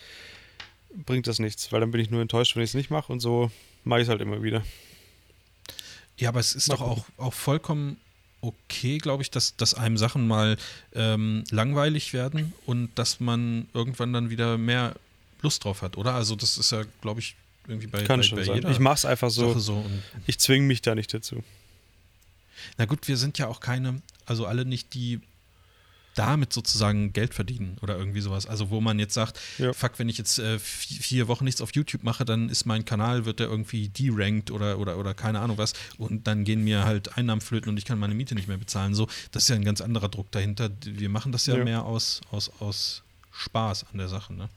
bringt das nichts, weil dann bin ich nur enttäuscht, wenn ich es nicht mache und so mache ich es halt immer wieder. Ja, aber es ist Mal doch auch, auch vollkommen okay, glaube ich, dass, dass einem Sachen mal ähm, langweilig werden und dass man irgendwann dann wieder mehr Lust drauf hat, oder? Also das ist ja, glaube ich, irgendwie bei, Kann bei, schon bei sein. Ich mache es einfach so. So. Ich zwinge mich da nicht dazu. na gut, wir sind ja auch keine, also alle nicht die damit sozusagen Geld verdienen oder irgendwie sowas. Also wo man jetzt sagt, Ja. fuck, wenn ich jetzt äh, vi- vier Wochen nichts auf YouTube mache, dann ist mein Kanal, wird der irgendwie derankt oder, oder, oder keine Ahnung was und dann gehen mir halt Einnahmen flöten und ich kann meine Miete nicht mehr bezahlen. So, das ist ja ein ganz anderer Druck dahinter. Wir machen das ja, Ja. mehr aus, aus, aus Spaß an der Sache. Ne?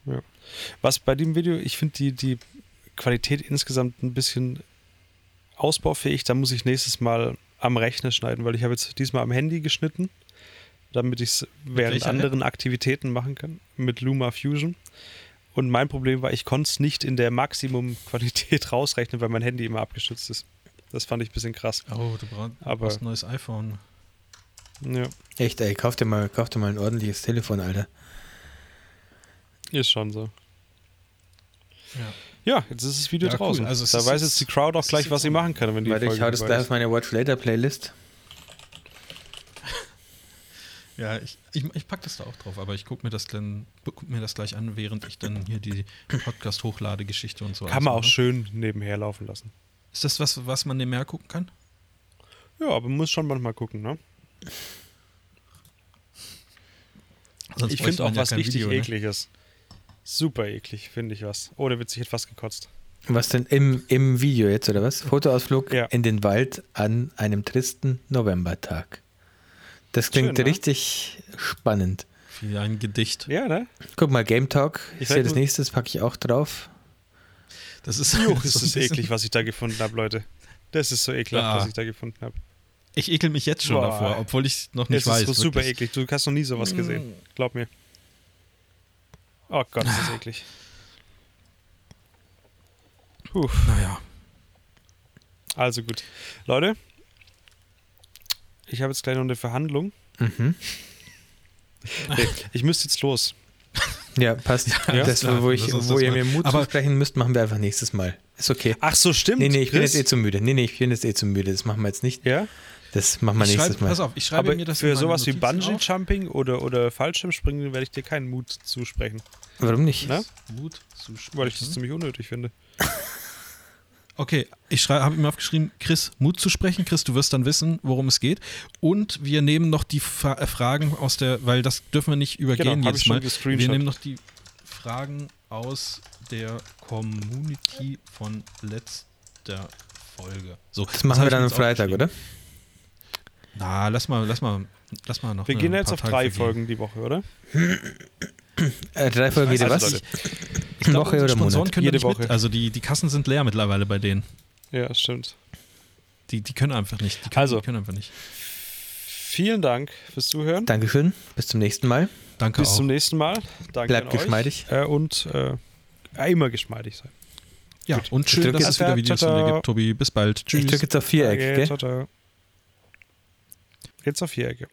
Was bei dem Video, ich finde die, die Qualität insgesamt ein bisschen ausbaufähig. Da muss ich nächstes Mal am Rechner schneiden, weil ich habe jetzt diesmal am Handy geschnitten, damit ich es während anderen Aktivitäten machen kann, mit Luma Fusion. Und mein Problem war, ich konnte es nicht in der Maximum-Qualität rausrechnen, weil mein Handy immer abgestützt ist. Das fand ich ein bisschen krass. Oh, du brauchst, Aber- ein neues iPhone. Ja, Echt, ey, kauf dir, mal, kauf dir mal ein ordentliches Telefon, Alter. ist schon so. Ja. Ja, jetzt ist das Video Ja, cool. draußen. Also es da weiß jetzt- die Crowd auch gleich, was sie machen kann, wenn die Warte, ich hau das gleich ist. auf meine Watch Later Playlist. Ja, ich, ich, ich packe das da auch drauf, aber ich gucke mir, das dann- guck mir das gleich an, während ich dann hier die Podcast-Hochladegeschichte und so Kann man auch mache. schön nebenher laufen lassen. Ist das was, was man nebenher gucken kann? Ja, aber man muss schon manchmal gucken, ne? Sonst ich finde auch ja was richtig Video, ne? Super eklig, finde ich was. Ohne Witz, ich hätte was gekotzt. Was denn im, im Video jetzt, oder was? Fotoausflug Ja. in den Wald an einem tristen Novembertag. Das klingt Schön, ne? richtig spannend. Wie ein Gedicht. Ja, ne? Guck mal, Game Talk. Ich sehe das nächste, das packe ich auch drauf. Das ist, Juch, das ist so das eklig, was ich da gefunden habe, Leute. Das ist so ekelhaft, Ja. was ich da gefunden habe. Ich ekel mich jetzt schon Boah. davor, obwohl ich noch nicht Es weiß. ist so super wirklich. eklig. Du hast noch nie sowas gesehen. Mm. Glaub mir. Oh Gott, ist das eklig. Puh. Naja, Also gut. Leute, ich habe jetzt gleich noch eine Verhandlung. Mhm. Nee, ich müsste jetzt los. Ja, passt. Ja. das, wo, ich, wo das ihr mir Mut Aber- zusprechen müsst, machen wir einfach nächstes Mal. Ist okay. Ach so, stimmt. Nee, nee, ich bin Chris. jetzt eh zu müde. Nee, nee, ich bin jetzt eh zu müde. Das machen wir jetzt nicht. Ja, Das machen wir nächstes schreibe, pass Mal. auf, ich schreibe aber mir das für sowas wie Notizen. Bungee-Jumping oder, oder Fallschirmspringen werde ich dir keinen Mut zusprechen. Warum nicht? Ne? Mut zu Weil ich das ziemlich unnötig finde. Okay, ich habe mir aufgeschrieben, Chris, Mut zu sprechen. Chris, du wirst dann wissen, worum es geht. Und wir nehmen noch die Fra äh, Fragen aus der, weil das dürfen wir nicht übergehen Genau, jetzt mal. Wir nehmen noch die Fragen aus der Community von letzter Folge. So, Das machen hab wir dann am Freitag, oder? Na, lass mal, lass mal, lass mal noch. Wir gehen jetzt auf Tage drei vergehen. Folgen die Woche, oder? Äh, drei Folgen jede Also, was? Ich glaub, Woche oder Sponsoren Monat? können Jede nicht mit. Woche. Also die, die Kassen sind leer mittlerweile bei denen. Ja, stimmt. Die, die können einfach nicht. Die können, Also. die können einfach nicht. Vielen Dank fürs Zuhören. Dankeschön. Bis zum nächsten Mal. Danke Bis auch. zum nächsten Mal. Danke Bleibt an euch. geschmeidig. Äh, und äh, immer geschmeidig sein. ja, Gut. und schön, dass es wieder Videos von dir gibt, Tobi. Bis bald. Tschüss. Ich drücke jetzt auf Viereck, Danke, gell? ciao, ciao. Jetzt auf Vierecke.